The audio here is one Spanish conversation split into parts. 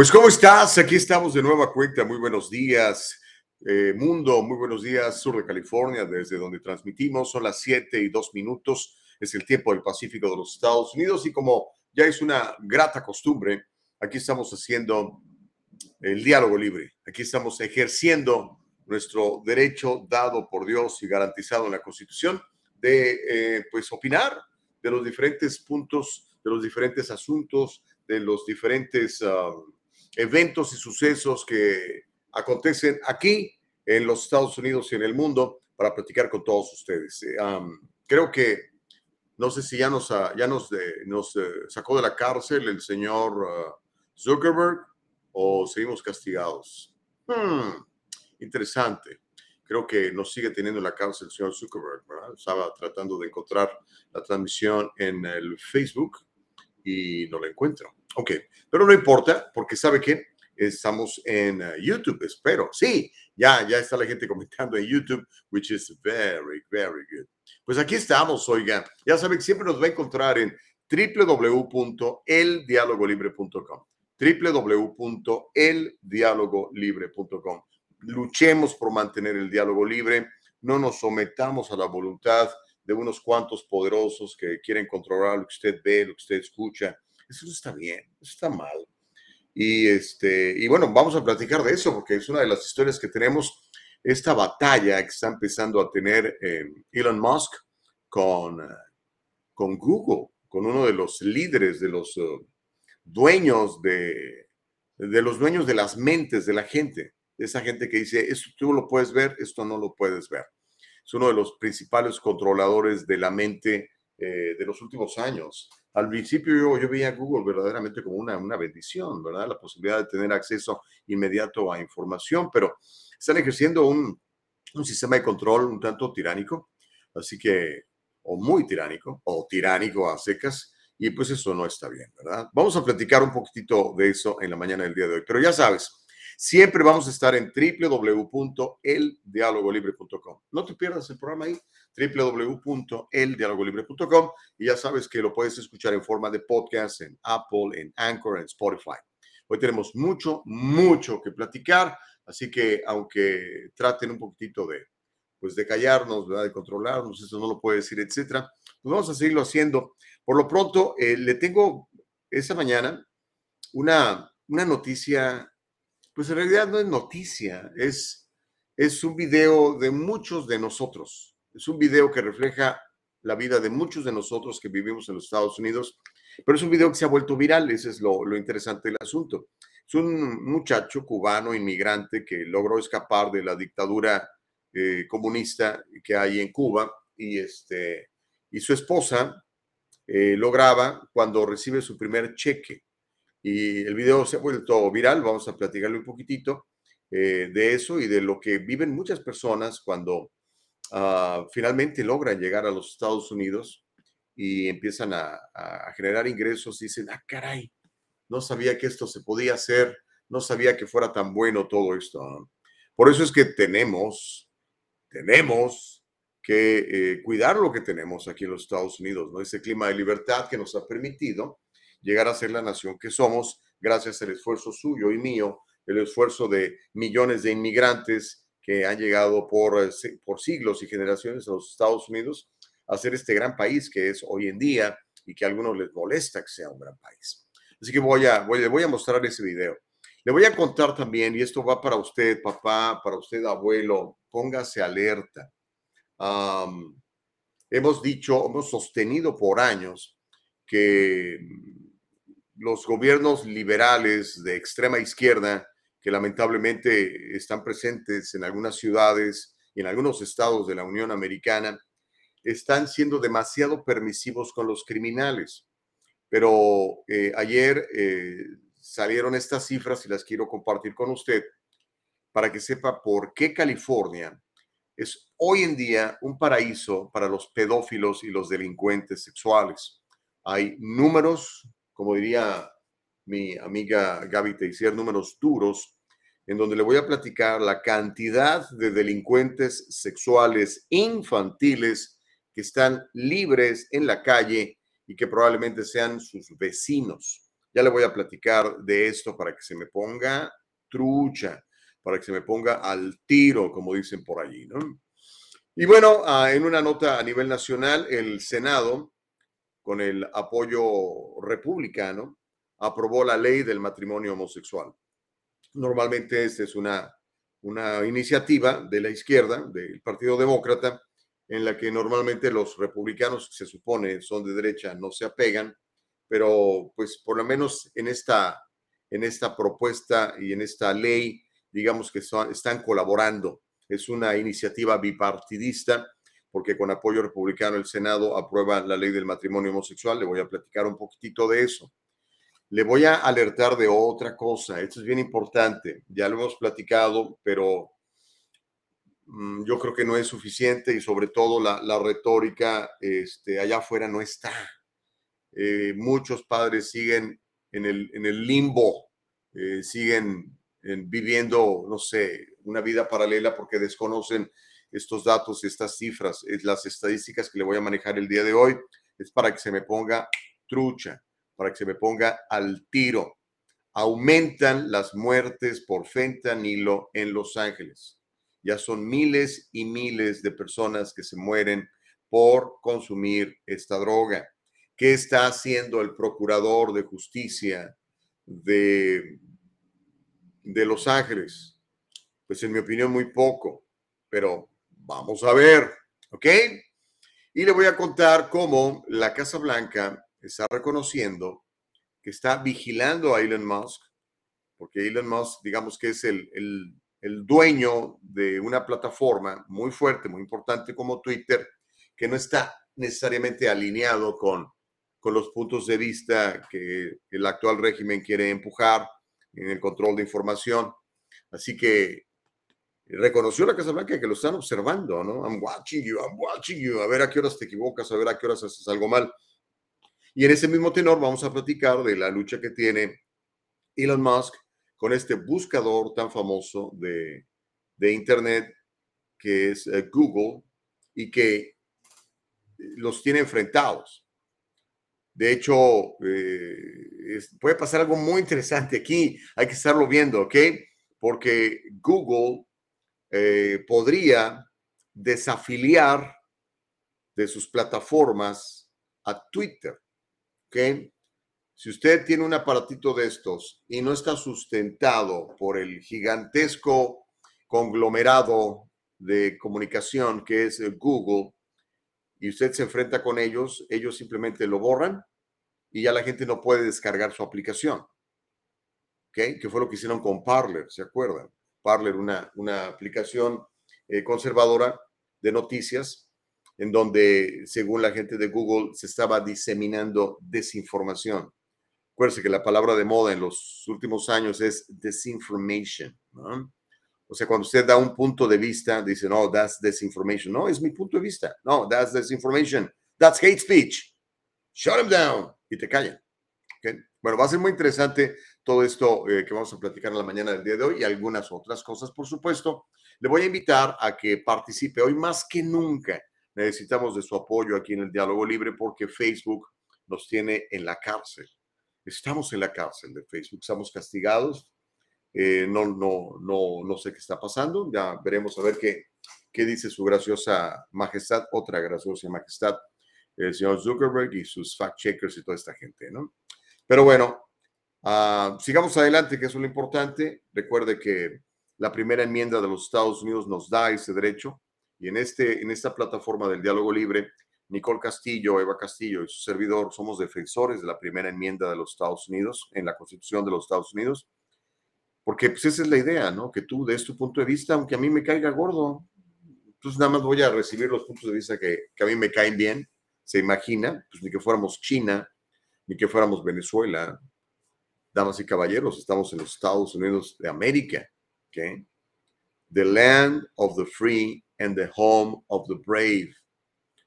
Pues ¿cómo estás? Aquí estamos de nueva cuenta. Muy buenos días. Eh, mundo, muy buenos días, sur de California, desde donde transmitimos. Son las 7 y 2 minutos es el tiempo del Pacífico de los Estados Unidos y como ya es una grata costumbre, aquí estamos haciendo el diálogo libre, aquí estamos ejerciendo nuestro derecho dado por Dios y garantizado en la Constitución de eh, pues opinar de los diferentes puntos, de los diferentes asuntos, de los diferentes um, eventos y sucesos que acontecen aquí en los Estados Unidos y en el mundo para platicar con todos ustedes. Um, creo que no sé si ya nos, ah, ya nos, nos eh, sacó de la cárcel el señor ah, Zuckerberg o seguimos castigados. Hmm, interesante. Creo que nos sigue teniendo en la cárcel el señor Zuckerberg. Estaba tratando de encontrar la transmisión en el Facebook y no la encuentro. Ok, pero no importa porque sabe que estamos en ah, YouTube, espero. Sí, ya, ya está la gente comentando en YouTube, which is very, very good. Pues aquí estamos, oiga. Ya saben que siempre nos va a encontrar en www.eldialogolibre.com www.eldialogolibre.com Luchemos por mantener el diálogo libre, no nos sometamos a la voluntad de unos cuantos poderosos que quieren controlar lo que usted ve, lo que usted escucha. Eso no está bien, eso está mal. Y, este, y bueno, vamos a platicar de eso porque es una de las historias que tenemos esta batalla que está empezando a tener eh, Elon Musk con, con Google, con uno de los líderes, de los eh, dueños de, de los dueños de las mentes de la gente, de esa gente que dice, esto tú lo puedes ver, esto no lo puedes ver. Es uno de los principales controladores de la mente de los últimos años. Al principio yo, yo veía Google verdaderamente como una, una bendición, ¿verdad? La posibilidad de tener acceso inmediato a información, pero están ejerciendo un, sistema de control un tanto tiránico, así que, o muy tiránico, o tiránico a secas, y pues eso no está bien, ¿verdad? Vamos a platicar un poquitito de eso en la mañana del día de hoy, pero ya sabes, siempre vamos a estar en www.eldialogolibre.com. No te pierdas el programa ahí, www.eldialogolibre.com, y ya sabes que lo puedes escuchar en forma de podcast en Apple, en Anchor, en Spotify. Hoy tenemos mucho, mucho que platicar. Así que aunque traten un poquitito de, pues de callarnos, de controlarnos, eso no lo puede decir, etcétera, pues vamos a seguirlo haciendo. Por lo pronto, eh, le tengo esta mañana una, una noticia, pues en realidad no es noticia, es, es un video de muchos de nosotros. Es un video que refleja la vida de muchos de nosotros que vivimos en los Estados Unidos, pero es un video que se ha vuelto viral, ese es lo, lo interesante del asunto. Es un muchacho cubano inmigrante que logró escapar de la dictadura eh, comunista que hay en Cuba y, este, y su esposa eh, lo graba cuando recibe su primer cheque. Y el video se ha vuelto viral, vamos a platicarle un poquitito eh, de eso y de lo que viven muchas personas cuando ah, finalmente logran llegar a los Estados Unidos y empiezan a, a generar ingresos y dicen, ah, caray, no sabía que esto se podía hacer, no sabía que fuera tan bueno todo esto. Por eso es que tenemos, tenemos que eh, cuidar lo que tenemos aquí en los Estados Unidos, ¿no? Ese clima de libertad que nos ha permitido llegar a ser la nación que somos gracias al esfuerzo suyo y mío, el esfuerzo de millones de inmigrantes que han llegado por, eh, por siglos y generaciones a los Estados Unidos a ser este gran país que es hoy en día y que a algunos les molesta que sea un gran país. Así que voy a, voy, le voy a mostrar ese video. Le voy a contar también, y esto va para usted, papá, para usted, abuelo, póngase alerta. hemos dicho, hemos sostenido por años que los gobiernos liberales de extrema izquierda, que lamentablemente están presentes en algunas ciudades y en algunos estados de la Unión Americana, están siendo demasiado permisivos con los criminales pero eh, ayer eh, salieron estas cifras y las quiero compartir con usted para que sepa por qué California es hoy en día un paraíso para los pedófilos y los delincuentes sexuales. Hay números, como diría mi amiga Gaby Teixier, números duros, en donde le voy a platicar la cantidad de delincuentes sexuales infantiles que están libres en la calle y que probablemente sean sus vecinos. Ya le voy a platicar de esto para que se me ponga trucha, para que se me ponga al tiro, como dicen por allí, ¿no? Y bueno, ah, en una nota a nivel nacional, el Senado, con el apoyo republicano, aprobó la ley del matrimonio homosexual. Normalmente esta es una, una iniciativa de la izquierda, del Partido Demócrata, en la que normalmente los republicanos, se supone son de derecha, no se apegan, pero pues por lo menos en esta, en esta propuesta y en esta ley, digamos que están colaborando. Es una iniciativa bipartidista, porque con apoyo republicano el Senado aprueba la ley del matrimonio homosexual. Le voy a platicar un poquitito de eso. Le voy a alertar de otra cosa. Esto es bien importante. Ya lo hemos platicado, pero Mm, yo creo que no es suficiente y sobre todo la, retórica este, allá afuera no está. Eh, muchos padres siguen en el, en el limbo, eh, siguen viviendo, no sé, una vida paralela porque desconocen estos datos, estas cifras, las estadísticas que le voy a manejar el día de hoy, es para que se me ponga trucha, para que se me ponga al tiro. Aumentan las muertes por fentanilo en Los Ángeles ya son miles y miles de personas que se mueren por consumir esta droga. ¿Qué está haciendo el procurador de justicia de, de Los Ángeles? Pues en mi opinión muy poco, pero vamos a ver, ¿ok? Y le voy a contar cómo la Casa Blanca está reconociendo que está vigilando a Elon Musk, porque Elon Musk, digamos que es el, el el dueño de una plataforma muy fuerte, muy importante como Twitter, que no está necesariamente alineado con, con los puntos de vista que el actual régimen quiere empujar en el control de información. Así que reconoció la Casa Blanca que lo están observando, ¿no? I'm watching you, I'm watching you, a ver a qué horas te equivocas, a ver a qué horas haces algo mal. Y en ese mismo tenor vamos a platicar de la lucha que tiene Elon Musk con este buscador tan famoso de, Internet que es eh, Google y que los tiene enfrentados. De hecho, eh, puede pasar algo muy interesante aquí. Hay que estarlo viendo, ¿ok? Porque Google eh, podría desafiliar de sus plataformas a Twitter. Si usted tiene un aparatito de estos y no está sustentado por el gigantesco conglomerado de comunicación que es Google, y usted se enfrenta con ellos, ellos simplemente lo borran y ya la gente no puede descargar su aplicación. ¿Ok? Que fue lo que hicieron con Parler, ¿se acuerdan? Parler, una, una aplicación eh, conservadora de noticias en donde, según la gente de Google, se estaba diseminando desinformación. Acuérdense que la palabra de moda en los últimos años es disinformation. O sea, cuando usted da un punto de vista, dice, no, that's disinformation. No, es mi punto de vista. No, that's disinformation. That's hate speech. Shut them down. Y te callan. ¿Okay? Bueno, va a ser muy interesante todo esto eh, que vamos a platicar en la mañana del día de hoy y algunas otras cosas, por supuesto. Le voy a invitar a que participe hoy más que nunca. Necesitamos de su apoyo aquí en el Diálogo Libre porque Facebook nos tiene en la cárcel estamos en la cárcel de Facebook, estamos castigados. Eh, no, no, no, no sé qué está pasando. Ya veremos a ver qué, qué dice su graciosa majestad, otra graciosa majestad, el señor Zuckerberg y sus fact-checkers y toda esta gente, ¿no? Pero bueno, ah, sigamos adelante, que eso es lo importante. Recuerde que la primera enmienda de los Estados Unidos nos da ese derecho y en, este, en esta plataforma del diálogo libre Nicole Castillo, Eva Castillo y su servidor somos defensores de la primera enmienda de los Estados Unidos, en la Constitución de los Estados Unidos, porque pues esa es la idea, ¿no? Que tú des tu punto de vista, aunque a mí me caiga gordo, pues nada más voy a recibir los puntos de vista que, que a mí me caen bien, se imagina, pues ni que fuéramos China, ni que fuéramos Venezuela, damas y caballeros, estamos en los Estados Unidos de América. ¿okay? The land of the free and the home of the brave.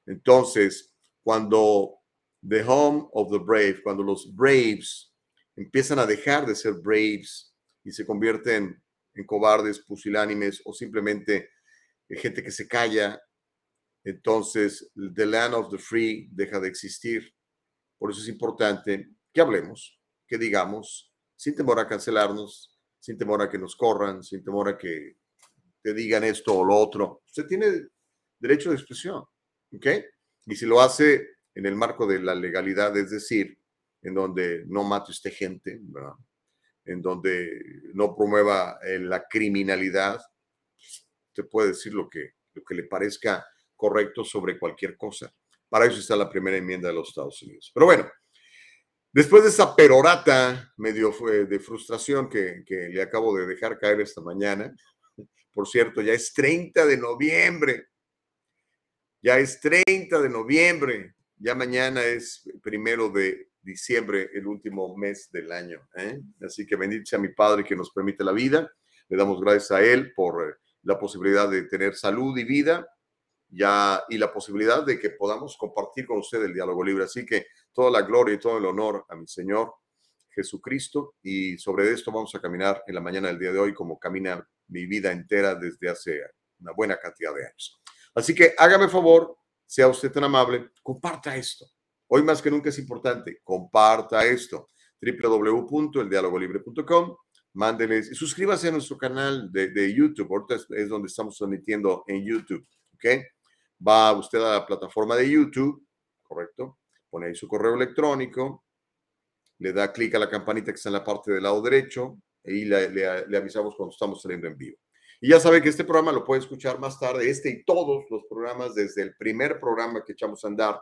Entonces, cuando the home of the brave, cuando los braves empiezan a dejar de ser braves y se convierten en cobardes, pusilánimes o simplemente gente que se calla, entonces the land of the free deja de existir. Por eso es importante que hablemos, que digamos, sin temor a cancelarnos, sin temor a que nos corran, sin temor a que te digan esto o lo otro. Usted tiene derecho de expresión, ¿ok? Y si lo hace en el marco de la legalidad, es decir, en donde no mate usted gente, en donde no promueva eh, la criminalidad, usted puede decir lo que, lo que le parezca correcto sobre cualquier cosa. Para eso está la primera enmienda de los Estados Unidos. Pero bueno, después de esa perorata medio de frustración que, le acabo de dejar caer esta mañana, por cierto, ya es 30 de noviembre. Ya es 30 de noviembre. Ya mañana es primero de diciembre, el último mes del año. ¿eh? Así que bendito sea mi Padre que nos permite la vida. Le damos gracias a Él por la posibilidad de tener salud y vida ya, y la posibilidad de que podamos compartir con usted el diálogo libre. Así que toda la gloria y todo el honor a mi Señor Jesucristo. Y sobre esto vamos a caminar en la mañana del día de hoy como camina mi vida entera desde hace una buena cantidad de años. Así que hágame favor, sea usted tan amable, comparta esto. Hoy más que nunca es importante, comparta esto. www.eldialogolibre.com Mándeles suscríbase a nuestro canal de, de YouTube. Ahorita es, donde estamos transmitiendo en YouTube. ¿Ok? Va usted a la plataforma de YouTube, ¿correcto? Pone ahí su correo electrónico, le da clic a la campanita que está en la parte del lado derecho y le, avisamos cuando estamos saliendo en vivo. Y ya sabe que este programa lo puede escuchar más tarde, este y todos los programas desde el primer programa que echamos a andar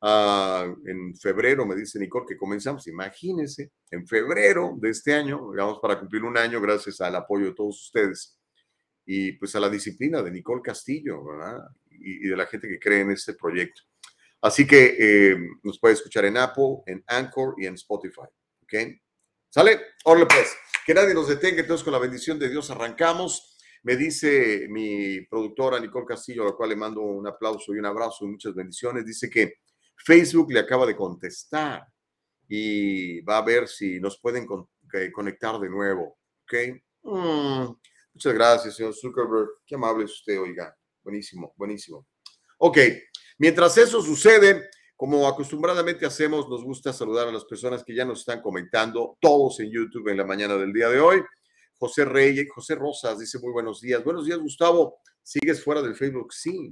uh, en febrero, me dice Nicole, que comenzamos, imagínense, en febrero de este año, digamos, para cumplir un año, gracias al apoyo de todos ustedes y pues a la disciplina de Nicole Castillo, ¿verdad? Y, de la gente que cree en este proyecto. Así que eh, nos puede escuchar en Apple, en Anchor y en Spotify. ¿Ok? ¿Sale? Órale pues. Que nadie nos detenga. Entonces, con la bendición de Dios arrancamos. Me dice mi productora Nicole Castillo, a la cual le mando un aplauso y un abrazo y muchas bendiciones. Dice que Facebook le acaba de contestar y va a ver si nos pueden conectar de nuevo. ¿Ok? Mm, muchas gracias, señor Zuckerberg. Qué amable es usted, oiga. Buenísimo, buenísimo. Ok, mientras eso sucede, como acostumbradamente hacemos, nos gusta saludar a las personas que ya nos están comentando, todos en YouTube en la mañana del día de hoy. José Reyes, José Rosas dice muy buenos días. Buenos días, Gustavo. ¿Sigues fuera del Facebook? Sí,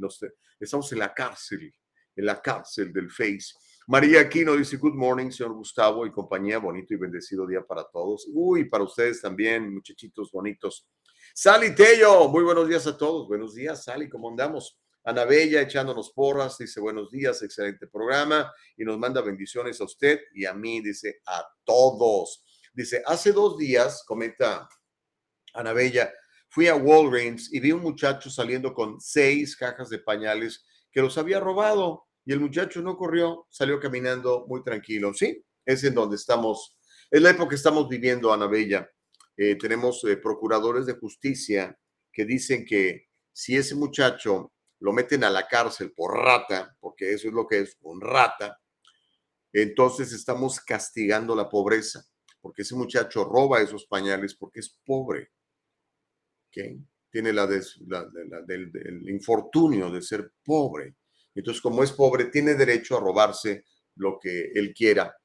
estamos en la cárcel, en la cárcel del Face. María Aquino dice, good morning, señor Gustavo y compañía, bonito y bendecido día para todos. Uy, para ustedes también, muchachitos bonitos. Sally Tello, muy buenos días a todos. Buenos días, Sally, ¿cómo andamos? Ana Bella echándonos porras, dice buenos días, excelente programa y nos manda bendiciones a usted y a mí, dice a todos. Dice, hace dos días, comenta Ana Bella, fui a Walgreens y vi un muchacho saliendo con seis cajas de pañales que los había robado y el muchacho no corrió, salió caminando muy tranquilo. Sí, es en donde estamos, es la época que estamos viviendo, Ana Bella. Eh, tenemos eh, procuradores de justicia que dicen que si ese muchacho lo meten a la cárcel por rata, porque eso es lo que es, un rata, entonces estamos castigando la pobreza, porque ese muchacho roba esos pañales porque es pobre. Tiene la, del, infortunio de ser pobre. Entonces, como es pobre, tiene derecho a robarse lo que él quiera,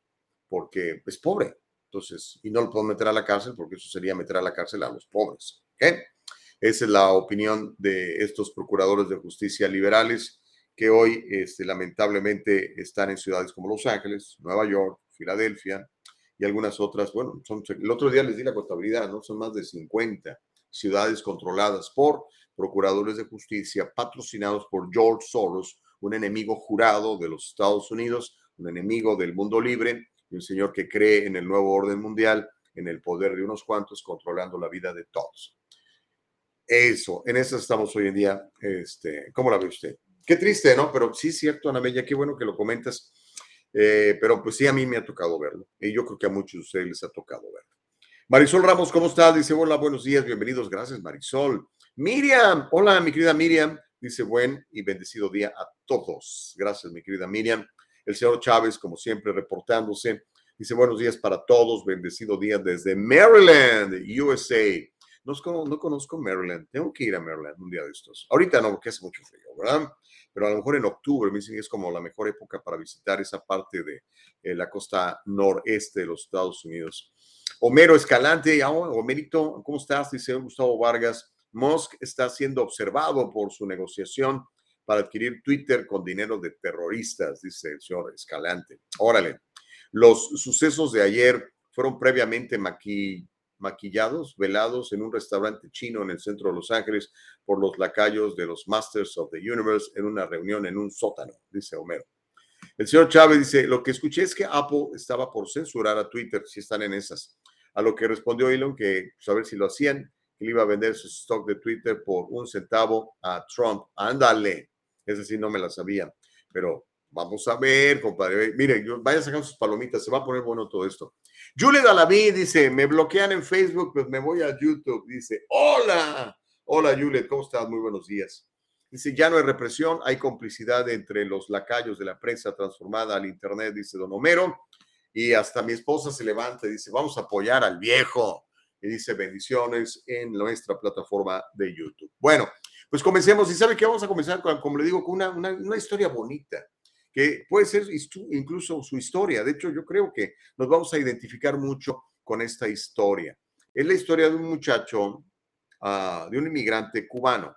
porque es pobre. Entonces, y no lo puedo meter a la cárcel porque eso sería meter a la cárcel a los pobres. Esa es la opinión de estos procuradores de justicia liberales que hoy este, lamentablemente están en ciudades como Los Ángeles, Nueva York, Filadelfia y algunas otras. Bueno, son, el otro día les di la contabilidad, ¿no? Son más de 50 ciudades controladas por procuradores de justicia patrocinados por George Soros, un enemigo jurado de los Estados Unidos, un enemigo del mundo libre un señor que cree en el nuevo orden mundial, en el poder de unos cuantos, controlando la vida de todos. Eso, en eso estamos hoy en día. Este, ¿Cómo la ve usted? Qué triste, ¿no? Pero sí cierto, Ana Bella, qué bueno que lo comentas. Eh, pero pues sí, a mí me ha tocado verlo. Y yo creo que a muchos de ustedes les ha tocado verlo. Marisol Ramos, ¿cómo estás? Dice, hola, buenos días, bienvenidos. Gracias, Marisol. Miriam, hola, mi querida Miriam. Dice, buen y bendecido día a todos. Gracias, mi querida Miriam. El señor Chávez, como siempre, reportándose. Dice, buenos días para todos. Bendecido día desde Maryland, USA. No, no conozco Maryland. Tengo que ir a Maryland un día de estos. Ahorita no, porque hace mucho frío, ¿verdad? Pero a lo mejor en octubre me dicen que es como la mejor época para visitar esa parte de eh, la costa noreste de los Estados Unidos. Homero Escalante, Homerito, ¿cómo estás? Dice Gustavo Vargas. Musk está siendo observado por su negociación para adquirir Twitter con dinero de terroristas, dice el señor Escalante. Órale. Los sucesos de ayer fueron previamente maquillados velados en un restaurante chino en el centro de Los Ángeles por los lacayos de los Masters of the Universe en una reunión en un sótano, dice Homero. El señor Chávez dice, lo que escuché es que Apple estaba por censurar a Twitter si están en esas. A lo que respondió Elon que, pues, a ver si lo hacían, que le iba a vender su stock de Twitter por un centavo a Trump. Ándale. Es decir, no me la sabía. Pero vamos a ver, compadre. Mire, vaya sacar sus palomitas, se va a poner bueno todo esto. Julie Dalaví dice, me bloquean en Facebook, pues me voy a YouTube. Dice, hola, hola Julie, ¿cómo estás? Muy buenos días. Dice, ya no hay represión, hay complicidad entre los lacayos de la prensa transformada al Internet, dice don Homero. Y hasta mi esposa se levanta y dice, vamos a apoyar al viejo. Y dice, bendiciones en nuestra plataforma de YouTube. Bueno, pues comencemos. ¿Y sabe qué? Vamos a comenzar, con, como le digo, con una, una, una historia bonita que puede ser incluso su historia. De hecho, yo creo que nos vamos a identificar mucho con esta historia. Es la historia de un muchacho, ah, de un inmigrante cubano,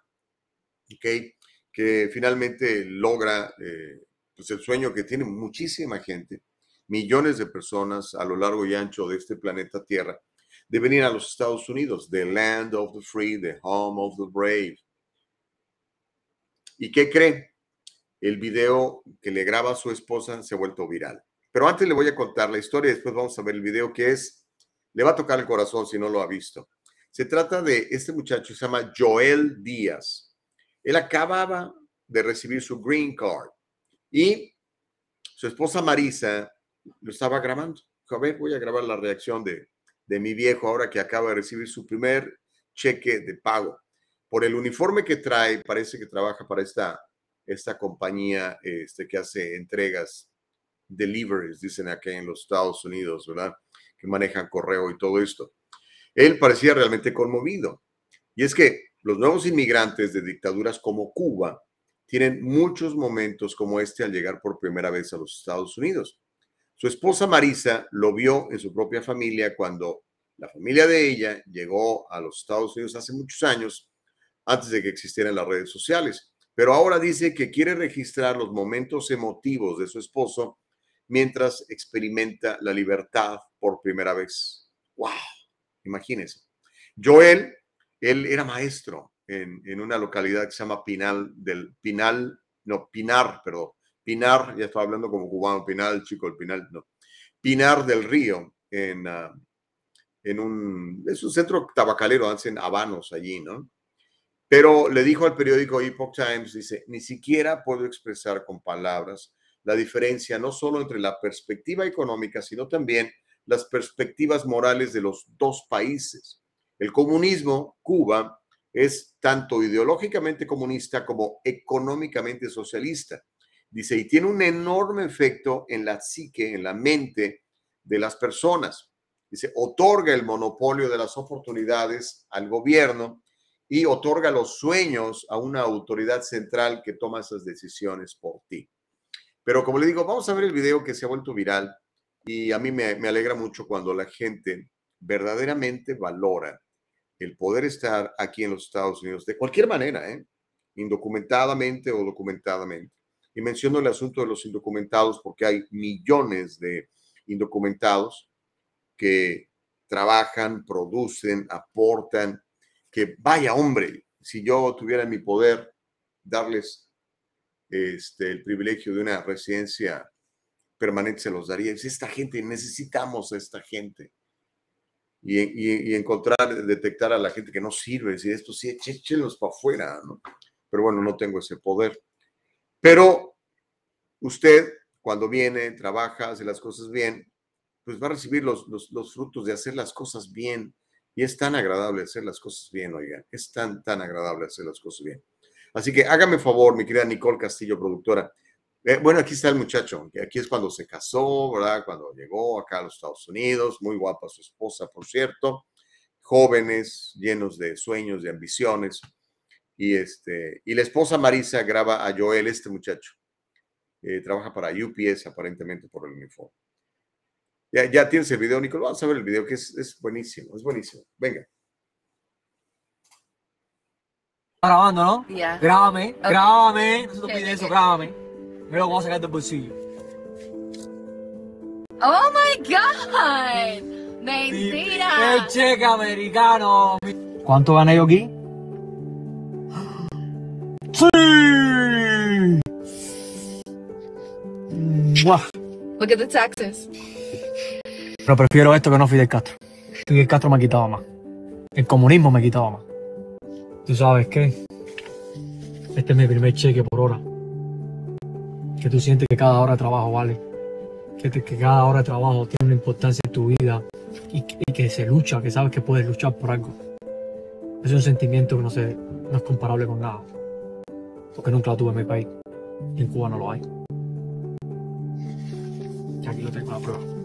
¿okay? que finalmente logra eh, pues el sueño que tiene muchísima gente, millones de personas a lo largo y ancho de este planeta Tierra, de venir a los Estados Unidos, the land of the free, the home of the brave. ¿Y qué cree? el video que le graba su esposa se ha vuelto viral. Pero antes le voy a contar la historia después vamos a ver el video que es, le va a tocar el corazón si no lo ha visto. Se trata de este muchacho, se llama Joel Díaz. Él acababa de recibir su green card y su esposa Marisa lo estaba grabando. a ver, voy a grabar la reacción de, de mi viejo ahora que acaba de recibir su primer cheque de pago. Por el uniforme que trae, parece que trabaja para esta esta compañía este, que hace entregas, deliveries, dicen acá en los Estados Unidos, ¿verdad? Que manejan correo y todo esto. Él parecía realmente conmovido. Y es que los nuevos inmigrantes de dictaduras como Cuba tienen muchos momentos como este al llegar por primera vez a los Estados Unidos. Su esposa Marisa lo vio en su propia familia cuando la familia de ella llegó a los Estados Unidos hace muchos años, antes de que existieran las redes sociales pero ahora dice que quiere registrar los momentos emotivos de su esposo mientras experimenta la libertad por primera vez. ¡Wow! Imagínense. Joel, él era maestro en, en, una localidad que se llama Pinal del Pinal, no, Pinar, perdón, Pinar, ya estaba hablando como cubano, Pinal, chico, el Pinal, no, Pinar del Río, en, uh, en un, es un centro tabacalero, hacen habanos allí, ¿no? Pero le dijo al periódico Epoch Times, dice, ni siquiera puedo expresar con palabras la diferencia no solo entre la perspectiva económica, sino también las perspectivas morales de los dos países. El comunismo, Cuba, es tanto ideológicamente comunista como económicamente socialista. Dice, y tiene un enorme efecto en la psique, en la mente de las personas. Dice, otorga el monopolio de las oportunidades al gobierno y otorga los sueños a una autoridad central que toma esas decisiones por ti. Pero como le digo, vamos a ver el video que se ha vuelto viral y a mí me, alegra mucho cuando la gente verdaderamente valora el poder estar aquí en los Estados Unidos de cualquier manera, ¿eh? indocumentadamente o documentadamente. Y menciono el asunto de los indocumentados porque hay millones de indocumentados que trabajan, producen, aportan, que vaya hombre, si yo tuviera en mi poder darles este, el privilegio de una residencia permanente, se los daría. esta gente, necesitamos a esta gente. Y, encontrar, detectar a la gente que no sirve, decir esto sí, échenlos para afuera, ¿no? Pero bueno, no tengo ese poder. Pero usted, cuando viene, trabaja, hace las cosas bien, pues va a recibir los, los, frutos de hacer las cosas bien. Y es tan agradable hacer las cosas bien, oigan, es tan, tan agradable hacer las cosas bien. Así que hágame favor, mi querida Nicole Castillo, productora. Eh, bueno, aquí está el muchacho, aquí es cuando se casó, ¿verdad? Cuando llegó acá a los Estados Unidos, muy guapa su esposa, por cierto, jóvenes, llenos de sueños, de ambiciones. Y, este, y la esposa Marisa graba a Joel, este muchacho. Eh, trabaja para UPS aparentemente por el uniforme. Ya, ya tienes el video, Nicole. Vamos a ver el video que es, es buenísimo, es buenísimo. Venga. grabando, ¿no? Yeah. Grábame, okay. grábame. No se te pide eso, grábame. Mira lo vamos a sacar del bolsillo. Oh my God. Mentira. El cheque americano. ¿Cuánto gané yo aquí? ¡Sí! Look at the taxes. Pero prefiero esto que no Fidel Castro. Fidel Castro me ha quitado más. El comunismo me ha quitado más. ¿Tú sabes qué? Este es mi primer cheque por hora. Que tú sientes que cada hora de trabajo vale. Que, que cada hora de trabajo tiene una importancia en tu vida. Y, que se lucha, que sabes que puedes luchar por algo. Es un sentimiento que no, se, no es comparable con nada. Porque nunca lo tuve en mi país. Y en Cuba no lo hay. Y aquí lo tengo la prueba.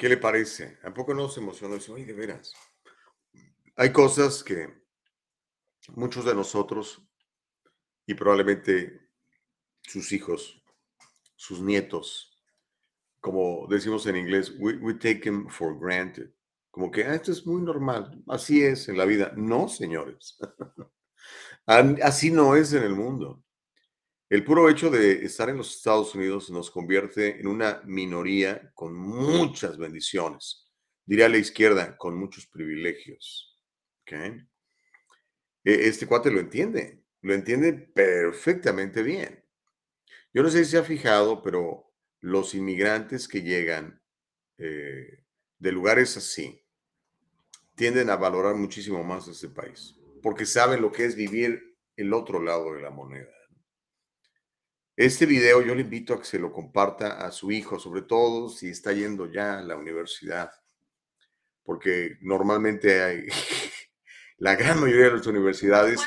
¿Qué le parece? ¿A poco no se emocionó? Dice, oye, de veras. Hay cosas que muchos de nosotros y probablemente sus hijos, sus nietos, como decimos en inglés, we, take them for granted. Como que ah, esto es muy normal, así es en la vida. No, señores. así no es en el mundo. El puro hecho de estar en los Estados Unidos nos convierte en una minoría con muchas bendiciones. Diría la izquierda, con muchos privilegios. E, este cuate lo entiende, lo entiende perfectamente bien. Yo no sé si se ha fijado, pero los inmigrantes que llegan eh, de lugares así tienden a valorar muchísimo más este país, porque saben lo que es vivir el otro lado de la moneda. Este video yo le invito a que se lo comparta a su hijo, sobre todo si está yendo ya a la universidad, porque normalmente hay, la gran mayoría de las universidades,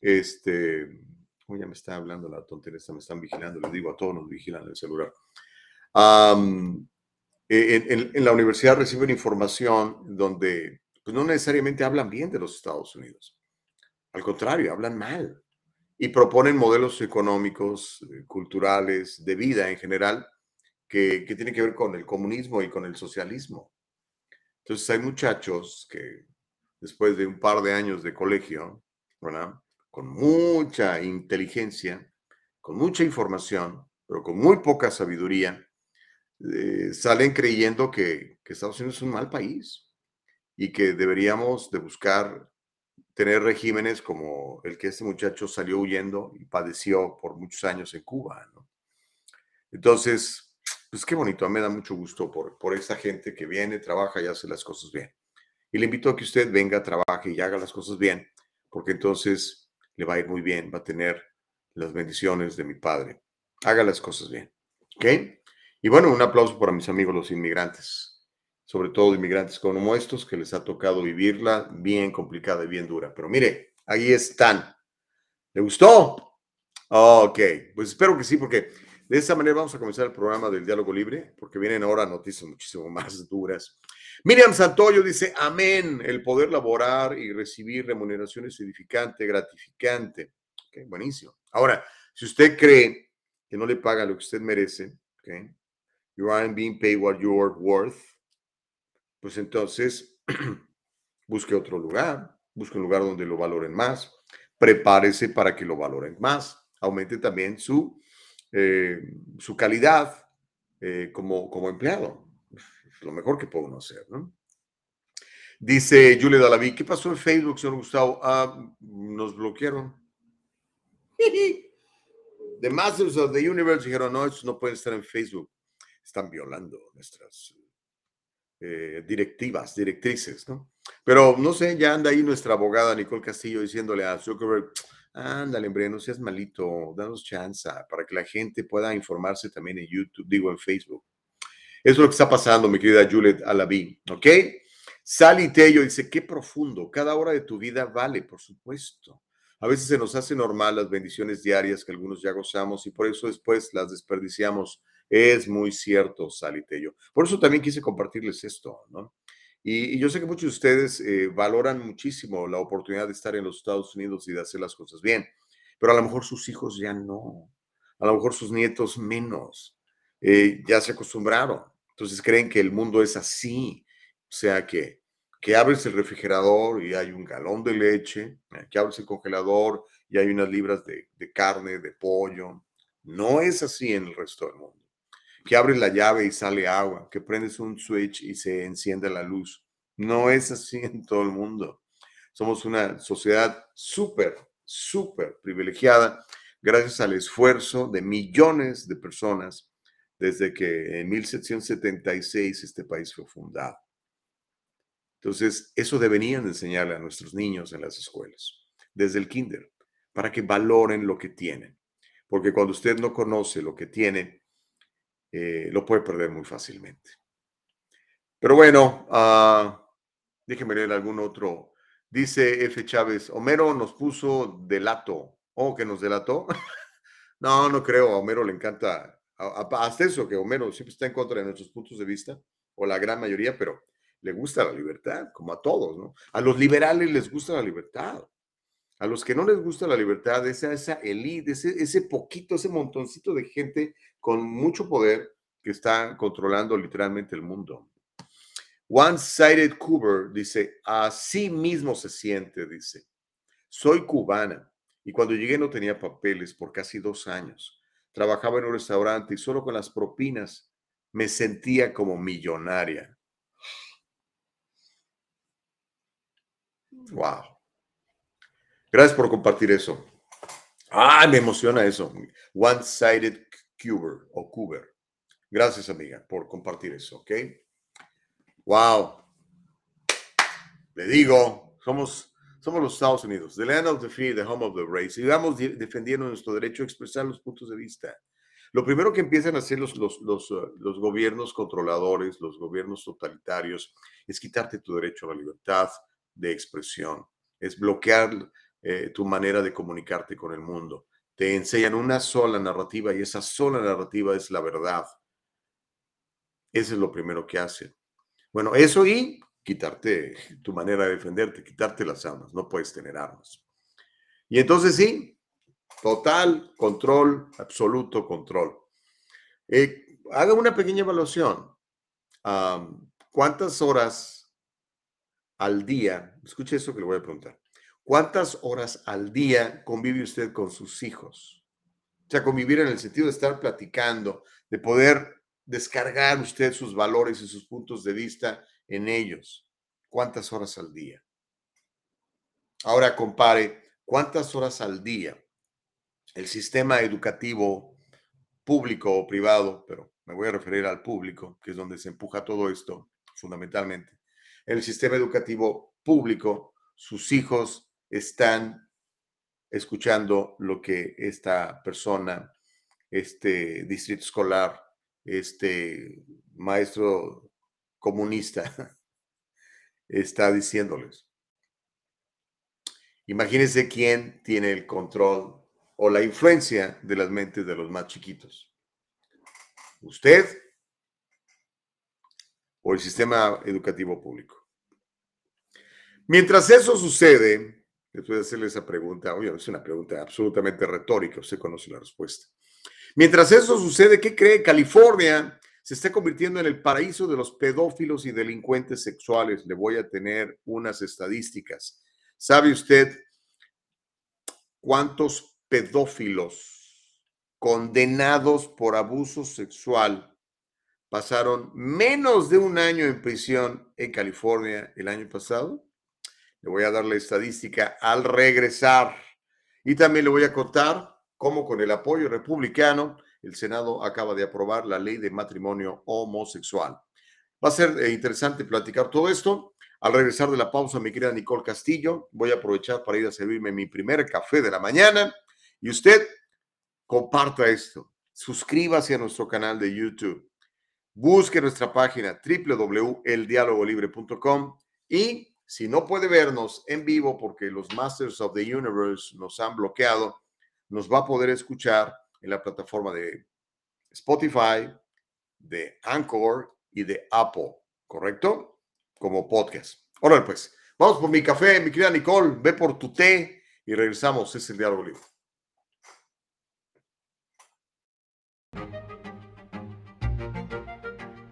este, oh, ya me está hablando la tontería, me están vigilando, les digo a todos nos vigilan el celular. E, en, la universidad reciben información donde pues, no necesariamente hablan bien de los Estados Unidos. Al contrario, hablan mal y proponen modelos económicos, eh, culturales, de vida en general, que, que tienen que ver con el comunismo y con el socialismo. Entonces hay muchachos que después de un par de años de colegio, con mucha inteligencia, con mucha información, pero con muy poca sabiduría, eh, salen creyendo que, que Estados Unidos es un mal país y que deberíamos de buscar tener regímenes como el que este muchacho salió huyendo y padeció por muchos años en Cuba. ¿no? Entonces, pues qué bonito, me da mucho gusto por, por esta gente que viene, trabaja y hace las cosas bien. Y le invito a que usted venga, trabaje y haga las cosas bien, porque entonces le va a ir muy bien, va a tener las bendiciones de mi padre. Haga las cosas bien. ¿Ok? Y bueno, un aplauso para mis amigos los inmigrantes sobre todo inmigrantes como estos, que les ha tocado vivirla bien complicada y bien dura. Pero mire, ahí están. ¿Le gustó? Ok, pues espero que sí, porque de esta manera vamos a comenzar el programa del diálogo libre, porque vienen ahora noticias muchísimo más duras. Miriam Santoyo dice, amén, el poder laborar y recibir remuneraciones edificante, gratificante. Ok, buenísimo. Ahora, si usted cree que no le paga lo que usted merece, ok, you aren't being paid what you're worth, pues entonces busque otro lugar, busque un lugar donde lo valoren más, prepárese para que lo valoren más, aumente también su, eh, su calidad eh, como, como empleado. Es lo mejor que puedo hacer, ¿no? Dice Julia Dalaví, ¿qué pasó en Facebook, señor Gustavo? Ah, nos bloquearon. The Masters of the Universe dijeron, no, estos no pueden estar en Facebook. Están violando nuestras eh, directivas, directrices, ¿no? Pero no sé, ya anda ahí nuestra abogada Nicole Castillo diciéndole a Zuckerberg, ándale, hombre, no seas malito, danos chance para que la gente pueda informarse también en YouTube, digo en Facebook. Eso es lo que está pasando, mi querida Juliet Alaví, ¿ok? Sally Tello dice, qué profundo, cada hora de tu vida vale, por supuesto. A veces se nos hace normal las bendiciones diarias que algunos ya gozamos y por eso después las desperdiciamos. Es muy cierto, Sally Tello. Por eso también quise compartirles esto, ¿no? Y, yo sé que muchos de ustedes eh, valoran muchísimo la oportunidad de estar en los Estados Unidos y de hacer las cosas bien, pero a lo mejor sus hijos ya no, a lo mejor sus nietos menos, eh, ya se acostumbraron. Entonces creen que el mundo es así, o sea que, que abres el refrigerador y hay un galón de leche, eh, que abres el congelador y hay unas libras de, de carne, de pollo. No es así en el resto del mundo que abres la llave y sale agua, que prendes un switch y se enciende la luz. No es así en todo el mundo. Somos una sociedad súper, súper privilegiada gracias al esfuerzo de millones de personas desde que en 1776 este país fue fundado. Entonces, eso deberían enseñarle a nuestros niños en las escuelas, desde el kinder, para que valoren lo que tienen. Porque cuando usted no conoce lo que tiene, eh, lo puede perder muy fácilmente. Pero bueno, uh, déjeme leer algún otro. Dice F. Chávez, Homero nos puso delato. ¿O que nos delató? no, no creo. A Homero le encanta, hasta eso, que Homero siempre está en contra de nuestros puntos de vista, o la gran mayoría, pero le gusta la libertad, como a todos, ¿no? A los liberales les gusta la libertad. A los que no les gusta la libertad, esa, esa elite, ese, ese poquito, ese montoncito de gente con mucho poder que está controlando literalmente el mundo. One-sided Cuber dice, así mismo se siente, dice. Soy cubana y cuando llegué no tenía papeles por casi dos años. Trabajaba en un restaurante y solo con las propinas me sentía como millonaria. Wow. Gracias por compartir eso. Ah, me emociona eso. One-sided Cuber o Cuber. Gracias, amiga, por compartir eso, ¿ok? Wow. Le digo, somos, somos los Estados Unidos, the land of the free, the home of the brave. Sigamos defendiendo nuestro derecho a expresar los puntos de vista. Lo primero que empiezan a hacer los, los, los, uh, los gobiernos controladores, los gobiernos totalitarios, es quitarte tu derecho a la libertad de expresión, es bloquear eh, tu manera de comunicarte con el mundo te enseñan una sola narrativa y esa sola narrativa es la verdad. Eso es lo primero que hacen. Bueno, eso y quitarte tu manera de defenderte, quitarte las armas. No puedes tener armas. Y entonces sí, total control, absoluto control. Eh, haga una pequeña evaluación. ¿Cuántas horas al día? Escuche eso que le voy a preguntar. ¿Cuántas horas al día convive usted con sus hijos? O sea, convivir en el sentido de estar platicando, de poder descargar usted sus valores y sus puntos de vista en ellos. ¿Cuántas horas al día? Ahora compare cuántas horas al día el sistema educativo público o privado, pero me voy a referir al público, que es donde se empuja todo esto fundamentalmente. El sistema educativo público, sus hijos están escuchando lo que esta persona, este distrito escolar, este maestro comunista está diciéndoles. Imagínense quién tiene el control o la influencia de las mentes de los más chiquitos. ¿Usted o el sistema educativo público? Mientras eso sucede, Después de hacerle esa pregunta, oye, es una pregunta absolutamente retórica, usted conoce la respuesta. Mientras eso sucede, ¿qué cree? California se está convirtiendo en el paraíso de los pedófilos y delincuentes sexuales. Le voy a tener unas estadísticas. ¿Sabe usted cuántos pedófilos condenados por abuso sexual pasaron menos de un año en prisión en California el año pasado? Le voy a dar la estadística al regresar. Y también le voy a contar como con el apoyo republicano, el Senado acaba de aprobar la ley de matrimonio homosexual. Va a ser eh, interesante platicar todo esto. Al regresar de la pausa, mi querida Nicole Castillo, voy a aprovechar para ir a servirme mi primer café de la mañana. Y usted, comparta esto. Suscríbase a nuestro canal de YouTube. Busque nuestra página www.eldialogolibre.com y si no puede vernos en vivo porque los Masters of the Universe nos han bloqueado, nos va a poder escuchar en la plataforma de Spotify, de Anchor y de Apple, ¿correcto? Como podcast. Ahora pues, vamos por mi café, mi querida Nicole, ve por tu té y regresamos. Es el diálogo libre.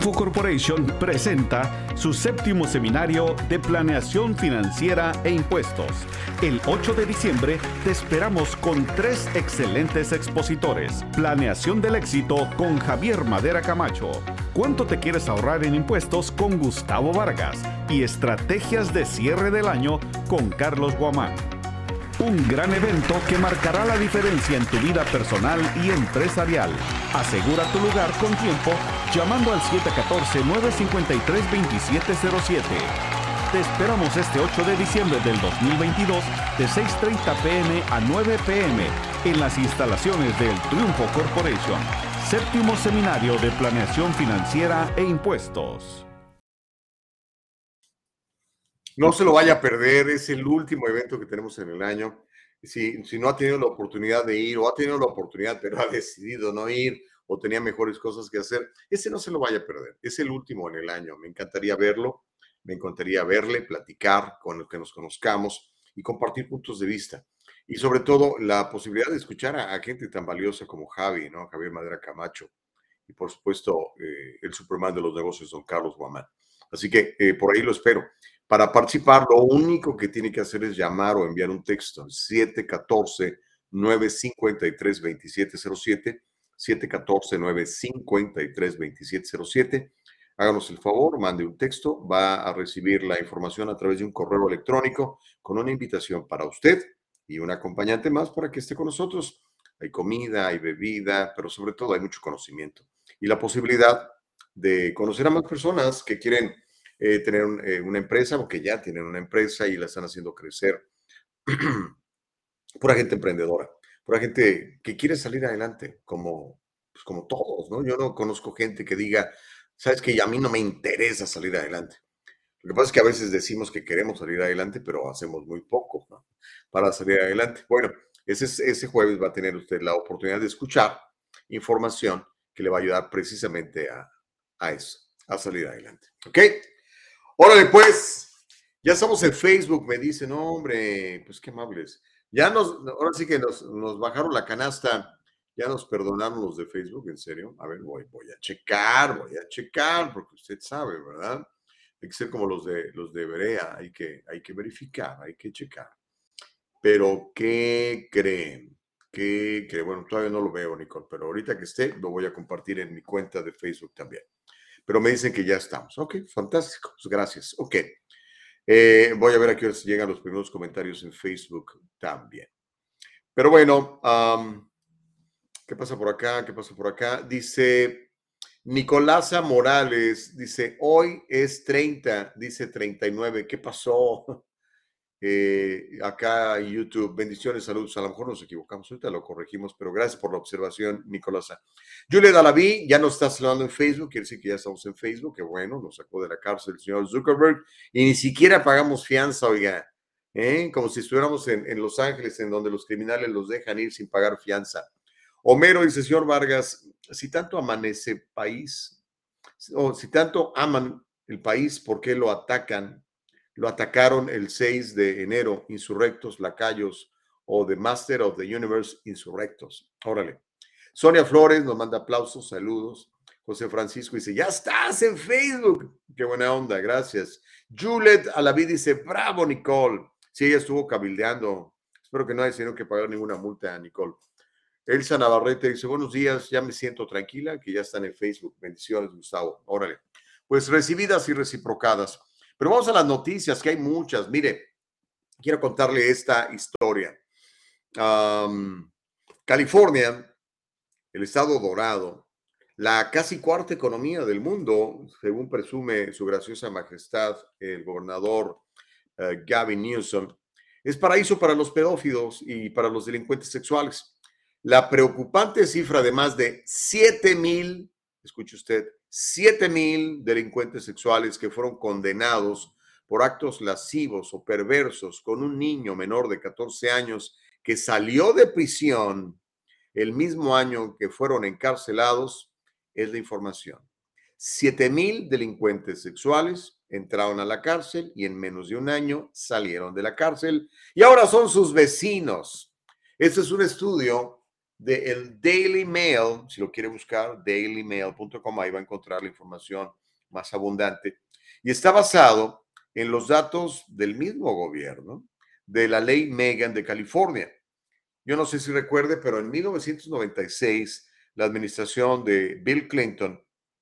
Triunfo Corporation presenta su séptimo seminario de planeación financiera e impuestos. El 8 de diciembre te esperamos con tres excelentes expositores. Planeación del éxito con Javier Madera Camacho. ¿Cuánto te quieres ahorrar en impuestos con Gustavo Vargas? Y estrategias de cierre del año con Carlos Guamán. Un gran evento que marcará la diferencia en tu vida personal y empresarial. Asegura tu lugar con tiempo llamando al 714-953-2707. Te esperamos este 8 de diciembre del 2022 de 6.30 pm a 9 pm en las instalaciones del Triunfo Corporation. Séptimo Seminario de Planeación Financiera e Impuestos. No se lo vaya a perder, es el último evento que tenemos en el año. Si, si no ha tenido la oportunidad de ir o ha tenido la oportunidad pero ha decidido no ir o tenía mejores cosas que hacer, ese no se lo vaya a perder. Es el último en el año. Me encantaría verlo, me encantaría verle, platicar con el que nos conozcamos y compartir puntos de vista. Y sobre todo la posibilidad de escuchar a, gente tan valiosa como Javi, ¿no? Javier Madera Camacho. Y por supuesto, eh, el Superman de los negocios, don Carlos Guamán. Así que eh, por ahí lo espero. Para participar, lo único que tiene que hacer es llamar o enviar un texto 714-953-2707, 714-953-2707. Háganos el favor, mande un texto, va a recibir la información a través de un correo electrónico con una invitación para usted y un acompañante más para que esté con nosotros. Hay comida, hay bebida, pero sobre todo hay mucho conocimiento y la posibilidad de conocer a más personas que quieren eh, tener eh, una empresa o que ya tienen una empresa y la están haciendo crecer. pura gente emprendedora, pura gente que quiere salir adelante, como, pues como todos, ¿no? Yo no conozco gente que diga, sabes que a mí no me interesa salir adelante. Lo que pasa es que a veces decimos que queremos salir adelante, pero hacemos muy poco ¿no? para salir adelante. Bueno, ese, ese jueves va a tener usted la oportunidad de escuchar información que le va a ayudar precisamente a, a eso, a salir adelante. ¿Ok? Órale, pues, ya estamos en Facebook, me dicen, hombre, pues qué amables. Ya nos, ahora sí que nos, bajaron la canasta, ya nos perdonaron los de Facebook, en serio. A ver, voy, voy a checar, voy a checar, porque usted sabe, ¿verdad? Hay que ser como los de los de Berea, hay que, hay que verificar, hay que checar. Pero, ¿qué creen? ¿Qué creen? Bueno, todavía no lo veo, Nicole, pero ahorita que esté, lo voy a compartir en mi cuenta de Facebook también pero me dicen que ya estamos. Ok, fantástico, pues, gracias. Ok. Eh, voy a ver a qué hora llegan los primeros comentarios en Facebook también. Pero bueno, ¿qué pasa por acá? ¿Qué pasa por acá? Dice Nicolasa Morales, dice, hoy es 30, dice 39. ¿Qué pasó? Eh, acá en YouTube. Bendiciones, saludos. A lo mejor nos equivocamos, ahorita lo corregimos, pero gracias por la observación, Nicolasa. Julia Dalaví ya nos está saludando en Facebook, quiere decir que ya estamos en Facebook, que bueno, nos sacó de la cárcel el señor Zuckerberg y ni siquiera pagamos fianza, oiga, ¿eh? como si estuviéramos en, Los Ángeles, en donde los criminales los dejan ir sin pagar fianza. Homero dice, señor Vargas, si tanto amanece país, o si tanto aman el país, ¿por qué lo atacan lo atacaron el 6 de enero, insurrectos, lacayos o The Master of the Universe, insurrectos. Órale. Sonia Flores nos manda aplausos, saludos. José Francisco dice, ya estás en Facebook. Qué buena onda, gracias. Juliet Alaví dice, bravo, Nicole. Sí, ella estuvo cabildeando. Espero que no haya tenido que pagar ninguna multa a Nicole. Elsa Navarrete dice, buenos días, ya me siento tranquila, que ya están en Facebook. Bendiciones, Gustavo. Órale. Pues recibidas y reciprocadas. Pero vamos a las noticias, que hay muchas. Mire, quiero contarle esta historia. California, el estado dorado, la casi cuarta economía del mundo, según presume su graciosa majestad, el gobernador eh, Gavin Newsom, es paraíso para los pedófilos y para los delincuentes sexuales. La preocupante cifra de más de 7 mil, escuche usted, 7 mil delincuentes sexuales que fueron condenados por actos lascivos o perversos con un niño menor de 14 años que salió de prisión el mismo año que fueron encarcelados, es la información. 7 mil delincuentes sexuales entraron a la cárcel y en menos de un año salieron de la cárcel y ahora son sus vecinos. Este es un estudio de el Daily Mail, si lo quiere buscar, dailymail.com, ahí va a encontrar la información más abundante. Y está basado en los datos del mismo gobierno, de la ley Megan de California. Yo no sé si recuerde, pero en 1996 la administración de Bill Clinton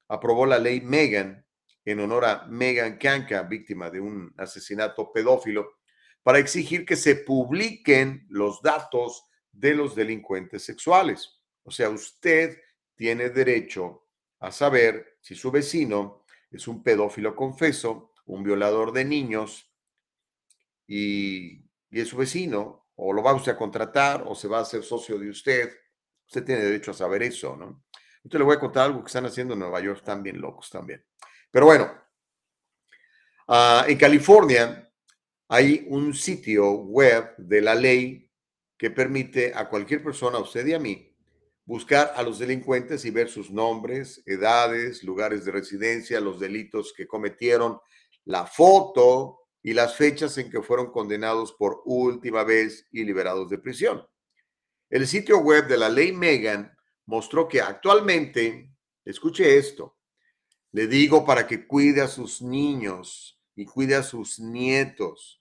aprobó la ley Megan en honor a Megan Kanka, víctima de un asesinato pedófilo, para exigir que se publiquen los datos de los delincuentes sexuales. O sea, usted tiene derecho a saber si su vecino es un pedófilo confeso, un violador de niños y, es su vecino, o lo va usted a contratar o se va a hacer socio de usted. Usted tiene derecho a saber eso, ¿no? Entonces le voy a contar algo que están haciendo en Nueva York, están bien locos también. Pero bueno, ah, en California hay un sitio web de la ley que permite a cualquier persona, a usted y a mí, buscar a los delincuentes y ver sus nombres, edades, lugares de residencia, los delitos que cometieron, la foto y las fechas en que fueron condenados por última vez y liberados de prisión. El sitio web de la ley Megan mostró que actualmente, escuche esto, le digo para que cuide a sus niños y cuide a sus nietos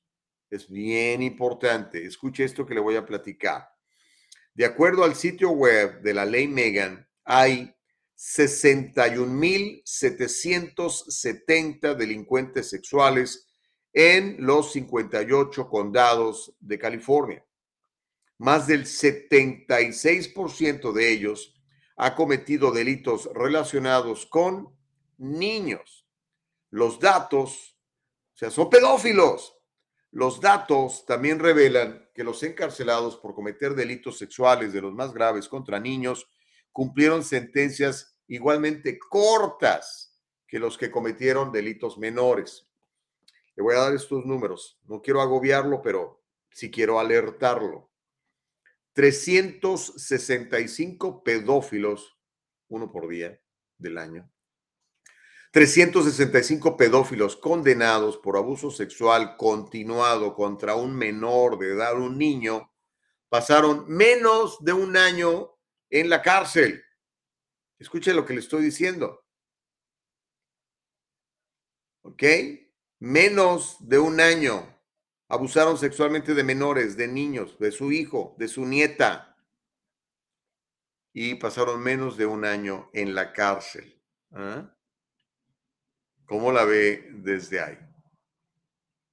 es bien importante. Escuche esto que le voy a platicar. De acuerdo al sitio web de la ley Megan, hay 61.770 delincuentes sexuales en los 58 condados de California. Más del 76% de ellos ha cometido delitos relacionados con niños. Los datos, o sea, son pedófilos. Los datos también revelan que los encarcelados por cometer delitos sexuales de los más graves contra niños cumplieron sentencias igualmente cortas que los que cometieron delitos menores. Le voy a dar estos números. No quiero agobiarlo, pero sí quiero alertarlo. 365 pedófilos, uno por día del año, 365 pedófilos condenados por abuso sexual continuado contra un menor de edad, un niño, pasaron menos de un año en la cárcel. Escuche lo que le estoy diciendo. ¿Ok? Menos de un año abusaron sexualmente de menores, de niños, de su hijo, de su nieta. Y pasaron menos de un año en la cárcel. ¿Ah? ¿Cómo la ve desde ahí?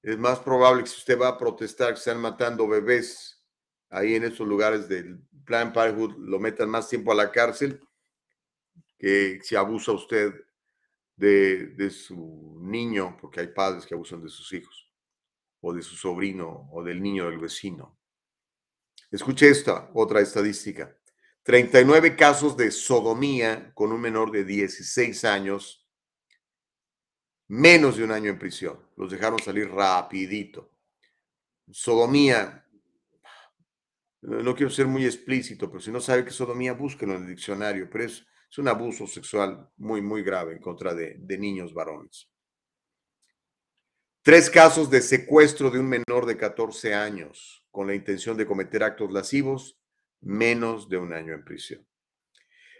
Es más probable que si usted va a protestar que están matando bebés ahí en esos lugares del Plan Parenthood, lo metan más tiempo a la cárcel que si abusa usted de, de su niño, porque hay padres que abusan de sus hijos, o de su sobrino, o del niño del vecino. Escuche esta otra estadística. 39 casos de sodomía con un menor de 16 años menos de un año en prisión. Los dejaron salir rapidito. Sodomía, no quiero ser muy explícito, pero si no sabe qué sodomía, búsquenlo en el diccionario, pero es, es un abuso sexual muy, muy grave en contra de, de niños varones. Tres casos de secuestro de un menor de 14 años con la intención de cometer actos lascivos, menos de un año en prisión.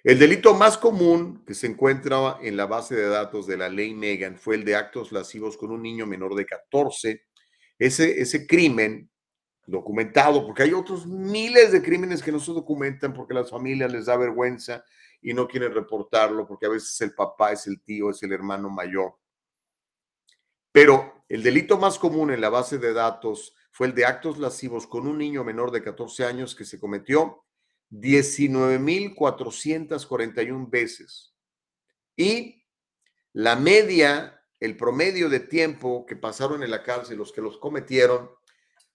El delito más común que se encuentra en la base de datos de la ley Megan fue el de actos lascivos con un niño menor de 14. Ese, ese crimen documentado, porque hay otros miles de crímenes que no se documentan porque las familias les da vergüenza y no quieren reportarlo porque a veces el papá es el tío, es el hermano mayor. Pero el delito más común en la base de datos fue el de actos lascivos con un niño menor de 14 años que se cometió 19.441 veces. Y la media, el promedio de tiempo que pasaron en la cárcel los que los cometieron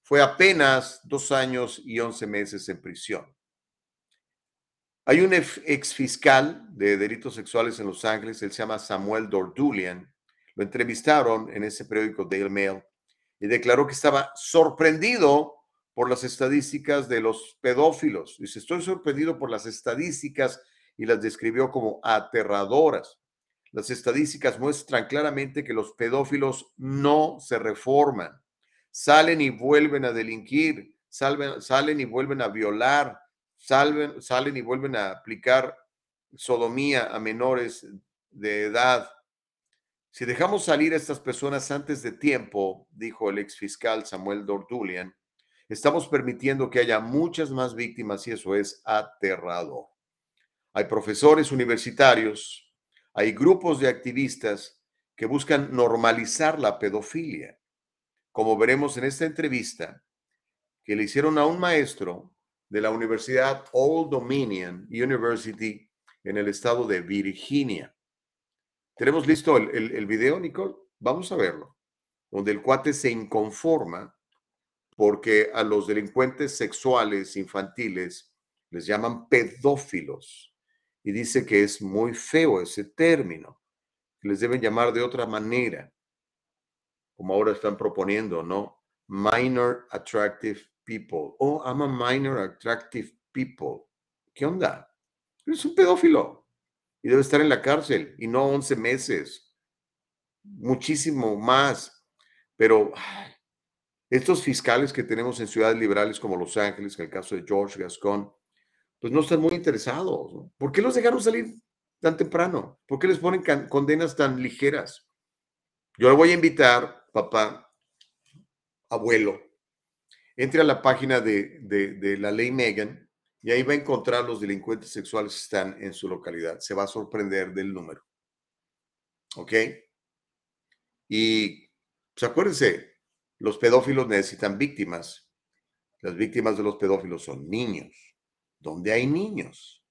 fue apenas dos años y once meses en prisión. Hay un ex fiscal de delitos sexuales en Los Ángeles, él se llama Samuel Dordulian. Lo entrevistaron en ese periódico Daily Mail y declaró que estaba sorprendido por las estadísticas de los pedófilos. Dice, estoy sorprendido por las estadísticas y las describió como aterradoras. Las estadísticas muestran claramente que los pedófilos no se reforman salen y vuelven a delinquir, salen y vuelven a violar, salen, salen y vuelven a aplicar sodomía a menores de edad. Si dejamos salir a estas personas antes de tiempo, dijo el ex fiscal Samuel Dordulian, estamos permitiendo que haya muchas más víctimas y eso es aterrador. Hay profesores universitarios, hay grupos de activistas que buscan normalizar la pedofilia como veremos en esta entrevista, que le hicieron a un maestro de la Universidad Old Dominion University en el estado de Virginia. ¿Tenemos listo el, el, video, Nicole? Vamos a verlo. Donde el cuate se inconforma porque a los delincuentes sexuales infantiles les llaman pedófilos y dice que es muy feo ese término, que les deben llamar de otra manera como ahora están proponiendo, ¿no? Minor attractive people. Oh, I'm a minor attractive people. ¿Qué onda? Es un pedófilo y debe estar en la cárcel y no 11 meses, muchísimo más. Pero estos fiscales que tenemos en ciudades liberales como Los Ángeles, en el caso de George Gascon, pues no están muy interesados. ¿Por qué los dejaron salir tan temprano? ¿Por qué les ponen condenas tan ligeras? Yo le voy a invitar papá, abuelo, entre a la página de, la ley Megan y ahí va a encontrar los delincuentes sexuales que están en su localidad. Se va a sorprender del número. ¿Ok? Y pues acuérdense, los pedófilos necesitan víctimas. Las víctimas de los pedófilos son niños. ¿Dónde hay niños?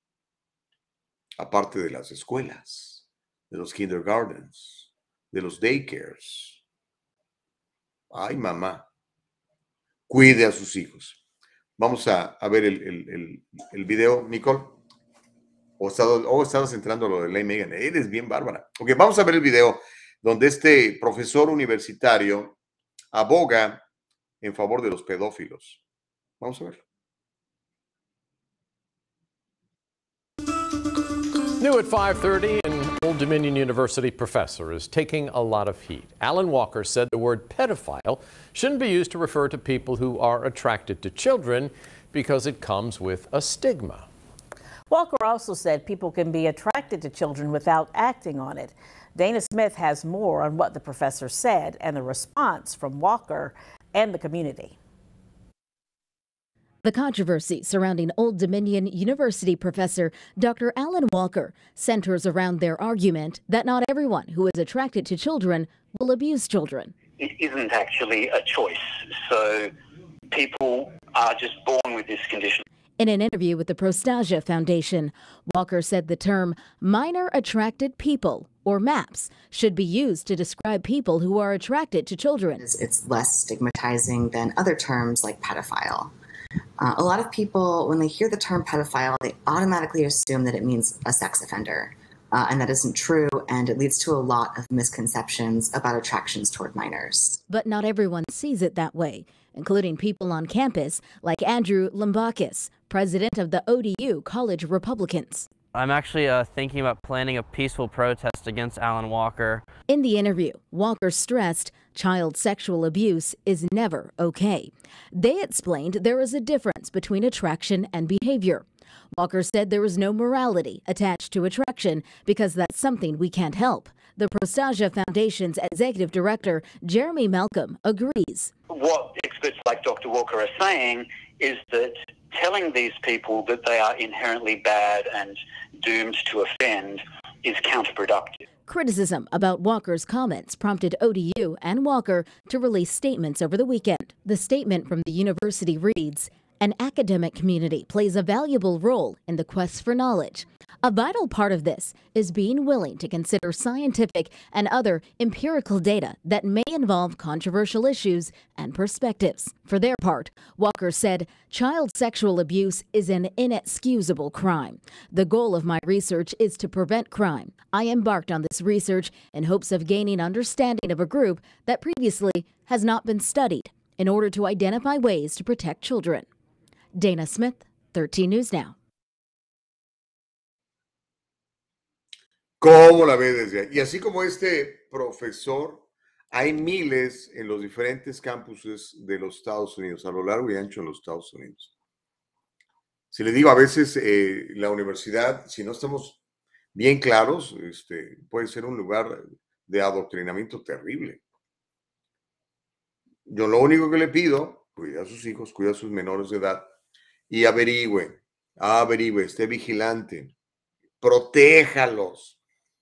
Aparte de las escuelas, de los kindergartens, de los daycares, Ay, mamá, cuide a sus hijos. Vamos a, ver el, video, Nicole. O, estado, estabas entrando a lo de ley Megan. Eres bien bárbara. Ok, vamos a ver el video donde este profesor universitario aboga en favor de los pedófilos. Vamos a ver. New at 5:30, an Old Dominion University professor is taking a lot of heat. Alan Walker said the word pedophile shouldn't be used to refer to people who are attracted to children because it comes with a stigma. Walker also said people can be attracted to children without acting on it. Dana Smith has more on what the professor said and the response from Walker and the community. The controversy surrounding Old Dominion University professor Dr. Alan Walker centers around their argument that not everyone who is attracted to children will abuse children. It isn't actually a choice. So people are just born with this condition. In an interview with the Prostasia Foundation, Walker said the term minor attracted people, or MAPS, should be used to describe people who are attracted to children. It's less stigmatizing than other terms like pedophile. Uh, a lot of people, when they hear the term pedophile, they automatically assume that it means a sex offender. Uh, and that isn't true, and it leads to a lot of misconceptions about attractions toward minors. But not everyone sees it that way, including people on campus like Andrew Limbakis, president of the ODU College Republicans. I'm actually uh, thinking about planning a peaceful protest against Alan Walker. In the interview, Walker stressed child sexual abuse is never okay. They explained there is a difference between attraction and behavior. Walker said there is no morality attached to attraction because that's something we can't help. The Prostasia Foundation's executive director, Jeremy Malcolm, agrees. What experts like Dr. Walker are saying is that telling these people that they are inherently bad and doomed to offend is counterproductive. Criticism about Walker's comments prompted ODU and Walker to release statements over the weekend. The statement from the university reads An academic community plays a valuable role in the quest for knowledge. A vital part of this is being willing to consider scientific and other empirical data that may involve controversial issues and perspectives. For their part, Walker said, Child sexual abuse is an inexcusable crime. The goal of my research is to prevent crime. I embarked on this research in hopes of gaining understanding of a group that previously has not been studied in order to identify ways to protect children. Dana Smith, 13 News Now. ¿Cómo la ve desde ahí? Y así como este profesor, hay miles en los diferentes campuses de los Estados Unidos, a lo largo y ancho de los Estados Unidos. Si le digo, a veces eh, la universidad, si no estamos bien claros, este, puede ser un lugar de adoctrinamiento terrible. Yo lo único que le pido, cuida a sus hijos, cuida a sus menores de edad y averigüe, averigüe, esté vigilante, protéjalos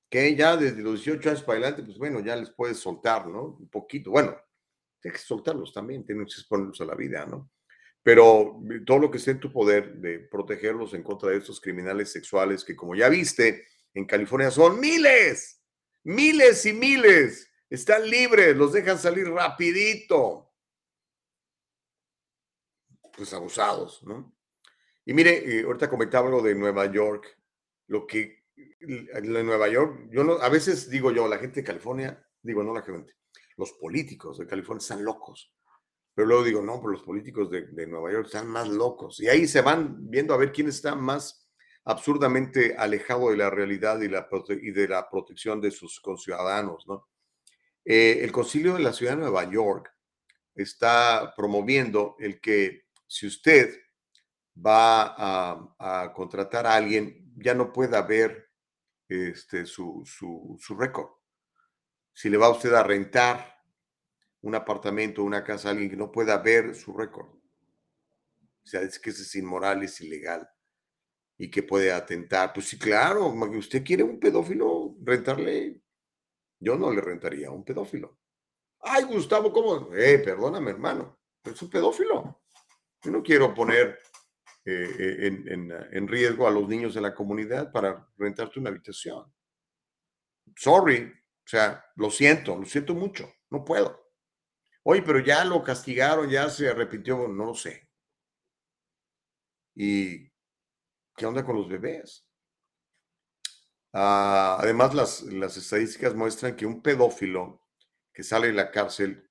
que ya desde los 18 años para adelante, pues bueno, ya les puedes soltar, ¿no? Un poquito. Bueno, tienes que soltarlos también, tienes que exponerlos a la vida, ¿no? Pero todo lo que esté en tu poder de protegerlos en contra de estos criminales sexuales que, como ya viste, en California son miles, miles y miles. Están libres, los dejan salir rapidito. Pues abusados, ¿no? Y mire, eh, ahorita comentaba algo de Nueva York, lo que en Nueva York, yo no, a veces digo yo, la gente de California, digo, no la gente, los políticos de California están locos. Pero luego digo, no, pero los políticos de, Nueva York están más locos. Y ahí se van viendo a ver quién está más absurdamente alejado de la realidad y de la protección de sus conciudadanos, ¿no? Eh, el Concilio de la Ciudad de Nueva York está promoviendo el que si usted va a, contratar a alguien, ya no pueda ver este, su, su, su récord. Si le va usted a rentar un apartamento una casa a alguien que no pueda ver su récord. O sea, es que es inmoral, es ilegal y que puede atentar. Pues sí, claro, usted quiere un pedófilo rentarle. Yo no le rentaría a un pedófilo. Ay, Gustavo, ¿cómo? Eh, perdóname, hermano, es un pedófilo. Yo no quiero poner eh, eh, en, riesgo a los niños de la comunidad para rentarte una habitación. Sorry, o sea, lo siento, lo siento mucho, no puedo. Oye, pero ya lo castigaron, ya se arrepintió, no lo sé. ¿Y qué onda con los bebés? Ah, además, las, las estadísticas muestran que un pedófilo que sale de la cárcel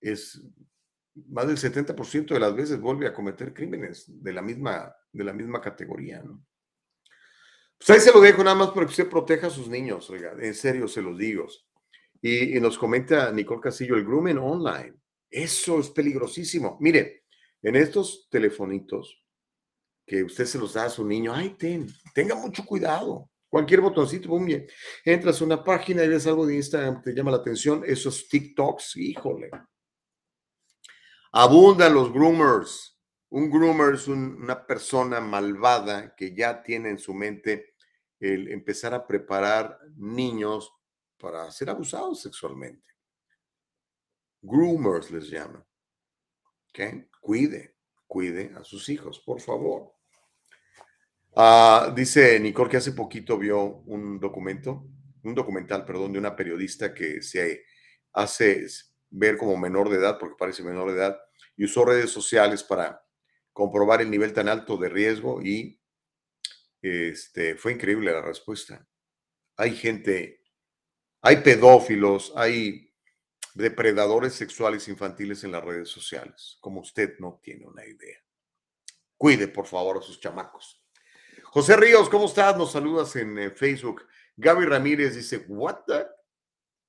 es más del 70% de las veces vuelve a cometer crímenes de la misma, de la misma categoría, ¿no? Pues ahí se lo dejo nada más para que usted proteja a sus niños, oiga, en serio se los digo. Y, nos comenta Nicole Castillo, el grooming online. Eso es peligrosísimo. Mire, en estos telefonitos que usted se los da a su niño, ay, ten, tenga mucho cuidado. Cualquier botoncito, boom, entras a una página y ves algo de Instagram que te llama la atención, esos TikToks, híjole, Abundan los groomers. Un groomer es una persona malvada que ya tiene en su mente el empezar a preparar niños para ser abusados sexualmente. Groomers les llaman. ¿Okay? Cuide, cuide a sus hijos, por favor. Ah, dice Nicole que hace poquito vio un documento, un documental, perdón, de una periodista que se hace ver como menor de edad, porque parece menor de edad, y usó redes sociales para comprobar el nivel tan alto de riesgo y este, fue increíble la respuesta. Hay gente, hay pedófilos, hay depredadores sexuales infantiles en las redes sociales, como usted no tiene una idea. Cuide, por favor, a sus chamacos. José Ríos, ¿cómo estás? Nos saludas en eh, Facebook. Gaby Ramírez dice, what the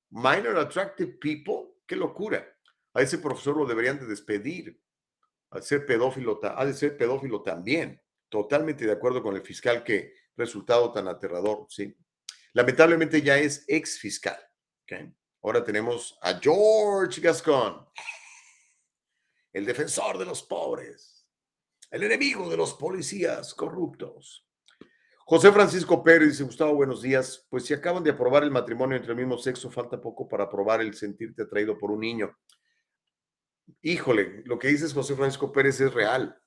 minor attractive people? Qué locura. A ese profesor lo deberían de despedir. A ser pedófilo, ha de ser pedófilo también. Totalmente de acuerdo con el fiscal que resultado tan aterrador, sí. Lamentablemente ya es ex fiscal. ¿okay? Ahora tenemos a George Gascon, el defensor de los pobres, el enemigo de los policías corruptos. José Francisco Pérez dice, Gustavo, buenos días. Pues si acaban de aprobar el matrimonio entre el mismo sexo, falta poco para aprobar el sentirte atraído por un niño. Híjole, lo que dices José Francisco Pérez es real.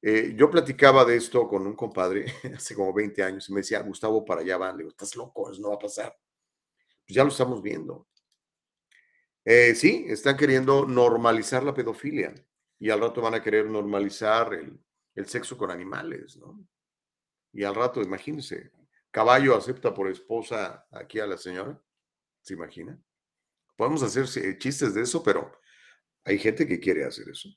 Eh, yo platicaba de esto con un compadre hace como 20 años y me decía, Gustavo, para allá van. Le digo, estás loco, eso no va a pasar. Pues ya lo estamos viendo. Eh, sí, están queriendo normalizar la pedofilia y al rato van a querer normalizar el, el sexo con animales, ¿no? Y al rato, imagínense, caballo acepta por esposa aquí a la señora. ¿Se imagina? Podemos hacer eh, chistes de eso, pero hay gente que quiere hacer eso.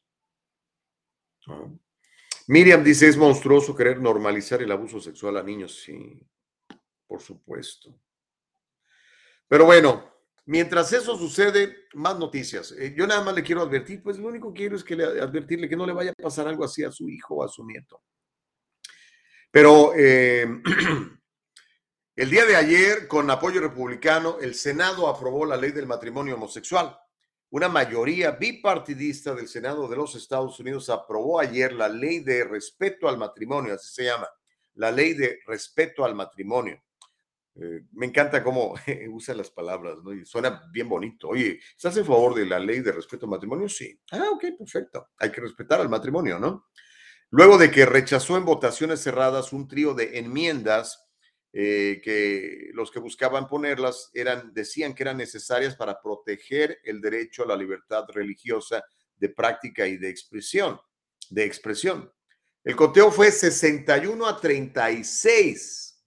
Miriam dice, es monstruoso querer normalizar el abuso sexual a niños. Sí, por supuesto. Pero bueno, mientras eso sucede, más noticias. Eh, yo nada más le quiero advertir, pues lo único que quiero es que le advertirle que no le vaya a pasar algo así a su hijo o a su nieto. Pero eh, el día de ayer, con apoyo republicano, el Senado aprobó la ley del matrimonio homosexual. Una mayoría bipartidista del Senado de los Estados Unidos aprobó ayer la ley de respeto al matrimonio, así se llama, la ley de respeto al matrimonio. Eh, me encanta cómo usa las palabras, ¿no? Y suena bien bonito. Oye, ¿estás en favor de la ley de respeto al matrimonio? Sí. Ah, ok, perfecto. Hay que respetar al matrimonio, ¿no? Luego de que rechazó en votaciones cerradas un trío de enmiendas eh, que los que buscaban ponerlas eran, decían que eran necesarias para proteger el derecho a la libertad religiosa de práctica y de expresión. De expresión. El conteo fue 61 a 36,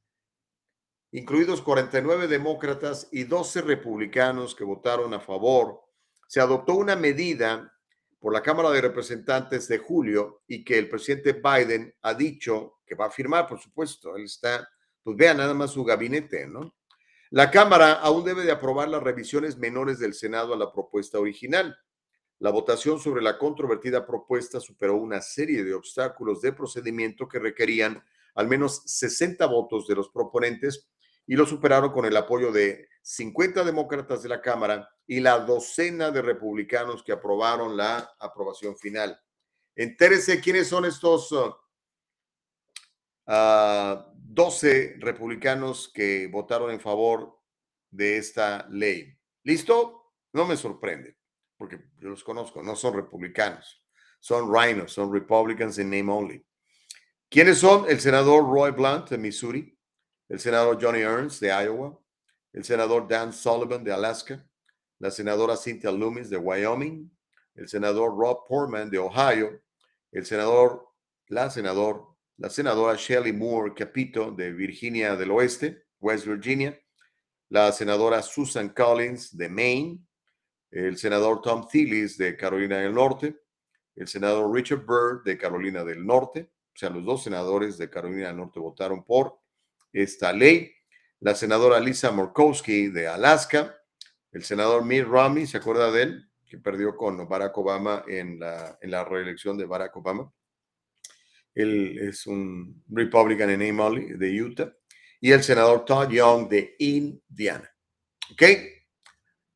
incluidos 49 demócratas y 12 republicanos que votaron a favor. Se adoptó una medida por la Cámara de Representantes de julio y que el presidente Biden ha dicho que va a firmar, por supuesto. Él está, pues vea nada más su gabinete, ¿no? La Cámara aún debe de aprobar las revisiones menores del Senado a la propuesta original. La votación sobre la controvertida propuesta superó una serie de obstáculos de procedimiento que requerían al menos 60 votos de los proponentes y lo superaron con el apoyo de 50 demócratas de la Cámara y la docena de republicanos que aprobaron la aprobación final. Entérese quiénes son estos 12 uh, ah, republicanos que votaron en favor de esta ley. ¿Listo? No me sorprende, porque yo los conozco, no son republicanos, son rhinos, son republicans in name only. ¿Quiénes son? El senador Roy Blunt de Missouri, el senador Johnny Ernst de Iowa, el senador Dan Sullivan de Alaska, la senadora Cynthia Loomis de Wyoming, el senador Rob Portman de Ohio, el senador, la la senadora Shelley Moore Capito de Virginia del Oeste, West Virginia, la senadora Susan Collins de Maine, el senador Tom Tillis de Carolina del Norte, el senador Richard Byrd de Carolina del Norte, o sea, los dos senadores de Carolina del Norte votaron por esta ley, la senadora Lisa Murkowski de Alaska, el senador Mitt Romney, ¿se acuerda de él? Que perdió con Barack Obama en la, en la reelección de Barack Obama. Él es un Republican en name de Utah. Y el senador Todd Young de Indiana. ¿Ok?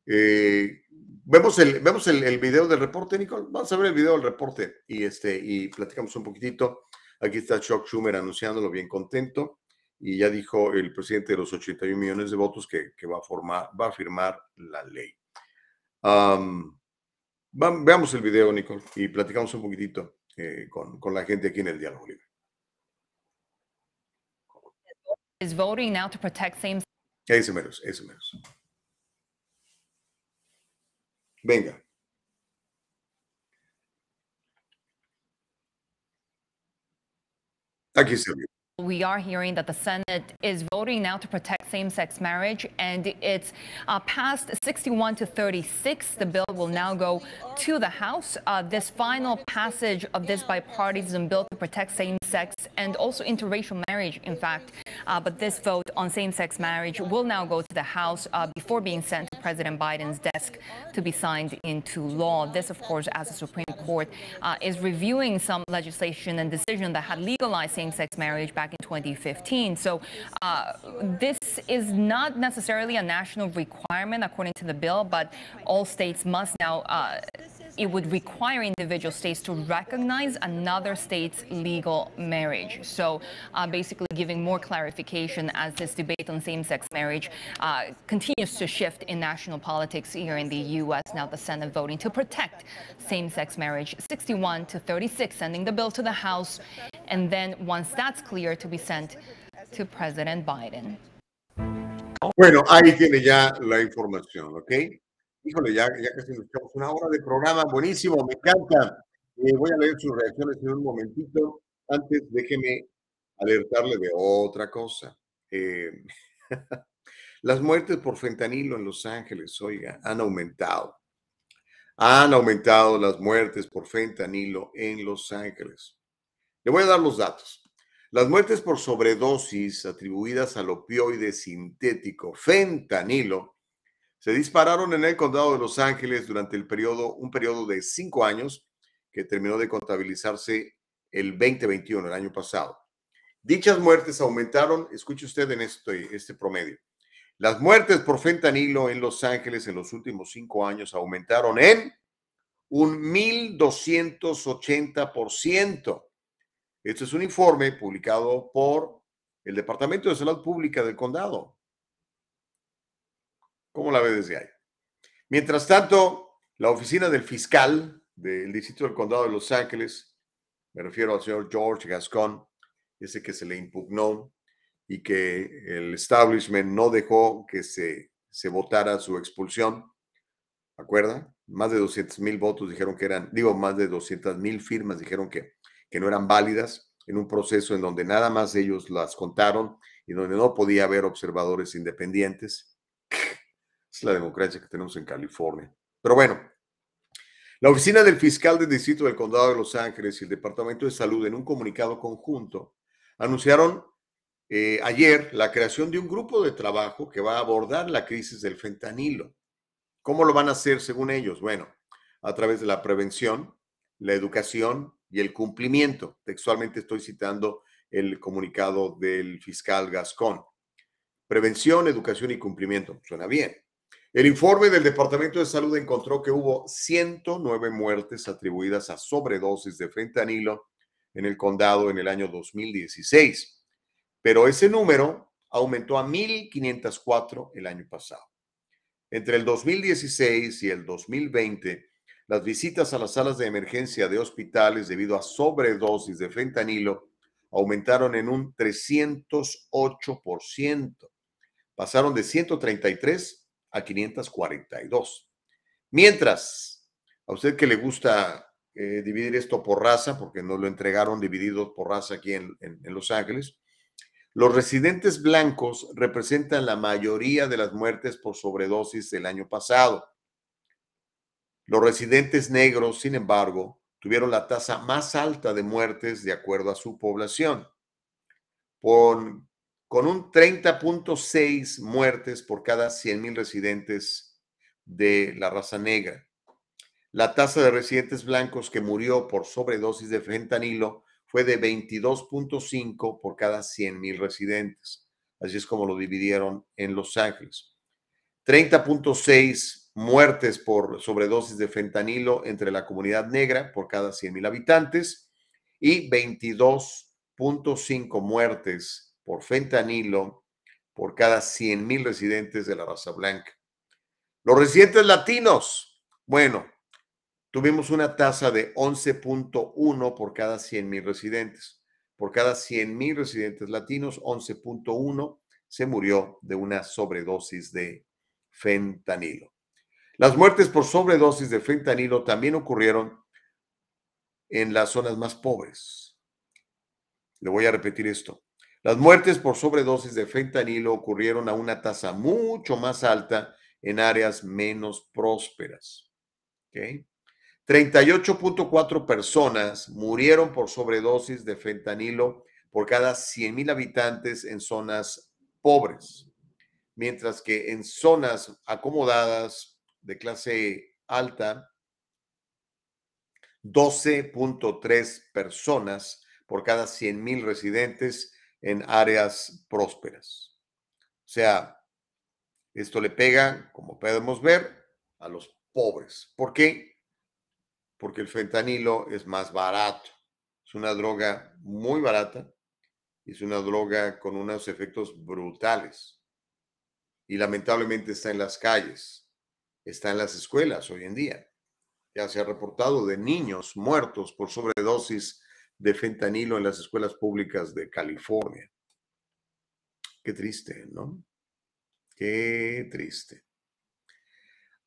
Eh, vemos el, vemos el, el, video del reporte, Nicole. Vamos a ver el video del reporte y, este, y platicamos un poquitito. Aquí está Chuck Schumer anunciándolo bien contento y ya dijo el presidente de los 81 millones de votos que, que va, a formar, va a firmar la ley. veamos el video, Nicole, y platicamos un poquitito eh, con, con, la gente aquí en el Diálogo Libre. Is voting now to protect same ese menos, ese menos. Venga. Aquí se. We are hearing that the Senate is voting now to protect same-sex marriage, and it's uh, passed 61 to 36. The bill will now go to the House. Uh, this final passage of this bipartisan bill to protect same-sex and also interracial marriage, in fact, but this vote on same sex marriage will now go to the House uh, before being sent to President Biden's desk to be signed into law. This, of course, as the Supreme Court uh, is reviewing some legislation and decision that had legalized same sex marriage back in 2015. So uh, this is not necessarily a national requirement according to the bill, but all states must now uh, it would require individual states to recognize another state's legal marriage. So uh, basically giving more clarification as this debate on same-sex marriage uh, continues to shift in national politics here in the U.S. Now the Senate voting to protect same-sex marriage, 61 to 36, sending the bill to the House, and then once that's clear, to be sent to President Biden. Bueno, ahí tiene ya la información, ¿ok? Híjole, ya, casi nos echamos una hora de programa, buenísimo, me encanta. Eh, voy a leer sus reacciones en un momentito. Antes, déjeme alertarle de otra cosa. Eh, las muertes por fentanilo en Los Ángeles, oiga, han aumentado. Han aumentado las muertes por fentanilo en Los Ángeles. Le voy a dar los datos. Las muertes por sobredosis atribuidas al opioide sintético fentanilo se dispararon en el condado de Los Ángeles durante el periodo, un periodo de cinco años que terminó de contabilizarse el 2021, el año pasado. Dichas muertes aumentaron, escuche usted en este, este promedio. Las muertes por fentanilo en Los Ángeles en los últimos cinco años aumentaron en un 1.280%. Este es un informe publicado por el Departamento de Salud Pública del condado. ¿Cómo la ve desde ahí? Mientras tanto, la oficina del fiscal del Distrito del Condado de Los Ángeles, me refiero al señor George Gascon, ese que se le impugnó y que el establishment no dejó que se, se votara su expulsión. ¿Acuerda? Más de 200 mil votos dijeron que eran, digo, más de 200 mil firmas dijeron que, que no eran válidas en un proceso en donde nada más ellos las contaron y donde no podía haber observadores independientes. La democracia que tenemos en California. Pero bueno, la oficina del fiscal del Distrito del Condado de Los Ángeles y el Departamento de Salud en un comunicado conjunto anunciaron eh, ayer la creación de un grupo de trabajo que va a abordar la crisis del fentanilo. ¿Cómo lo van a hacer según ellos? Bueno, a través de la prevención, la educación y el cumplimiento. Textualmente estoy citando el comunicado del fiscal Gascón. Prevención, educación y cumplimiento. Suena bien. El informe del Departamento de Salud encontró que hubo 109 muertes atribuidas a sobredosis de fentanilo en el condado en el año 2016, pero ese número aumentó a 1.504 el año pasado. Entre el 2016 y el 2020, las visitas a las salas de emergencia de hospitales debido a sobredosis de fentanilo aumentaron en un 308%. Pasaron de 133 a 542. Mientras, a usted que le gusta eh, dividir esto por raza, porque nos lo entregaron dividido por raza aquí en, Los Ángeles, los residentes blancos representan la mayoría de las muertes por sobredosis del año pasado. Los residentes negros, sin embargo, tuvieron la tasa más alta de muertes de acuerdo a su población, con con un 30.6 muertes por cada 100.000 residentes de la raza negra. La tasa de residentes blancos que murió por sobredosis de fentanilo fue de 22.5 por cada 100.000 residentes. Así es como lo dividieron en Los Ángeles. 30.6 muertes por sobredosis de fentanilo entre la comunidad negra por cada 100.000 habitantes y 22.5 muertes por fentanilo por cada 100 mil residentes de la raza blanca. Los residentes latinos, bueno, tuvimos una tasa de 11.1 por cada 100 mil residentes. Por cada 100 mil residentes latinos, 11.1 se murió de una sobredosis de fentanilo. Las muertes por sobredosis de fentanilo también ocurrieron en las zonas más pobres. Le voy a repetir esto. Las muertes por sobredosis de fentanilo ocurrieron a una tasa mucho más alta en áreas menos prósperas. 38.4 personas murieron por sobredosis de fentanilo por cada 100.000 habitantes en zonas pobres, mientras que en zonas acomodadas de clase alta, 12.3 personas por cada 100.000 residentes en áreas prósperas. O sea, esto le pega, como podemos ver, a los pobres. ¿Por qué? Porque el fentanilo es más barato. Es una droga muy barata y es una droga con unos efectos brutales. Y lamentablemente está en las calles, está en las escuelas hoy en día. Ya se ha reportado de niños muertos por sobredosis de fentanilo en las escuelas públicas de California. Qué triste, ¿no? Qué triste.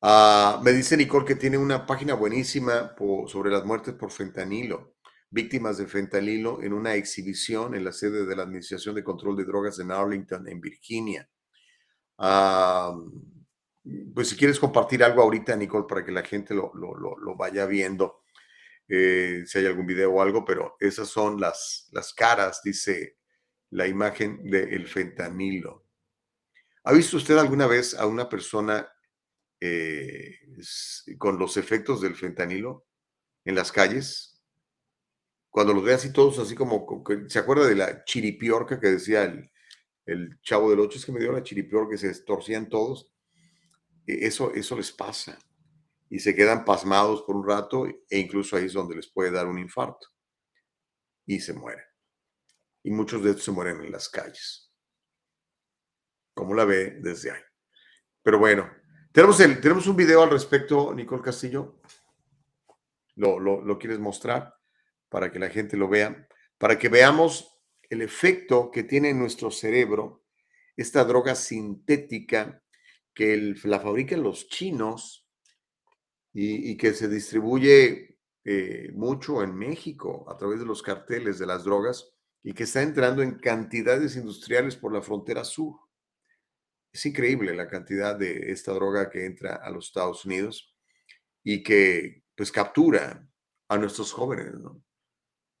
Ah, me dice Nicole que tiene una página buenísima sobre las muertes por fentanilo, víctimas de fentanilo en una exhibición en la sede de la Administración de Control de Drogas en Arlington, en Virginia. Pues si quieres compartir algo ahorita, Nicole, para que la gente lo, vaya viendo, eh, si hay algún video o algo, pero esas son las, las caras, dice la imagen del fentanilo. ¿Ha visto usted alguna vez a una persona eh, con los efectos del fentanilo en las calles? Cuando los ve así todos, así como, ¿se acuerda de la chiripiorca que decía el, el chavo del ocho? Es que me dio la chiripiorca que se torcían todos e-, eso, eso les pasa y se quedan pasmados por un rato e incluso ahí es donde les puede dar un infarto y se mueren. Y muchos de estos se mueren en las calles. Como la ve desde ahí. Pero bueno, tenemos, el, tenemos un video al respecto, Nicole Castillo. Lo, lo, lo quieres mostrar para que la gente lo vea, para que veamos el efecto que tiene en nuestro cerebro esta droga sintética que la fabrican los chinos y, que se distribuye eh, mucho en México a través de los carteles de las drogas y que está entrando en cantidades industriales por la frontera sur. Es increíble la cantidad de esta droga que entra a los Estados Unidos y que pues captura a nuestros jóvenes.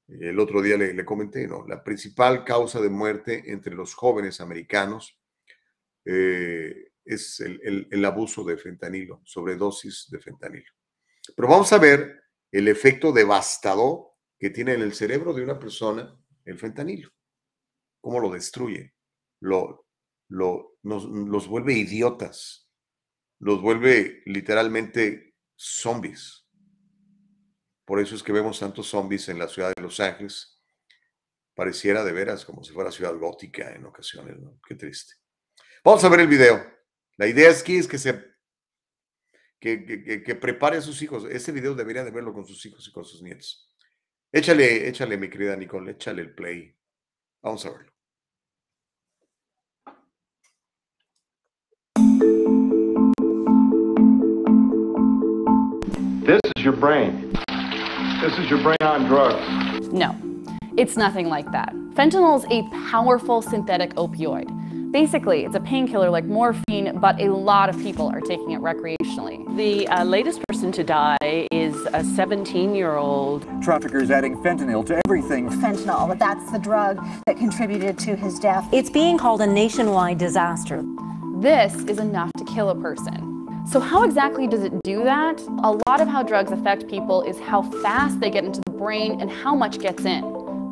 El otro día le, le, comenté, ¿no? La principal causa de muerte entre los jóvenes americanos eh, es el, abuso de fentanilo, sobredosis de fentanilo. Pero vamos a ver el efecto devastador que tiene en el cerebro de una persona el fentanilo. Cómo lo destruye, lo, lo, los vuelve idiotas, los vuelve literalmente zombies. Por eso es que vemos tantos zombies en la ciudad de Los Ángeles. Pareciera de veras como si fuera ciudad gótica en ocasiones. Qué triste. Vamos a ver el video. La idea es que, es que se que, que, prepare a sus hijos. Ese video debería de verlo con sus hijos y con sus nietos. Échale, échale, mi querida Nicole, échale el play. Vamos a verlo. This is your brain. This is your brain on drugs. No, it's nothing like that. Fentanyl is a powerful synthetic opioid. Basically, it's a painkiller like morphine, but a lot of people are taking it recreationally. The uh, latest person to die is a 17 year old. Traffickers adding fentanyl to everything. Fentanyl, but that's the drug that contributed to his death. It's being called a nationwide disaster. This is enough to kill a person. So, how exactly does it do that? A lot of how drugs affect people is how fast they get into the brain and how much gets in.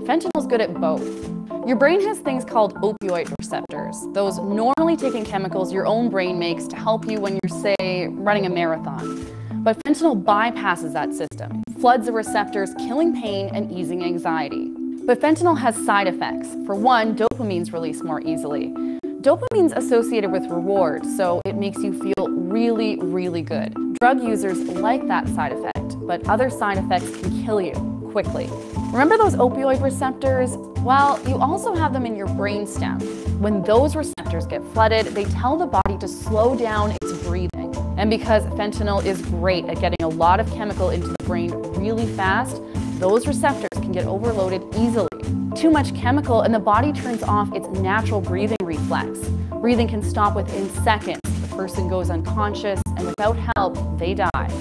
Fentanyl's good at both. Your brain has things called opioid receptors, those normally taken chemicals your own brain makes to help you when you're, say, running a marathon. But fentanyl bypasses that system, floods the receptors, killing pain and easing anxiety. But fentanyl has side effects. For one, dopamine's released more easily. Dopamine's associated with reward, so it makes you feel really, really good. Drug users like that side effect, but other side effects can kill you quickly. Remember those opioid receptors? Well, you also have them in your brainstem. When those receptors get flooded, they tell the body to slow down its breathing. And because fentanyl is great at getting a lot of chemical into the brain really fast, those receptors can get overloaded easily. Too much chemical and the body turns off its natural breathing reflex. Breathing can stop within seconds. The person goes unconscious and without help, they die.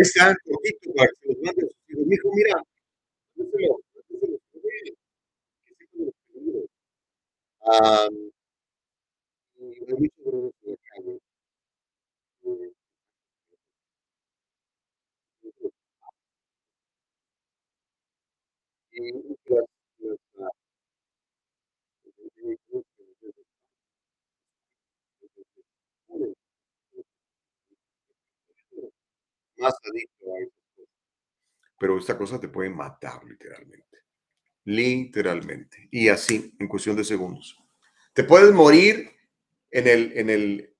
es santo, para los mira, no se lo, no se lo, Más adicto a esas cosas. Pero esta cosa te puede matar literalmente. Literalmente. Y así, en cuestión de segundos. Te puedes morir en el, en el,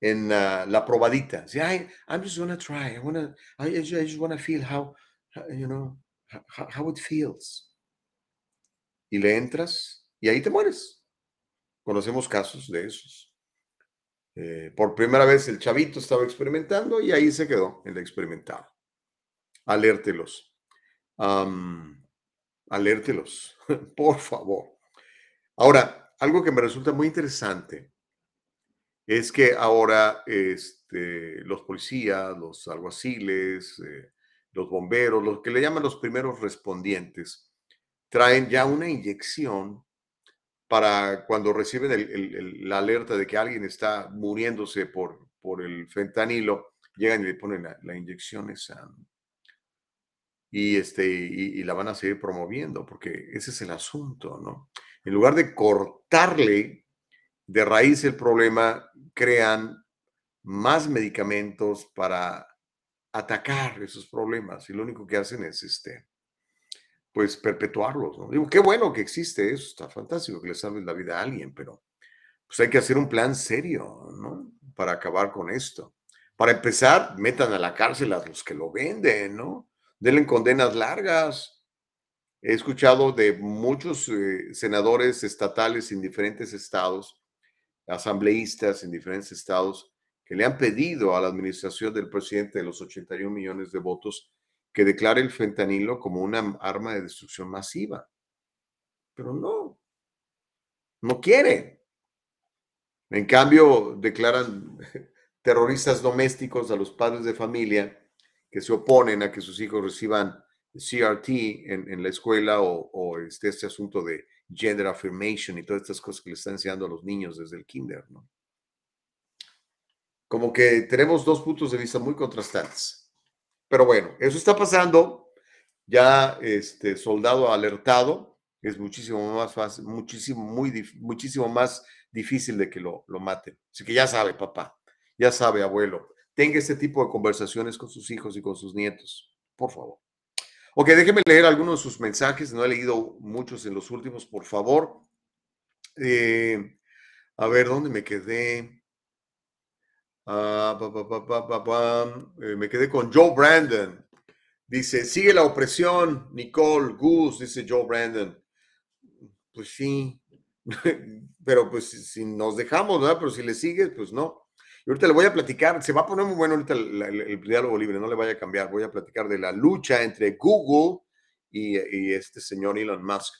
en la, la probadita. Sí, I, I'm just gonna try. I wanna, I just, I just wanna feel how, how, you know, how, how it feels. Y le entras y ahí te mueres. Conocemos casos de esos. Eh, por primera vez el chavito estaba experimentando y ahí se quedó el experimentado. Alértelos. Alértelos, por favor. Ahora, algo que me resulta muy interesante es que ahora este, los policías, los alguaciles, eh, los bomberos, los que le llaman los primeros respondientes, traen ya una inyección para cuando reciben la alerta de que alguien está muriéndose por, el fentanilo, llegan y le ponen la, inyección esa. Y, este, y, y la van a seguir promoviendo, porque ese es el asunto, ¿no? En lugar de cortarle de raíz el problema, crean más medicamentos para atacar esos problemas y lo único que hacen es este, pues perpetuarlos. ¿no? Digo, qué bueno que existe eso, está fantástico que le salves la vida a alguien, pero pues hay que hacer un plan serio, ¿no? Para acabar con esto. Para empezar, metan a la cárcel a los que lo venden, ¿no? Denle condenas largas. He escuchado de muchos eh, senadores estatales en diferentes estados, asambleístas en diferentes estados, que le han pedido a la administración del presidente de los 81 millones de votos que declare el fentanilo como una arma de destrucción masiva. Pero no, no quiere. En cambio, declaran terroristas domésticos a los padres de familia que se oponen a que sus hijos reciban CRT en, la escuela o, o este, este asunto de gender affirmation y todas estas cosas que le están enseñando a los niños desde el kinder, ¿no? Como que tenemos dos puntos de vista muy contrastantes. Pero bueno, eso está pasando. Ya este soldado alertado es muchísimo más fácil, muchísimo, muy, muchísimo más difícil de que lo, lo maten. Así que ya sabe, papá, ya sabe, abuelo, tenga este tipo de conversaciones con sus hijos y con sus nietos, por favor. Ok, déjeme leer algunos de sus mensajes, no he leído muchos en los últimos, por favor. Eh, a ver, ¿dónde me quedé? Ah. Eh, me quedé con Joe Brandon. Dice, sigue la opresión, Nicole, Gus, dice Joe Brandon. Pues sí, pero pues si nos dejamos, ¿verdad? Pero si le sigues, pues no. Y ahorita le voy a platicar, se va a poner muy bueno ahorita el, diálogo libre, no le vaya a cambiar. Voy a platicar de la lucha entre Google y, y este señor Elon Musk.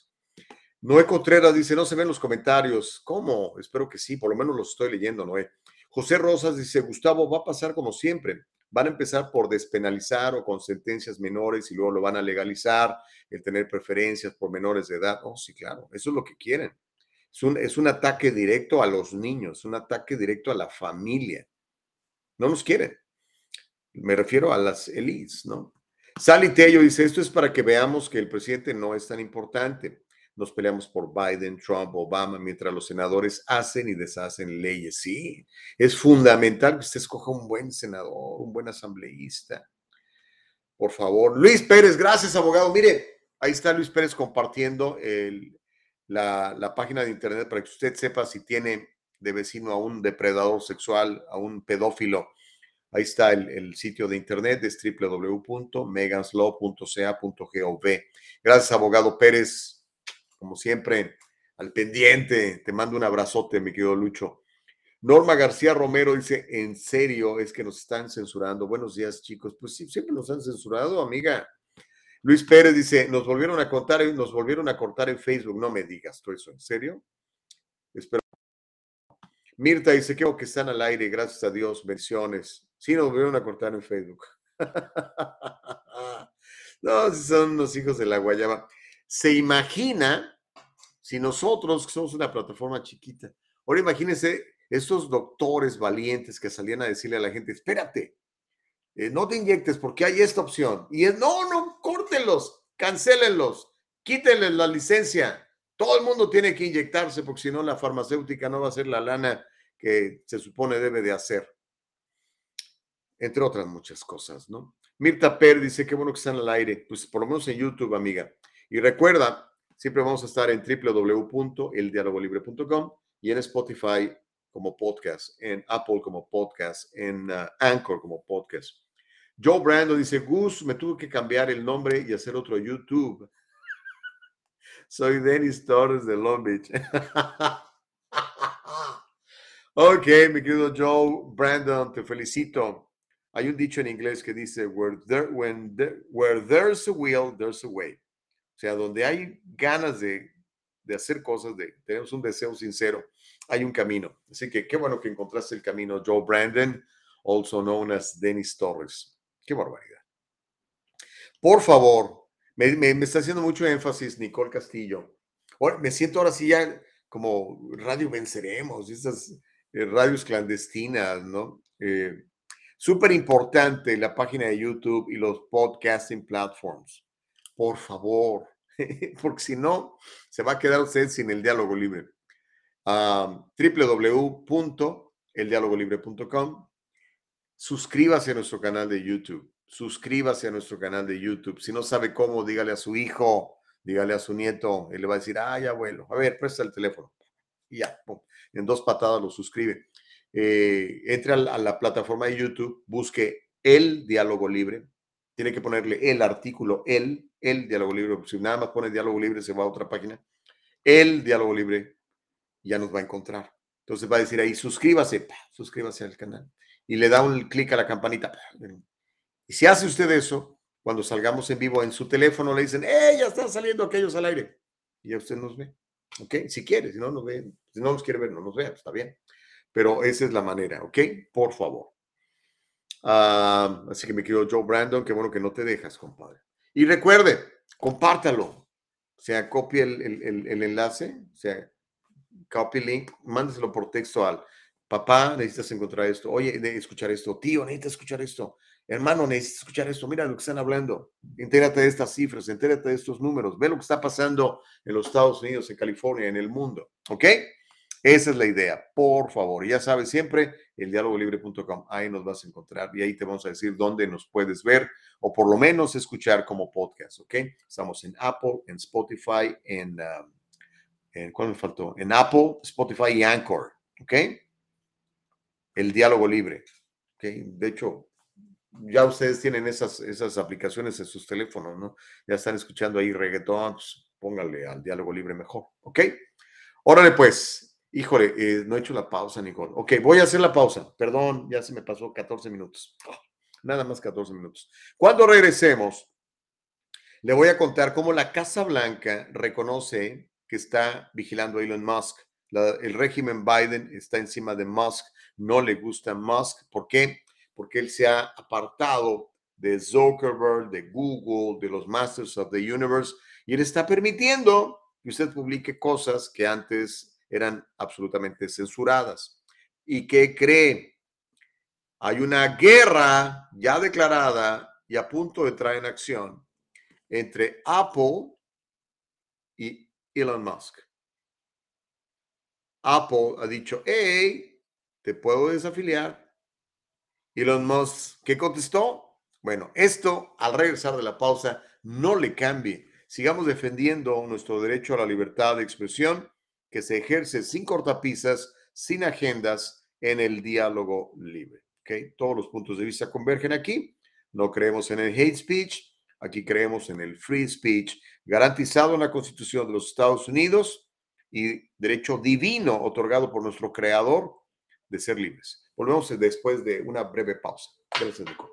Noé Contreras dice, no se ven los comentarios. ¿Cómo? Espero que sí, por lo menos los estoy leyendo, Noé. José Rosas dice, Gustavo, va a pasar como siempre. Van a empezar por despenalizar o con sentencias menores y luego lo van a legalizar, el tener preferencias por menores de edad. Oh, sí, claro, eso es lo que quieren. Es un, ataque directo a los niños, un ataque directo a la familia. No nos quieren. Me refiero a las elites, ¿no? Sally Tello dice, esto es para que veamos que el presidente no es tan importante. Nos peleamos por Biden, Trump, Obama, mientras los senadores hacen y deshacen leyes. Sí, es fundamental que usted escoja un buen senador, un buen asambleísta. Por favor. Luis Pérez, gracias, abogado. Mire, ahí está Luis Pérez compartiendo la, página de internet para que usted sepa si tiene de vecino a un depredador sexual, a un pedófilo. Ahí está el, el sitio de internet, es www.meganslaw.ca.gov. Gracias, abogado Pérez, como siempre, al pendiente. Te mando un abrazote, mi querido Lucho. Norma García Romero dice, ¿en serio es que nos están censurando? Buenos días, chicos. Pues sí, siempre nos han censurado, amiga. Luis Pérez dice, nos volvieron a contar, nos volvieron a cortar en Facebook. No me digas todo eso, ¿en serio? Espero. Mirta dice, creo que están al aire, gracias a Dios, bendiciones. Sí, nos volvieron a cortar en Facebook. no, son unos hijos de la guayaba. ¿Se imagina Si nosotros, somos una plataforma chiquita, ahora imagínense estos doctores valientes que salían a decirle a la gente, espérate, eh, no te inyectes porque hay esta opción. Y es, no, no, córtenlos, cancélenlos, quítenles la licencia. Todo el mundo tiene que inyectarse porque si no la farmacéutica no va a hacer la lana que se supone debe de hacer. Entre otras muchas cosas, ¿no? Mirta Per dice, qué bueno que están al aire. Pues por lo menos en YouTube, amiga. Y recuerda, siempre vamos a estar en www.eldialogolibre.com y en Spotify como podcast, en Apple como podcast, en uh, Anchor como podcast. Joe Brando dice, Gus, me tuve que cambiar el nombre y hacer otro YouTube. Soy Dennis Torres de Long Beach. ok, mi querido Joe Brandon, te felicito. Hay un dicho en inglés que dice, where, there, when where there's a will, there's a way. Sea, donde hay ganas de, hacer cosas, tenemos un deseo sincero, hay un camino. Así que qué bueno que encontraste el camino, Joe Brandon, also known as Dennis Torres. Qué barbaridad. Por favor, me, está haciendo mucho énfasis Nicole Castillo. me siento ahora sí ya como Radio Venceremos, esas eh, radios clandestinas, ¿no? Eh, Súper importante la página de YouTube y los podcasting platforms. Por favor, porque si no, se va a quedar usted sin el diálogo libre. Um, www.eldialogolibre.com. Suscríbase a nuestro canal de YouTube. Suscríbase a nuestro canal de YouTube. Si no sabe cómo, dígale a su hijo, dígale a su nieto. Él le va a decir, ay, abuelo, a ver, presta el teléfono. Y ya, en dos patadas lo suscribe. Eh, entre a la, plataforma de YouTube, busque el diálogo libre. Tiene que ponerle el artículo, el, el diálogo libre. Si nada más pone diálogo libre, se va a otra página. El diálogo libre ya nos va a encontrar. Entonces va a decir ahí, suscríbase, suscríbase al canal. Y le da un clic a la campanita. Y si hace usted eso, cuando salgamos en vivo en su teléfono, le dicen, ¡eh, ya están saliendo aquellos al aire! Y ya usted nos ve. ¿Ok? Si quiere, si no nos ve, si no nos quiere ver, no nos vea, está bien. Pero esa es la manera, ¿ok? Por favor. Ah, así que me quiero Joe Brandon, qué bueno que no te dejas, compadre. Y recuerde, compártalo. O sea, copie el, el, el enlace, o sea, copy link, mándeselo por texto al papá, necesitas encontrar esto, oye, escuchar esto, tío, necesitas escuchar esto, hermano, necesitas escuchar esto, mira lo que están hablando, entérate de estas cifras, entérate de estos números, ve lo que está pasando en los Estados Unidos, en California, en el mundo, ¿ok? Esa es la idea, por favor. Ya sabes, siempre el dialogolibre.com, ahí nos vas a encontrar y ahí te vamos a decir dónde nos puedes ver o por lo menos escuchar como podcast, ¿ok? Estamos en Apple, en Spotify, en, um, en ¿cuál me faltó? En Apple, Spotify y Anchor, ¿ok? El diálogo libre, ¿ok? De hecho, ya ustedes tienen esas, esas aplicaciones en sus teléfonos, ¿no? Ya están escuchando ahí reggaetón, pues póngale al diálogo libre mejor, ¿ok? Órale pues, Híjole, eh, no he hecho la pausa, Nicole. Ok, voy a hacer la pausa. Perdón, ya se me pasó 14 minutos. Ah, nada más 14 minutos. Cuando regresemos, le voy a contar cómo la Casa Blanca reconoce que está vigilando a Elon Musk. el régimen Biden está encima de Musk. No le gusta Musk. ¿Por qué? Porque él se ha apartado de Zuckerberg, de Google, de los Masters of the Universe, y él está permitiendo que usted publique cosas que antes eran absolutamente censuradas. ¿Y qué cree? Hay una guerra ya declarada y a punto de entrar en acción entre Apple y Elon Musk. Apple ha dicho, hey, te puedo desafiliar. Elon Musk, ¿qué contestó? Bueno, esto al regresar de la pausa no le cambie. Sigamos defendiendo nuestro derecho a la libertad de expresión que se ejerce sin cortapisas, sin agendas, en el diálogo libre. ¿okay? Todos los puntos de vista convergen aquí. No creemos en el hate speech, aquí creemos en el free speech, garantizado en la Constitución de los Estados Unidos y derecho divino otorgado por nuestro creador de ser libres. Volvemos después de una breve pausa. Gracias, Nico.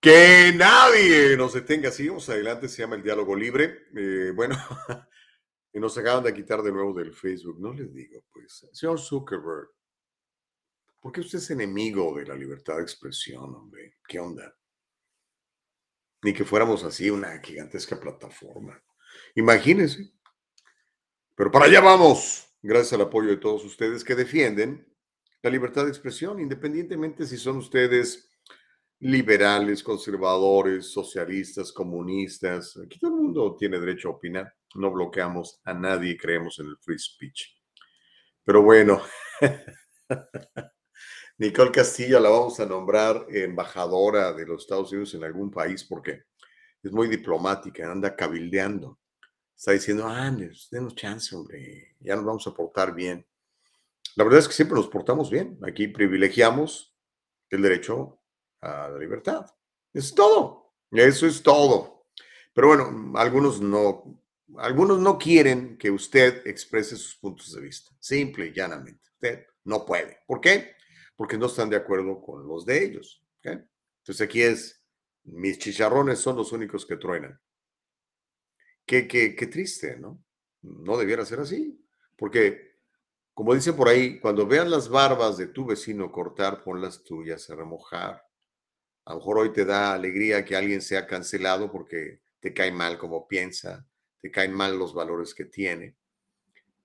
Que nadie nos detenga. Seguimos adelante, se llama el diálogo libre. Eh, bueno, y nos acaban de quitar de nuevo del Facebook. No les digo, pues, señor Zuckerberg, ¿por qué usted es enemigo de la libertad de expresión, hombre? ¿Qué onda? Ni que fuéramos así una gigantesca plataforma. Imagínense. Pero para allá vamos, gracias al apoyo de todos ustedes que defienden la libertad de expresión, independientemente si son ustedes liberales, conservadores, socialistas, comunistas. Aquí todo el mundo tiene derecho a opinar. No bloqueamos a nadie, creemos en el free speech. Pero bueno, Nicole Castillo la vamos a nombrar embajadora de los Estados Unidos en algún país porque es muy diplomática, anda cabildeando está diciendo, ah, denos chance, hombre, ya nos vamos a portar bien. La verdad es que siempre nos portamos bien. Aquí privilegiamos el derecho a la libertad. Es todo. Eso es todo. Pero bueno, algunos no, algunos no quieren que usted exprese sus puntos de vista. Simple y llanamente. Usted no puede. ¿Por qué? Porque no están de acuerdo con los de ellos. ¿ok? Entonces aquí es, mis chicharrones son los únicos que truenan. Qué, qué, qué triste, ¿no? No debiera ser así, porque, como dicen por ahí, cuando vean las barbas de tu vecino cortar, pon las tuyas a remojar. A lo mejor hoy te da alegría que alguien sea cancelado porque te cae mal como piensa, te caen mal los valores que tiene.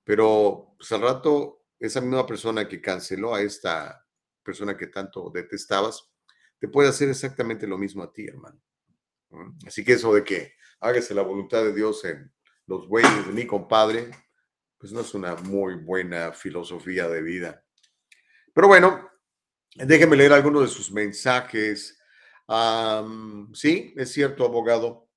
Pero pues, al rato, esa misma persona que canceló a esta persona que tanto detestabas, te puede hacer exactamente lo mismo a ti, hermano. Así que eso de que hágase la voluntad de Dios en los bueyes de mi compadre, pues no es una muy buena filosofía de vida. Pero bueno, déjeme leer algunos de sus mensajes. Am, sí, es cierto, abogado.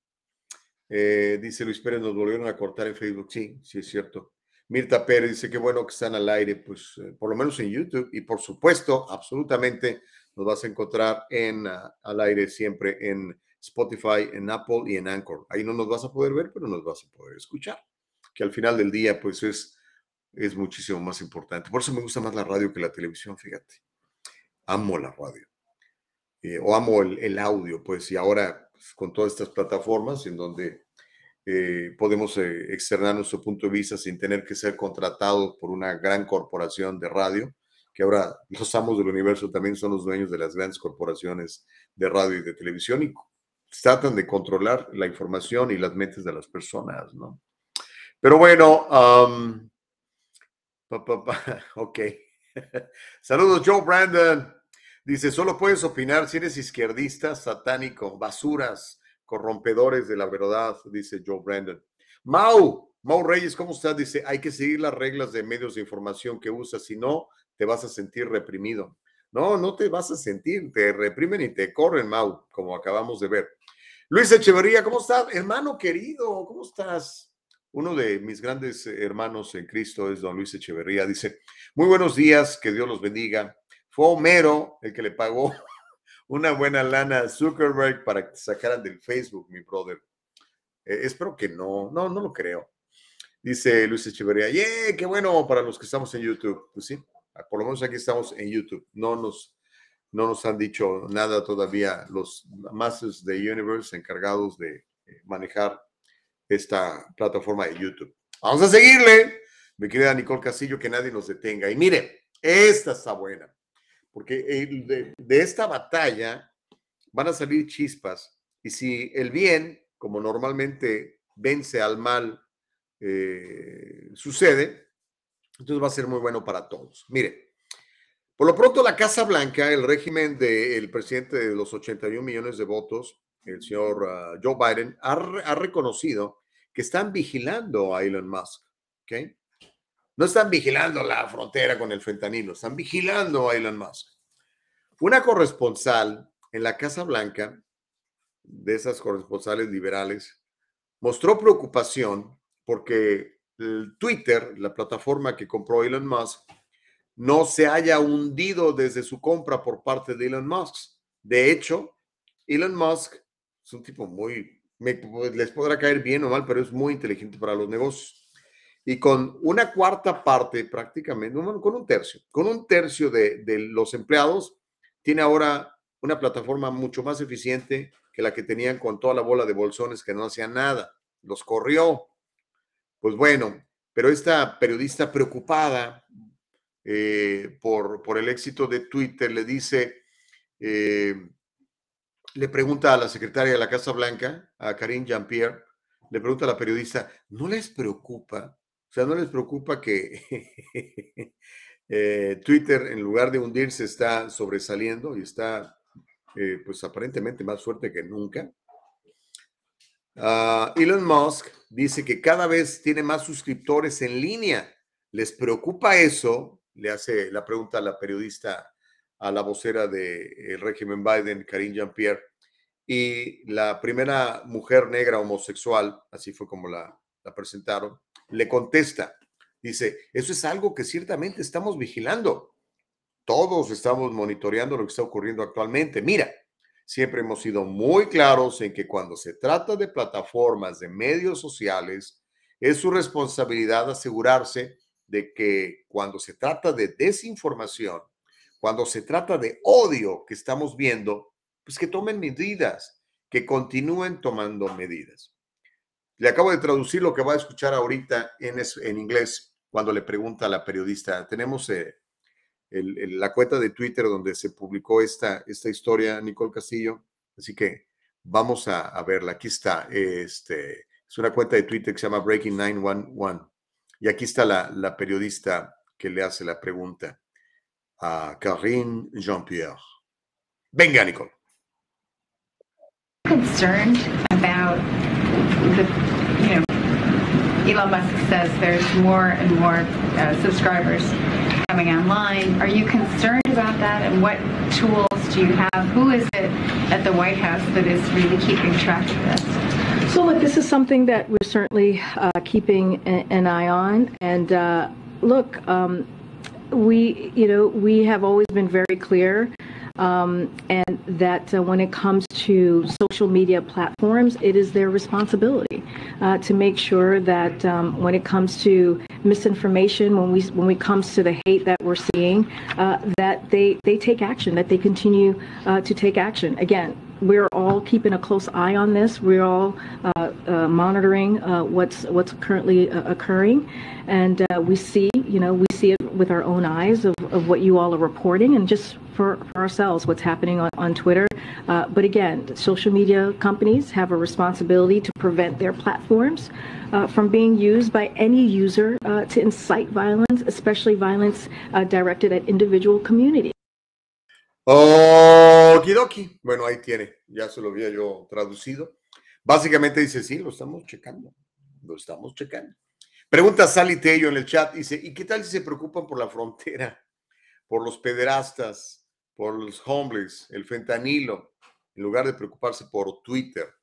Eh, dice Luis Pérez, nos volvieron a cortar en Facebook. Sí, sí es cierto. Mirta Pérez dice que bueno que están al aire, pues eh, por lo menos en YouTube. Y por supuesto, absolutamente, nos vas a encontrar en, ah, al aire siempre en Spotify, en Apple y en Anchor. Ahí no nos vas a poder ver, pero nos vas a poder escuchar. Que al final del día, pues es, es muchísimo más importante. Por eso me gusta más la radio que la televisión, fíjate. Amo la radio. Eh, o amo el, el, audio, pues, y ahora pues, con todas estas plataformas en donde eh, podemos eh, externar nuestro punto de vista sin tener que ser contratados por una gran corporación de radio, que ahora los amos del universo también son los dueños de las grandes corporaciones de radio y de televisión y tratan de controlar la información y las mentes de las personas, ¿no? Pero bueno, um, pa, pa, ok. Saludos, Joe Brandon. Dice, solo puedes opinar si eres izquierdista, satánico, basuras, corrompedores de la verdad, dice Joe Brandon. Mau, Mau Reyes, ¿cómo estás? Dice, hay que seguir las reglas de medios de información que usas, si no, te vas a sentir reprimido. No, no te vas a sentir, te reprimen y te corren, Mau, como acabamos de ver. Luis Echeverría, ¿cómo estás? Hermano querido, ¿cómo estás? Uno de mis grandes hermanos en Cristo es don Luis Echeverría. Dice, muy buenos días, que Dios los bendiga. Fue Homero el que le pagó una buena lana a Zuckerberg para que sacaran del Facebook, mi brother. Eh, espero que no, no, no lo creo. Dice Luis Echeverría, ¡yeah! ¡Qué bueno para los que estamos en YouTube! Pues sí, por lo menos aquí estamos en YouTube. No nos, no nos han dicho nada todavía los Masters de Universe encargados de eh, manejar esta plataforma de YouTube. Vamos a seguirle, mi querida Nicole Castillo, que nadie nos detenga. Y mire, esta está buena, porque de, de esta batalla van a salir chispas. Y si el bien, como normalmente vence al mal, eh, sucede, entonces va a ser muy bueno para todos. Mire, por lo pronto la Casa Blanca, el régimen del presidente de los 81 millones de votos, el señor ah, Joe Biden, ha, ha, reconocido que están vigilando a Elon Musk. ¿okay? No están vigilando la frontera con el fentanilo, están vigilando a Elon Musk. Una corresponsal en la Casa Blanca, de esas corresponsales liberales, mostró preocupación porque el Twitter, la plataforma que compró Elon Musk, no se haya hundido desde su compra por parte de Elon Musk. De hecho, Elon Musk es un tipo muy, les podrá caer bien o mal, pero es muy inteligente para los negocios. Y con una cuarta parte prácticamente, con un tercio, con un tercio de, de los empleados, tiene ahora una plataforma mucho más eficiente que la que tenían con toda la bola de bolsones que no hacían nada. Los corrió. Pues bueno, pero esta periodista preocupada eh, por, por, el éxito de Twitter le dice, eh, le pregunta a la secretaria de la Casa Blanca, a Karine Jean-Pierre, le pregunta a la periodista, ¿no les preocupa? O sea, ¿no les preocupa que eh, Twitter, en lugar de hundirse, está sobresaliendo y está, pues aparentemente más fuerte que nunca? Uh, Elon Musk dice que cada vez tiene más suscriptores en línea. ¿Les preocupa eso? Le hace la pregunta a la periodista, a la vocera del régimen Biden, Karine Jean-Pierre. Y la primera mujer negra homosexual, así fue como la, la presentaron, le contesta. Dice, eso es algo que ciertamente estamos vigilando. Todos estamos monitoreando lo que está ocurriendo actualmente. Mira, siempre hemos sido muy claros en que cuando se trata de plataformas de medios sociales, es su responsabilidad asegurarse de que cuando se trata de desinformación, cuando se trata de odio que estamos viendo, pues que tomen medidas, que continúen tomando medidas. Le acabo de traducir lo que va a escuchar ahorita en, en inglés cuando le pregunta a la periodista. Tenemos eh, la cuenta de Twitter donde se publicó esta, esta historia, Nicole Castillo. Así que vamos a, verla. Aquí está. Este, es una cuenta de Twitter que se llama Breaking 911. Y aquí está la, la periodista que le hace la pregunta a Karine Jean-Pierre. Venga, Nicole. Concerned about the, you know, Elon Musk says there's more and more uh, subscribers coming online. Are you concerned about that? And what tools do you have? Who is it at the White House that is really keeping track of this? So, look, this is something that we're certainly uh, keeping an eye on. And uh, look, um, we, you know, we have always been very clear um, and that uh, when it comes to social media platforms, it is their responsibility uh, to make sure that um, when it comes to misinformation, when we when it comes to the hate that we're seeing, uh, that they they take action, that they continue uh, to take action. Again, we're all keeping a close eye on this. We're all uh, uh, monitoring uh, what's what's currently uh, occurring, and uh, we see, you know, we see it with our own eyes of, of what you all are reporting, and just for, for ourselves, what's happening on, on Twitter. Uh, but again, social media companies have a responsibility to prevent their platforms from being used by any user to incite violence, especially violence directed at individual communities. Okidoki. Bueno, ahí tiene. Ya se lo había yo traducido. Básicamente dice, sí, lo estamos checando. Lo estamos checando. Pregunta Sally Tello en el chat. Dice, ¿y qué tal si se preocupan por la frontera? Por los pederastas, por los homeless, el fentanilo, en lugar de preocuparse por Twitter.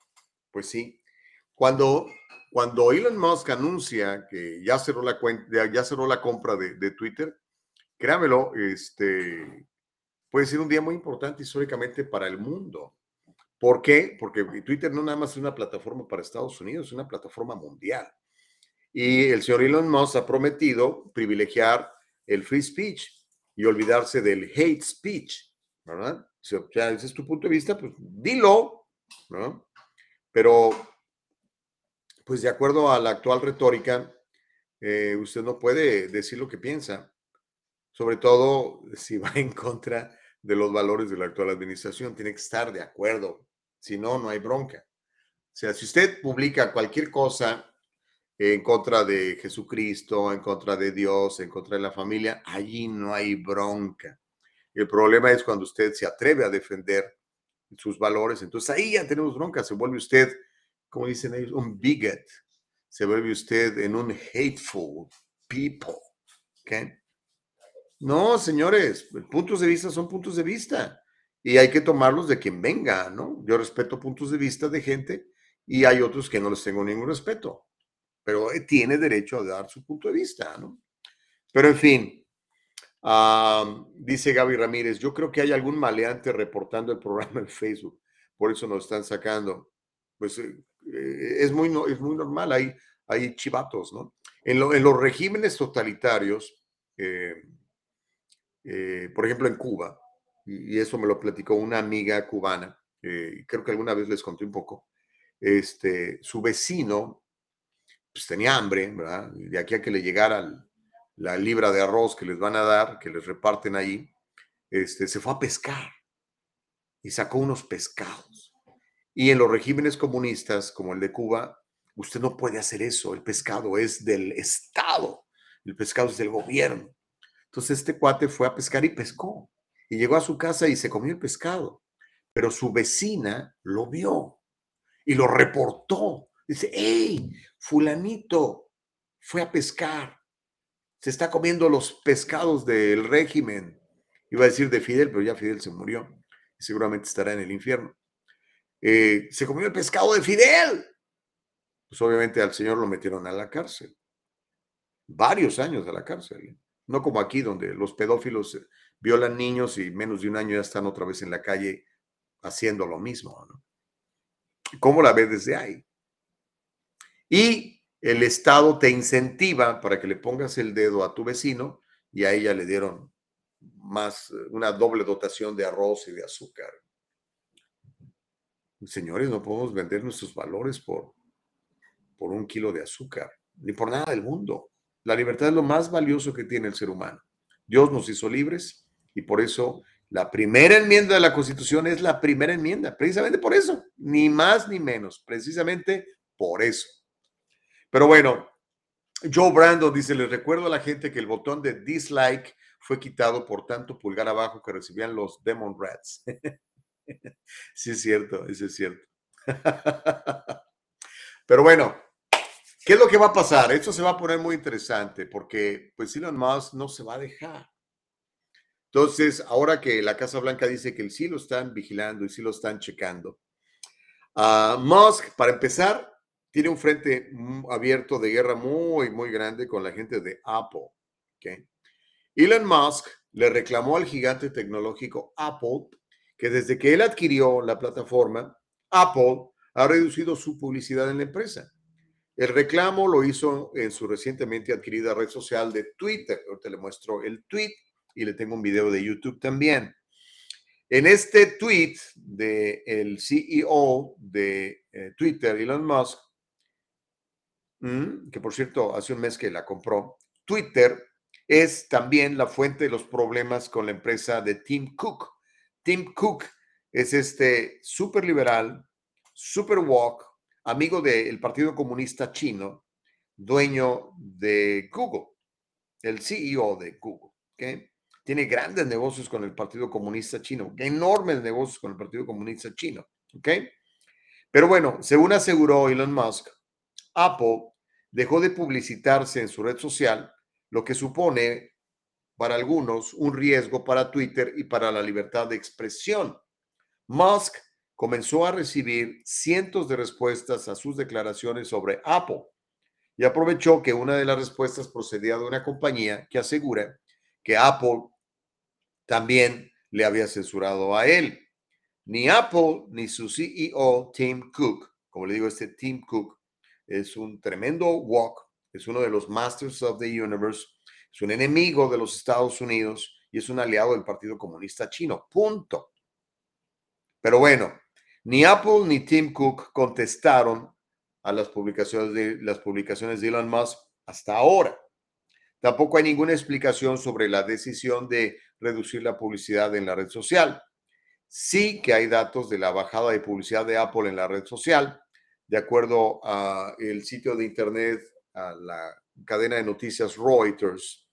Pues sí. Cuando, cuando Elon Musk anuncia que ya cerró la, cuenta, ya cerró la compra de, de Twitter, créamelo, este, puede ser un día muy importante históricamente para el mundo, ¿Por qué? Porque Twitter no nada más es una plataforma para Estados Unidos, es una plataforma mundial. Y el señor Elon Musk ha prometido privilegiar el free speech y olvidarse del hate speech, ¿verdad? Si ese es tu punto de vista, pues dilo, ¿no? Pero, pues de acuerdo a la actual retórica, eh, usted no puede decir lo que piensa, sobre todo si va en contra de los valores de la actual administración. Tiene que estar de acuerdo, si no, no hay bronca. O sea, si usted publica cualquier cosa en contra de Jesucristo, en contra de Dios, en contra de la familia, allí no hay bronca. El problema es cuando usted se atreve a defender sus valores, entonces ahí ya tenemos bronca, se vuelve usted, como dicen ellos, un bigot, se vuelve usted en un hateful people. ¿okay? No, señores, puntos de vista son puntos de vista y hay que tomarlos de quien venga, ¿no? Yo respeto puntos de vista de gente y hay otros que no les tengo ningún respeto, pero eh, tiene derecho a dar su punto de vista, ¿no? Pero en fin, dice Gaby Ramírez, yo creo que hay algún maleante reportando el programa en Facebook, por eso nos están sacando. Pues eh, eh, es, muy, es muy normal, hay, hay chivatos, ¿no? En, los regímenes totalitarios, eh, por ejemplo, en Cuba, y, eso me lo platicó una amiga cubana, eh, creo que alguna vez les conté un poco, este, su vecino pues tenía hambre, de aquí a que le llegara la libra de arroz que les van a dar, que les reparten ahí, este, se fue a pescar y sacó unos pescados. Y en los regímenes comunistas, como el de Cuba, usted no puede hacer eso. El pescado es del Estado, el pescado es del gobierno. Entonces este cuate fue a pescar y pescó. Y llegó a su casa y se comió el pescado. Pero su vecina lo vio y lo reportó. Dice, hey, fulanito fue a pescar. Se está comiendo los pescados del régimen. Iba a decir de Fidel, pero ya Fidel se murió. Y seguramente estará en el infierno. Eh, se comió el pescado de Fidel. Pues obviamente al señor lo metieron a la cárcel. Varios años a la cárcel. No como aquí, donde los pedófilos eh, violan niños y menos de un año ya están otra vez en la calle haciendo lo mismo. ¿Cómo la ves desde ahí? Y el Estado te incentiva para que le pongas el dedo a tu vecino y a ella le dieron más, eh, una doble dotación de arroz y de azúcar. Señores, no podemos vender nuestros valores por, por un kilo de azúcar, ni por nada del mundo. La libertad es lo más valioso que tiene el ser humano. Dios nos hizo libres y por eso la primera enmienda de la Constitución es la primera enmienda, precisamente por eso, ni más ni menos, precisamente por eso. Pero bueno, Joe Brando dice, les recuerdo a la gente que el botón de dislike fue quitado por tanto pulgar abajo que recibían los Demon Rats. sí es cierto, eso es cierto. Pero bueno, ¿Qué es lo que va a pasar? Esto se va a poner muy interesante porque pues Elon Musk no se va a dejar. Entonces, ahora que la Casa Blanca dice que sí lo están vigilando y sí lo están checando, uh, Musk, para empezar, tiene un frente abierto de guerra muy, muy grande con la gente de Apple. Elon Musk le reclamó al gigante tecnológico Apple que desde que él adquirió la plataforma, Apple ha reducido su publicidad en la empresa. El reclamo lo hizo en su recientemente adquirida red social de Twitter. Ahorita le muestro el tweet y le tengo un video de YouTube también. En este tweet del CEO de eh, Twitter, Elon Musk, mm, que por cierto hace un mes que la compró, Twitter es también la fuente de los problemas con la empresa de Tim Cook. Tim Cook es este súper liberal, súper walk, amigo del Partido Comunista Chino, dueño de Google, el CEO de Google. ¿okay? Tiene grandes negocios con el Partido Comunista Chino, enormes negocios con el Partido Comunista Chino. ¿okay? Pero bueno, según aseguró Elon Musk, Apple dejó de publicitarse en su red social, lo que supone para algunos un riesgo para Twitter y para la libertad de expresión. Musk comenzó a recibir cientos de respuestas a sus declaraciones sobre Apple y aprovechó que una de las respuestas procedía de una compañía que asegura que Apple también le había censurado a él. ni Apple ni su CEO Tim Cook, como le digo, este Tim Cook es un tremendo walk, es uno de los Masters of the Universe, es un enemigo de los Estados Unidos y es un aliado del Partido Comunista Chino. Punto. Pero bueno, ni Apple ni Tim Cook contestaron a las publicaciones de, las publicaciones de Elon Musk hasta ahora. Tampoco hay ninguna explicación sobre la decisión de reducir la publicidad en la red social. Sí que hay datos de la bajada de publicidad de Apple en la red social. De acuerdo al sitio de internet, a la cadena de noticias Reuters,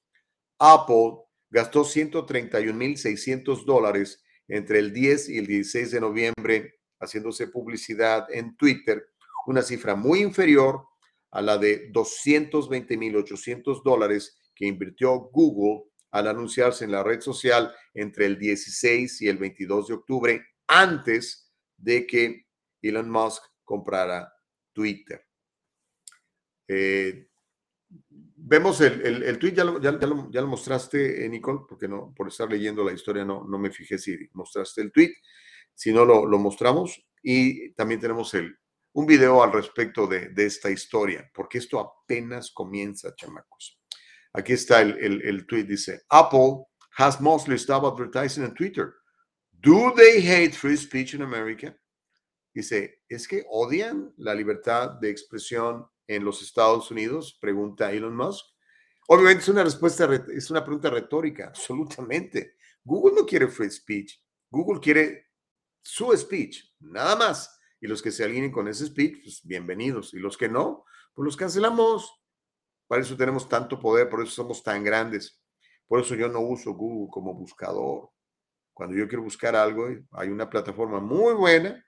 Apple gastó 131.600 dólares entre el 10 y el 16 de noviembre haciéndose publicidad en Twitter, una cifra muy inferior a la de 220.800 dólares que invirtió Google al anunciarse en la red social entre el 16 y el 22 de octubre, antes de que Elon Musk comprara Twitter. Eh, vemos el, el, el tweet, ya lo, ya, ya, lo, mostraste, eh, Nicole, porque no, por estar leyendo la historia no, no me fijé si mostraste el tweet, si no lo, lo mostramos. Y también tenemos el, un video al respecto de, de, esta historia, porque esto apenas comienza, chamacos. Aquí está el, el, el tweet, dice, Apple has mostly stopped advertising on Twitter. Do they hate free speech in America? Dice, ¿es que odian la libertad de expresión en los Estados Unidos? Pregunta Elon Musk. Obviamente es una respuesta, es una pregunta retórica, absolutamente. Google no quiere free speech. Google quiere su speech, nada más. Y los que se alineen con ese speech, pues bienvenidos. Y los que no, pues los cancelamos. Para eso tenemos tanto poder, por eso somos tan grandes. Por eso yo no uso Google como buscador. Cuando yo quiero buscar algo, hay una plataforma muy buena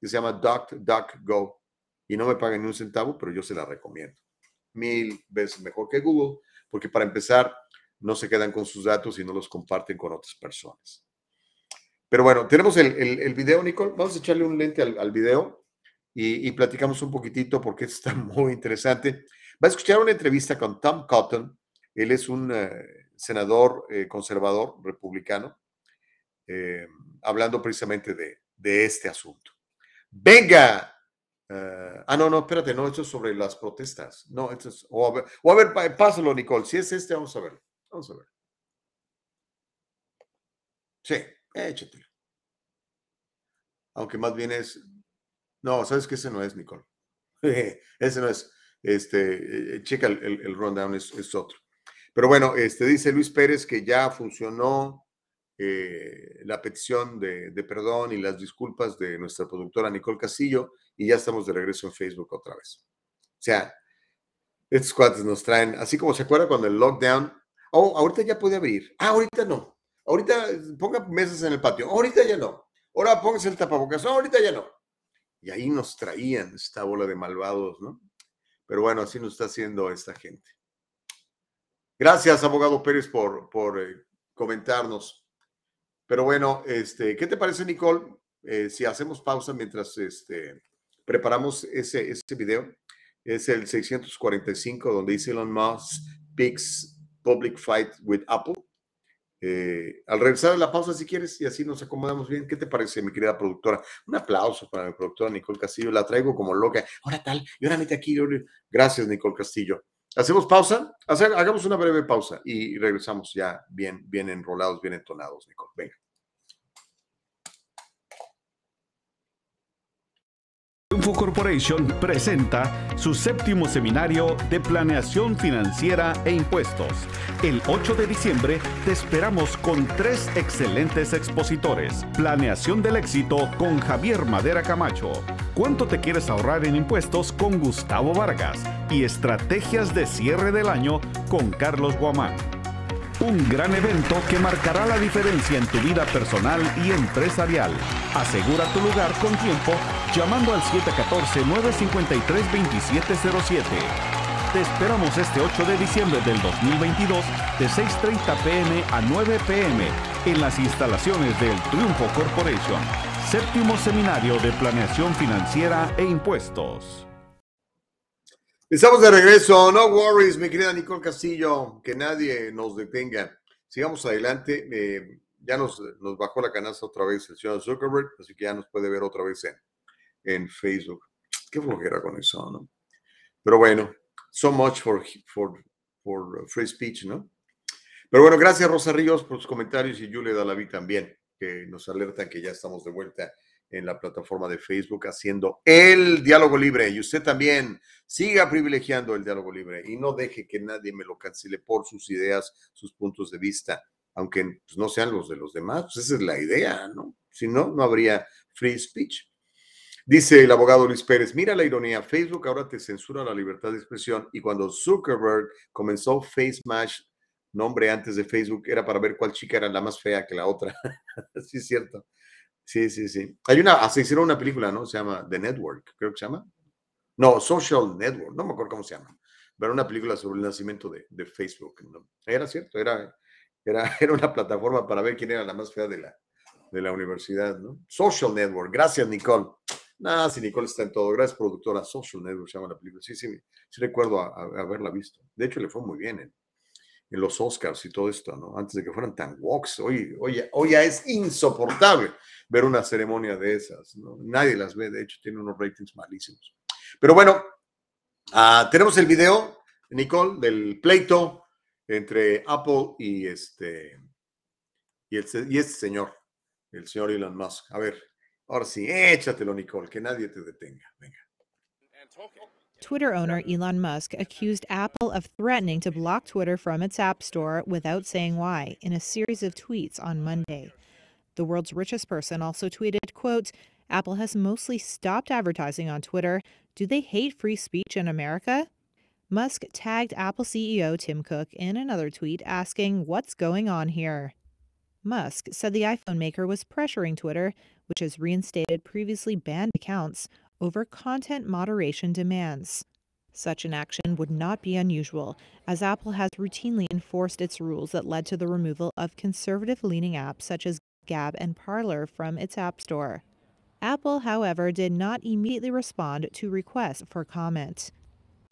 que se llama DuckDuckGo y no me pagan ni un centavo, pero yo se la recomiendo. Mil veces mejor que Google, porque para empezar, no se quedan con sus datos y no los comparten con otras personas. Pero bueno, tenemos el, video, Nicole. Vamos a echarle un lente al, video y, y, platicamos un poquitito porque está muy interesante. Va a escuchar una entrevista con Tom Cotton. Él es un eh, senador eh, conservador republicano, eh, hablando precisamente de, este asunto. Venga. Uh, ah, no, no, espérate, no, esto es sobre las protestas. No, esto es, o a ver, pásalo, Nicole. Si es este, vamos a ver. Vamos a ver. Sí, échatelo. Aunque más bien es. No, sabes que ese no es, Nicole. ese no es. Este, checa el, el, el rundown, es, es, otro. Pero bueno, este, dice Luis Pérez que ya funcionó eh, la petición de, de, perdón y las disculpas de nuestra productora Nicole Castillo y ya estamos de regreso en Facebook otra vez. O sea, estos cuates nos traen, así como se acuerda cuando el lockdown, oh, ahorita ya puede abrir, ah, ahorita no, ahorita ponga mesas en el patio, ahorita ya no, ahora póngase el tapabocas, ahorita ya no. Y ahí nos traían esta bola de malvados, ¿no? Pero bueno, así nos está haciendo esta gente. Gracias, abogado Pérez, por, por eh, comentarnos. Pero bueno, este, ¿qué te parece, Nicole? Eh, si hacemos pausa mientras este, preparamos ese, ese video. Es el 645, donde dice Elon Musk picks public fight with Apple. Eh, al regresar de la pausa, si quieres, y así nos acomodamos bien. ¿Qué te parece, mi querida productora? Un aplauso para mi productora Nicole Castillo. La traigo como loca. Ahora tal, y ahora mete aquí. Gracias, Nicole Castillo. Hacemos pausa, hagamos una breve pausa y regresamos ya bien, bien enrolados, bien entonados, Nicole. Venga. Triunfo Corporation presenta su séptimo seminario de planeación financiera e impuestos. El 8 de diciembre te esperamos con tres excelentes expositores. Planeación del éxito con Javier Madera Camacho. ¿Cuánto te quieres ahorrar en impuestos con Gustavo Vargas? Y estrategias de cierre del año con Carlos Guamán. Un gran evento que marcará la diferencia en tu vida personal y empresarial. Asegura tu lugar con tiempo llamando al 714-953-2707. Te esperamos este 8 de diciembre del 2022 de 6.30 pm a 9 pm en las instalaciones del Triunfo Corporation. Séptimo Seminario de Planeación Financiera e Impuestos. Estamos de regreso. No worries, mi querida Nicole Castillo, que nadie nos detenga. Sigamos adelante. Eh, ya nos, nos bajó la canasta otra vez el señor Zuckerberg, así que ya nos puede ver otra vez en, en Facebook. Qué flojera con eso, ¿no? Pero bueno, so much for, for, for free speech, ¿no? Pero bueno, gracias Rosa Ríos por sus comentarios y Julia Dalaví también, que nos alertan que ya estamos de vuelta en la plataforma de Facebook haciendo el diálogo libre. Y usted también siga privilegiando el diálogo libre y no deje que nadie me lo cancele por sus ideas, sus puntos de vista, aunque pues, no sean los de los demás. Pues esa es la idea, ¿no? Si no, no habría free speech. Dice el abogado Luis Pérez, mira la ironía, Facebook ahora te censura la libertad de expresión y cuando Zuckerberg comenzó FaceMash, nombre antes de Facebook, era para ver cuál chica era la más fea que la otra. sí, es cierto. Sí, sí, sí. Hay una, se hicieron una película, ¿no? Se llama The Network, creo que se llama. No, Social Network, no me acuerdo cómo se llama. Pero una película sobre el nacimiento de, de Facebook. Era cierto, era, era, era una plataforma para ver quién era la más fea de la, de la universidad, ¿no? Social Network. Gracias, Nicole. Nada, si Nicole está en todo. Gracias, productora. Social Network se llama la película. Sí, sí, sí recuerdo haberla visto. De hecho, le fue muy bien en, en, los Oscars y todo esto, ¿no? Antes de que fueran tan woks. Hoy, hoy, hoy ya es insoportable ver una ceremonia de esas, ¿no? Nadie las ve, de hecho, tiene unos ratings malísimos. Pero bueno, uh, tenemos el video, Nicole, del pleito entre Apple y este, y, el, y este señor, el señor Elon Musk. A ver, ahora sí, échatelo, Nicole, que nadie te detenga. Venga. Twitter owner Elon Musk accused Apple of threatening to block Twitter from its App Store without saying why in a series of tweets on Monday. The world's richest person also tweeted, quote, Apple has mostly stopped advertising on Twitter. Do they hate free speech in America? Musk tagged Apple CEO Tim Cook in another tweet asking, What's going on here? Musk said the iPhone maker was pressuring Twitter, which has reinstated previously banned accounts, over content moderation demands. Such an action would not be unusual, as Apple has routinely enforced its rules that led to the removal of conservative leaning apps such as Gab and Parler from its App Store. Apple, however, did not immediately respond to requests for comment.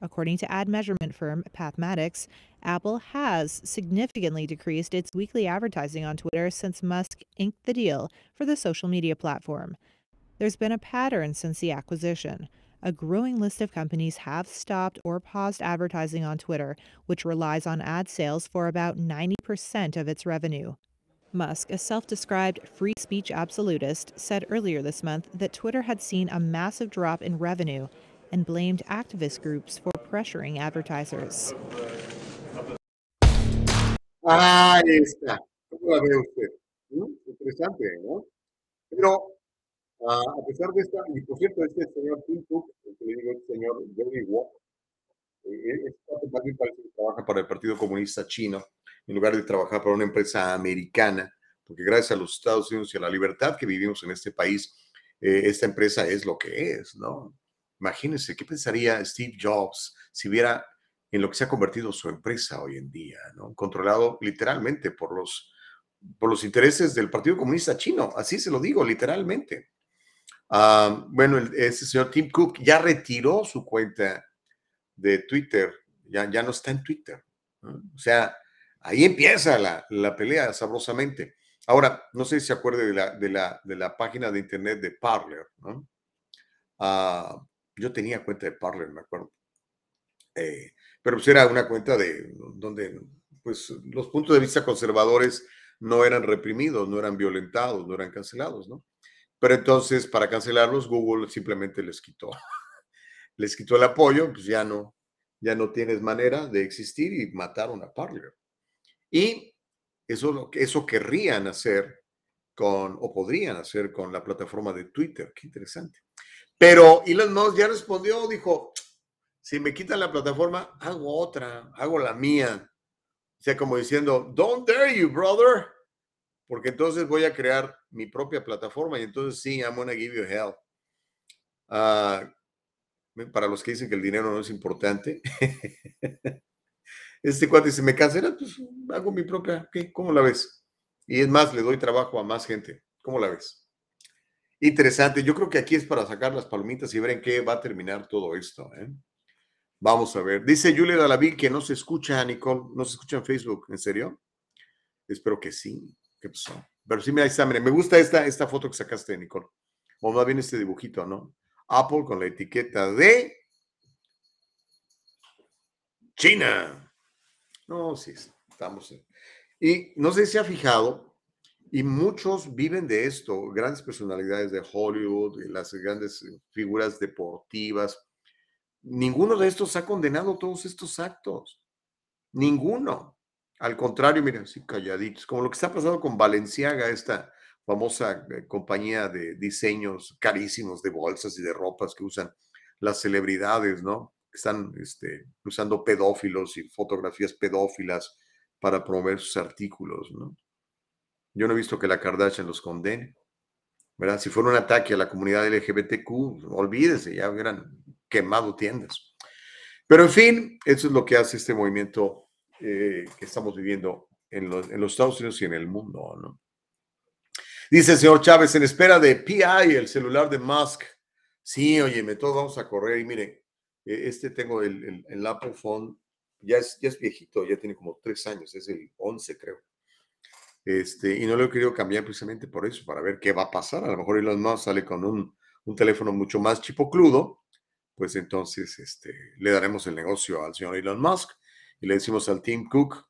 According to ad measurement firm Pathmatics, Apple has significantly decreased its weekly advertising on Twitter since Musk inked the deal for the social media platform. There's been a pattern since the acquisition. A growing list of companies have stopped or paused advertising on Twitter, which relies on ad sales for about 90% of its revenue. Musk, a self described free speech absolutist, said earlier this month that Twitter had seen a massive drop in revenue and blamed activist groups for pressuring advertisers. Ahí está. ¿Mm? Interesante, ¿no? Pero uh, a pesar de esta, y por cierto, este señor Tim Cook, el que le digo, el señor Jerry Walker, eh, es más bien parece que trabaja para el Partido Comunista Chino en lugar de trabajar para una empresa americana, porque gracias a los Estados Unidos y a la libertad que vivimos en este país, eh, esta empresa es lo que es, ¿no? Imagínense, ¿qué pensaría Steve Jobs si viera en lo que se ha convertido su empresa hoy en día, ¿no? Controlado literalmente por los, por los intereses del Partido Comunista Chino, así se lo digo, literalmente. Ah, bueno, ese señor Tim Cook ya retiró su cuenta de Twitter, ya, ya no está en Twitter. O sea, ahí empieza la, la, pelea sabrosamente. Ahora, no sé si se acuerde de la, de la, de la página de internet de Parler, ¿no? Uh, yo tenía cuenta de Parler, me acuerdo. Eh, pero pues era una cuenta de donde pues los puntos de vista conservadores no eran reprimidos, no eran violentados, no eran cancelados, ¿no? Pero entonces para cancelarlos Google simplemente les quitó, les quitó el apoyo, pues ya no, ya no tienes manera de existir y mataron a Parler. Y eso, eso querrían hacer con, o podrían hacer con la plataforma de Twitter. Qué interesante. Pero Elon Musk ya respondió, dijo, si me quitan la plataforma, hago otra, hago la mía. O sea, como diciendo, don't dare you, brother. Porque entonces voy a crear mi propia plataforma y entonces sí, I'm gonna give you hell. Uh, para los que dicen que el dinero no es importante. este cuate dice, me cancela, pues hago mi propia. ¿Cómo la ves? Y es más, le doy trabajo a más gente. ¿Cómo la ves? Interesante. Yo creo que aquí es para sacar las palomitas y ver en qué va a terminar todo esto. ¿eh? Vamos a ver. Dice Julia Dalaví que no se escucha, Nicole. No se escucha en Facebook. ¿En serio? Espero que sí. ¿Qué pasó? Pero sí, mira, me gusta esta, esta foto que sacaste, Nicole. O más bien este dibujito, ¿no? Apple con la etiqueta de China. No, sí, estamos. Y no sé si se ha fijado, y muchos viven de esto, grandes personalidades de Hollywood, las grandes figuras deportivas. Ninguno de estos ha condenado todos estos actos. Ninguno. Al contrario, miren, así calladitos, como lo que está pasando con Valenciaga, esta famosa eh, compañía de diseños carísimos de bolsas y de ropas que usan las celebridades, ¿no? Que están este, usando pedófilos y fotografías pedófilas para promover sus artículos, ¿no? Yo no he visto que la Kardashian los condene, ¿verdad? Si fuera un ataque a la comunidad LGBTQ, olvídese, ya hubieran quemado tiendas. Pero en fin, eso es lo que hace este movimiento eh, que estamos viviendo en los, en los Estados Unidos y en el mundo, ¿no? Dice el señor Chávez, en espera de PI, el celular de Musk. Sí, oye, todos vamos a correr y mire, e, este tengo el, el, Apple Phone, ya es, ya es viejito, ya tiene como tres años, es el 11 creo. Este, y no lo he querido cambiar precisamente por eso, para ver qué va a pasar. A lo mejor Elon Musk sale con un, un teléfono mucho más chipocludo, pues entonces este, le daremos el negocio al señor Elon Musk y le decimos al Team Cook,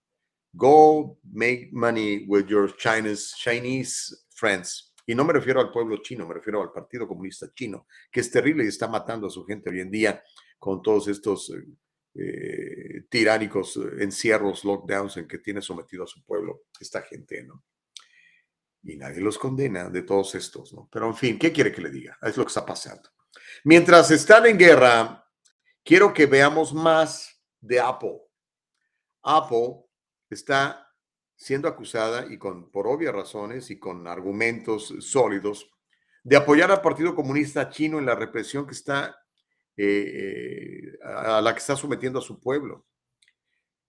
go make money with your Chinese, Chinese friends. Y no me refiero al pueblo chino, me refiero al Partido Comunista Chino, que es terrible y está matando a su gente hoy en día con todos estos eh, eh, tiránicos encierros, lockdowns en que tiene sometido a su pueblo esta gente, ¿no? Y nadie los condena de todos estos, ¿no? Pero en fin, ¿qué quiere que le diga? Es lo que está pasando. Mientras están en guerra, quiero que veamos más de Apple. Apple está siendo acusada y con por obvias razones y con argumentos sólidos de apoyar al Partido Comunista Chino en la represión que está eh, a la que está sometiendo a su pueblo.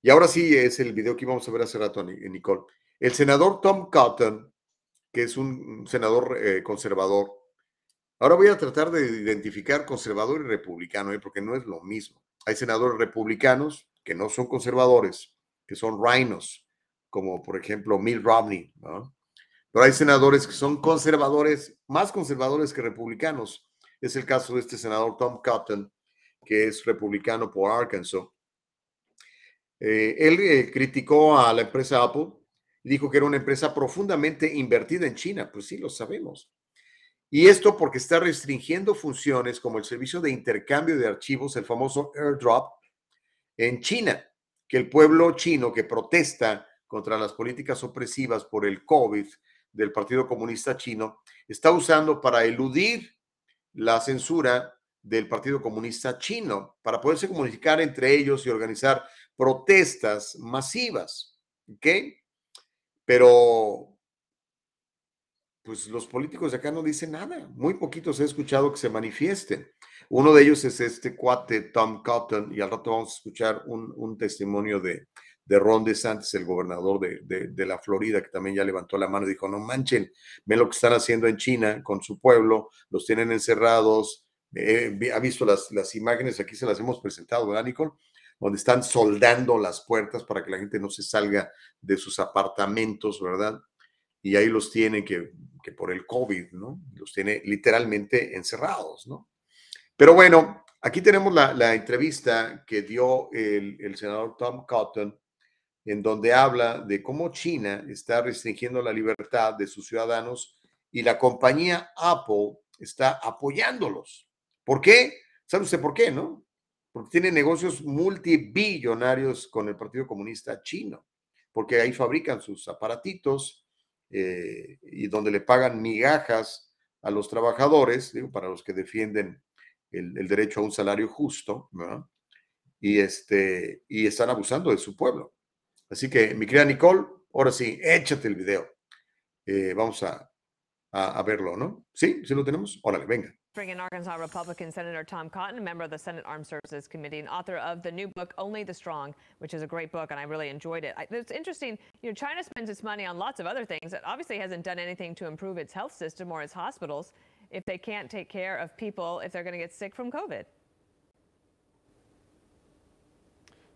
Y ahora sí es el video que íbamos a ver hace rato, Nicole. El senador Tom Cotton, que es un senador eh, conservador, ahora voy a tratar de identificar conservador y republicano, ¿eh? porque no es lo mismo. Hay senadores republicanos que no son conservadores, que son rhinos, como por ejemplo Mitt Romney, Pero hay senadores que son conservadores, más conservadores que republicanos. Es el caso de este senador Tom Cotton, que es republicano por Arkansas. Eh, él eh, criticó a la empresa Apple dijo que era una empresa profundamente invertida en China. Pues sí, lo sabemos. Y esto porque está restringiendo funciones como el servicio de intercambio de archivos, el famoso airdrop, en China, que el pueblo chino que protesta contra las políticas opresivas por el COVID del Partido Comunista Chino está usando para eludir la censura del Partido Comunista Chino, para poderse comunicar entre ellos y organizar protestas masivas. ¿Ok? Pero pues los políticos de acá no dicen nada. Muy poquitos he escuchado que se manifiesten. Uno de ellos es este cuate Tom Cotton y al rato vamos a escuchar un, testimonio de, de, Ron DeSantis, el gobernador de, de, la Florida, que también ya levantó la mano y dijo, no manchen, ven lo que están haciendo en China con su pueblo, los tienen encerrados. ha visto las, las imágenes, aquí se las hemos presentado, ¿verdad, Nicole? Donde están soldando las puertas para que la gente no se salga de sus apartamentos, ¿verdad? Y ahí los tiene que que por el COVID, ¿no? Los tiene literalmente encerrados, ¿no? Pero bueno, aquí tenemos la, entrevista que dio el, senador Tom Cotton, en donde habla de cómo China está restringiendo la libertad de sus ciudadanos y la compañía Apple está apoyándolos. ¿Por qué? ¿Sabe usted por qué, no? Porque tiene negocios multibillonarios con el Partido Comunista Chino, porque ahí fabrican sus aparatitos, eh, y donde le pagan migajas a los trabajadores, para los que defienden el, derecho a un salario justo, y, este, y están abusando de su pueblo. Así que, mi querida Nicole, ahora sí, échate el video. Eh, vamos a, a, a, verlo, ¿no? ¿Sí? ¿Sí lo tenemos? Órale, venga. Bring in Arkansas Republican Senator Tom Cotton, member of the Senate Armed Services Committee and author of the new book, Only the Strong, which is a great book, and I really enjoyed it. I, it's interesting, you know, China spends its money on lots of other things. It obviously hasn't done anything to improve its health system or its hospitals if they can't take care of people if they're going to get sick from COVID.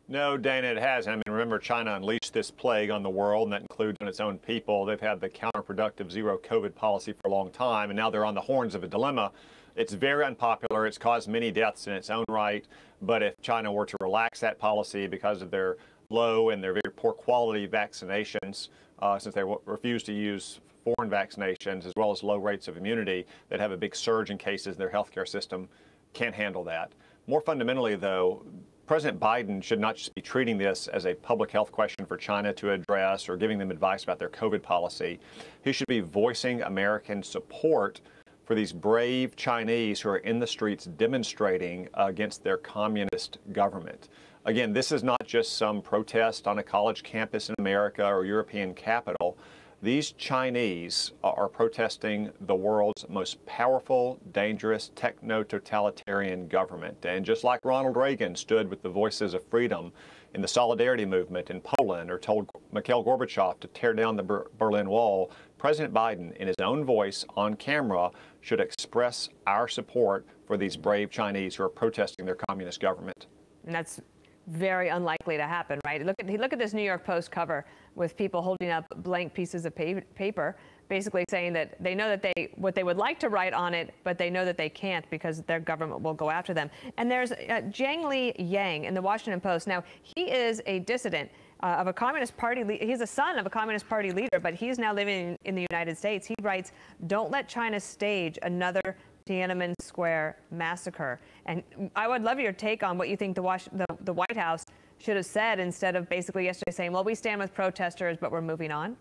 No, Dana, it hasn't. I mean, remember, China unleashed this plague on the world, and that includes on its own people. They've had the counterproductive zero COVID policy for a long time, and now they're on the horns of a dilemma. It's very unpopular. It's caused many deaths in its own right. But if China were to relax that policy because of their low and their very poor quality vaccinations, uh, since they refuse to use foreign vaccinations, as well as low rates of immunity that have a big surge in cases in their healthcare system, can't handle that. More fundamentally, though, President Biden should not just be treating this as a public health question for China to address or giving them advice about their COVID policy. He should be voicing American support for these brave Chinese who are in the streets demonstrating against their communist government. Again, this is not just some protest on a college campus in America or European capital. These Chinese are protesting the world's most powerful, dangerous, techno totalitarian government. And just like Ronald Reagan stood with the voices of freedom in the Solidarity movement in Poland or told Mikhail Gorbachev to tear down the Ber- Berlin Wall, President Biden, in his own voice on camera, should express our support for these brave Chinese who are protesting their communist government. And that's very unlikely to happen, right? Look at look at this New York Post cover with people holding up blank pieces of paper, basically saying that they know that they what they would like to write on it, but they know that they can't because their government will go after them. And there's uh, Li Yang in the Washington Post. Now he is a dissident. Uh, of a Communist Party, he's a son of a Communist Party leader, but he's now living in, in the United States. He writes, "Don't let China stage another Tiananmen Square massacre. And I would love your take on what you think the, the, the White House should have said instead of basically yesterday saying, well, we stand with protesters, but we're moving on.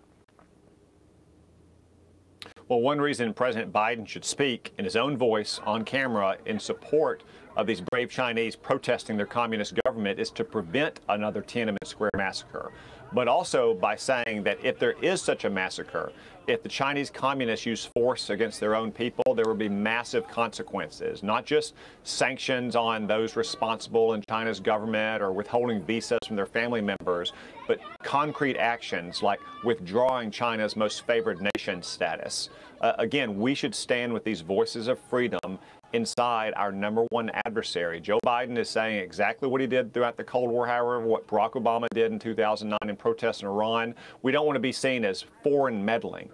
Well, one reason President Biden should speak in his own voice on camera in support of these brave Chinese protesting their communist government is to prevent another Tiananmen Square massacre, but also by saying that if there is such a massacre, if the Chinese communists use force against their own people, there will be massive consequences, not just sanctions on those responsible in China's government or withholding visas from their family members, but concrete actions like withdrawing China's most favored nation status. Uh, again, we should stand with these voices of freedom inside our number one adversary. Joe Biden is saying exactly what he did throughout the Cold War, however, what Barack Obama did in 2009 in protests in Iran. We don't want to be seen as foreign meddling.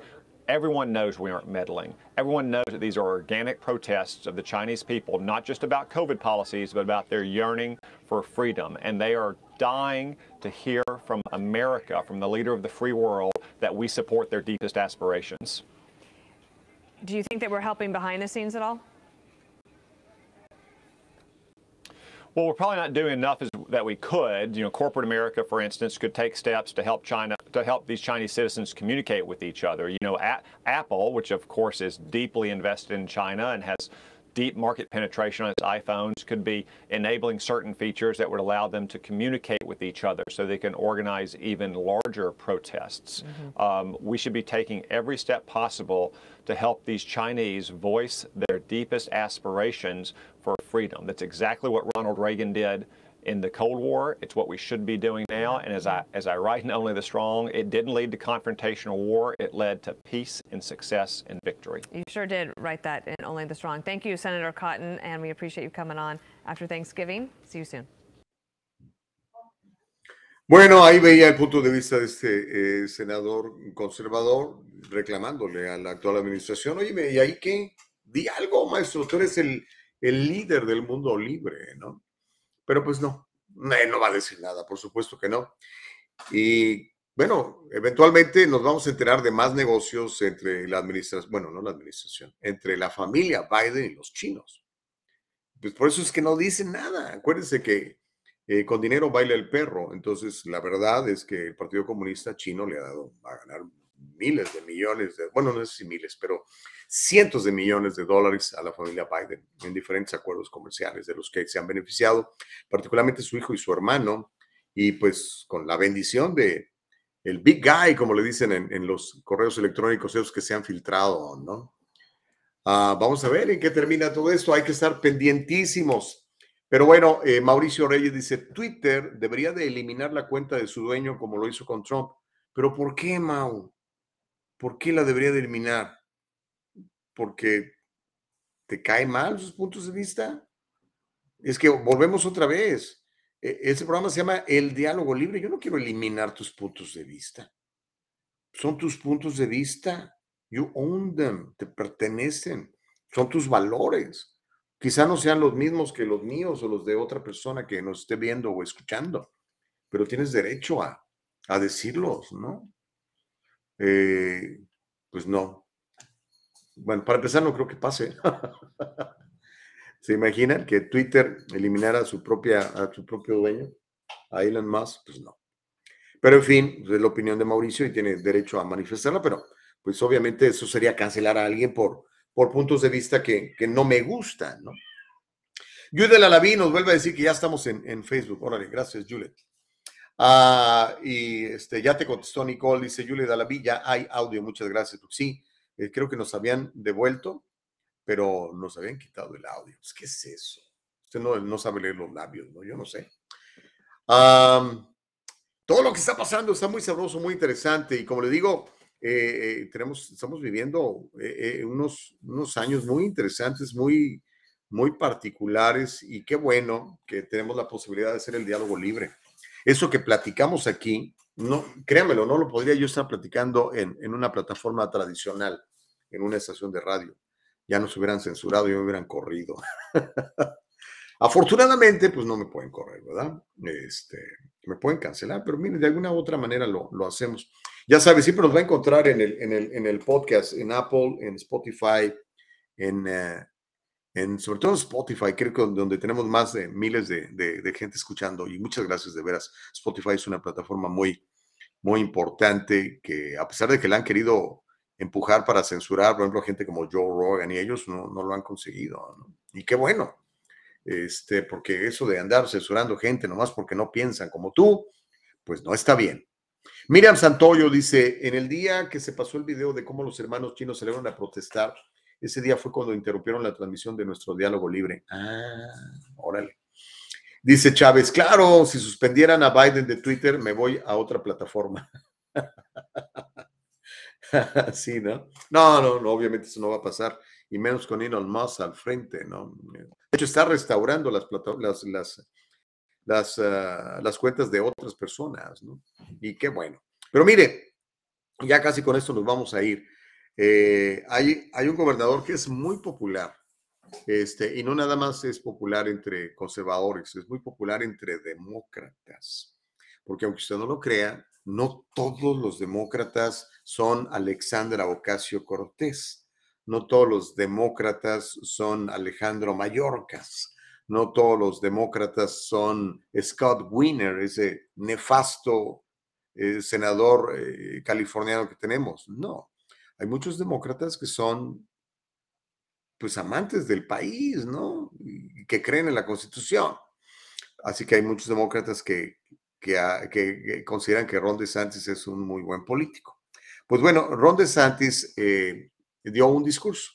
Everyone knows we aren't meddling. Everyone knows that these are organic protests of the Chinese people, not just about COVID policies, but about their yearning for freedom. And they are dying to hear from America, from the leader of the free world, that we support their deepest aspirations. Do you think that we're helping behind the scenes at all? Well, we're probably not doing enough as, that we could. You know, corporate America, for instance, could take steps to help China to help these Chinese citizens communicate with each other. You know, Apple, which of course is deeply invested in China and has deep market penetration on its iPhones could be enabling certain features that would allow them to communicate with each other so they can organize even larger protests. Mm-hmm. Um, we should be taking every step possible to help these Chinese voice their deepest aspirations for freedom. That's exactly what Ronald Reagan did in the Cold War. It's what we should be doing now. And as I as I write in Only the Strong, it didn't lead to confrontational war. It led to peace and success and victory. You sure did write that in Only the Strong. Thank you, Senator Cotton, and we appreciate you coming on after Thanksgiving. See you soon. Bueno, ahí veía el punto de vista de este eh, senador conservador reclamándole a la actual administración. Oye, ¿y ahí qué? Di algo, maestro, tú eres el, el líder del mundo libre, ¿no? Pero pues no, no va a decir nada, por supuesto que no. Y bueno, eventualmente nos vamos a enterar de más negocios entre la administración, bueno, no la administración, entre la familia Biden y los chinos. Pues por eso es que no dicen nada. Acuérdense que eh, con dinero baila el perro. Entonces, la verdad es que el Partido Comunista Chino le ha dado a ganar miles de millones de, bueno, no sé si miles, pero cientos de millones de dólares a la familia Biden en diferentes acuerdos comerciales de los que se han beneficiado, particularmente su hijo y su hermano, y pues con la bendición de el big guy, como le dicen en, los correos electrónicos, esos que se han filtrado, ¿no? Ah, vamos a ver en qué termina todo esto, hay que estar pendientísimos. Pero bueno, eh, Mauricio Reyes dice, Twitter debería de eliminar la cuenta de su dueño como lo hizo con Trump. ¿Pero por qué, Mau? ¿Por qué la debería de eliminar? ¿Porque te cae mal sus puntos de vista? Es que volvemos otra vez. E- Ese programa se llama El Diálogo Libre. Yo no quiero eliminar tus puntos de vista. Son tus puntos de vista. You own them. Te pertenecen. Son tus valores. Quizá no sean los mismos que los míos o los de otra persona que nos esté viendo o escuchando, pero tienes derecho a, a decirlos, ¿no? Eh, pues no. Bueno, para empezar, no creo que pase. ¿Se imaginan que Twitter eliminara a su, propia, a su propio dueño, a Elon Musk? Pues no. Pero en fin, es la opinión de Mauricio y tiene derecho a manifestarla, pero pues obviamente eso sería cancelar a alguien por, por puntos de vista que, que no me gustan, ¿no? Juliet Alaví nos vuelve a decir que ya estamos en, en Facebook. Órale, gracias, Juliet. Ah, y este, ya te contestó Nicole, dice Juliet Alaví, ya hay audio, muchas gracias. Pues sí, eh, creo que nos habían devuelto, pero nos habían quitado el audio. ¿Qué es eso? Usted no, no sabe leer los labios, ¿no? Yo no sé. Am, todo lo que está pasando está muy sabroso, muy interesante y como le digo, eh, eh, tenemos, estamos viviendo eh, eh, unos, unos años muy interesantes, muy, muy particulares y qué bueno que tenemos la posibilidad de hacer el diálogo libre. Eso que platicamos aquí, no, créanmelo, no lo podría yo estar platicando en, en una plataforma tradicional, en una estación de radio. Ya nos hubieran censurado y me hubieran corrido. Afortunadamente, pues no me pueden correr, ¿verdad? Este, me pueden cancelar, pero miren, de alguna u otra manera lo, lo hacemos. Ya sabes, siempre nos va a encontrar en el, en el, en el podcast, en Apple, en Spotify, en, eh, en sobre todo en Spotify, creo que donde tenemos más de miles de, de, de gente escuchando. Y muchas gracias, de veras. Spotify es una plataforma muy, muy importante que a pesar de que la han querido empujar para censurar, por ejemplo, gente como Joe Rogan y ellos no, no lo han conseguido. Y qué bueno, este, porque eso de andar censurando gente nomás porque no piensan como tú, pues no está bien. Miriam Santoyo dice, en el día que se pasó el video de cómo los hermanos chinos salieron a protestar, ese día fue cuando interrumpieron la transmisión de nuestro diálogo libre. Ah, órale. Dice Chávez, claro, si suspendieran a Biden de Twitter, me voy a otra plataforma. sí, ¿no? No, no, no, obviamente eso no va a pasar, y menos con Elon Musk al frente, ¿no? De hecho, está restaurando las, las, las, las, ah, las cuentas de otras personas, ¿no? Y qué bueno. Pero mire, ya casi con esto nos vamos a ir. Eh, hay, hay un gobernador que es muy popular, este, y no nada más es popular entre conservadores, es muy popular entre demócratas, porque aunque usted no lo crea, no todos los demócratas son Alexandra Ocasio Cortés, no todos los demócratas son Alejandro Mayorkas, no todos los demócratas son Scott Wiener, ese nefasto eh, senador eh, californiano que tenemos. No, hay muchos demócratas que son pues amantes del país, ¿no? Que creen en la constitución. Así que hay muchos demócratas que, que, consideran que Ron DeSantis es un muy buen político. Pues bueno, Ron DeSantis eh, dio un discurso,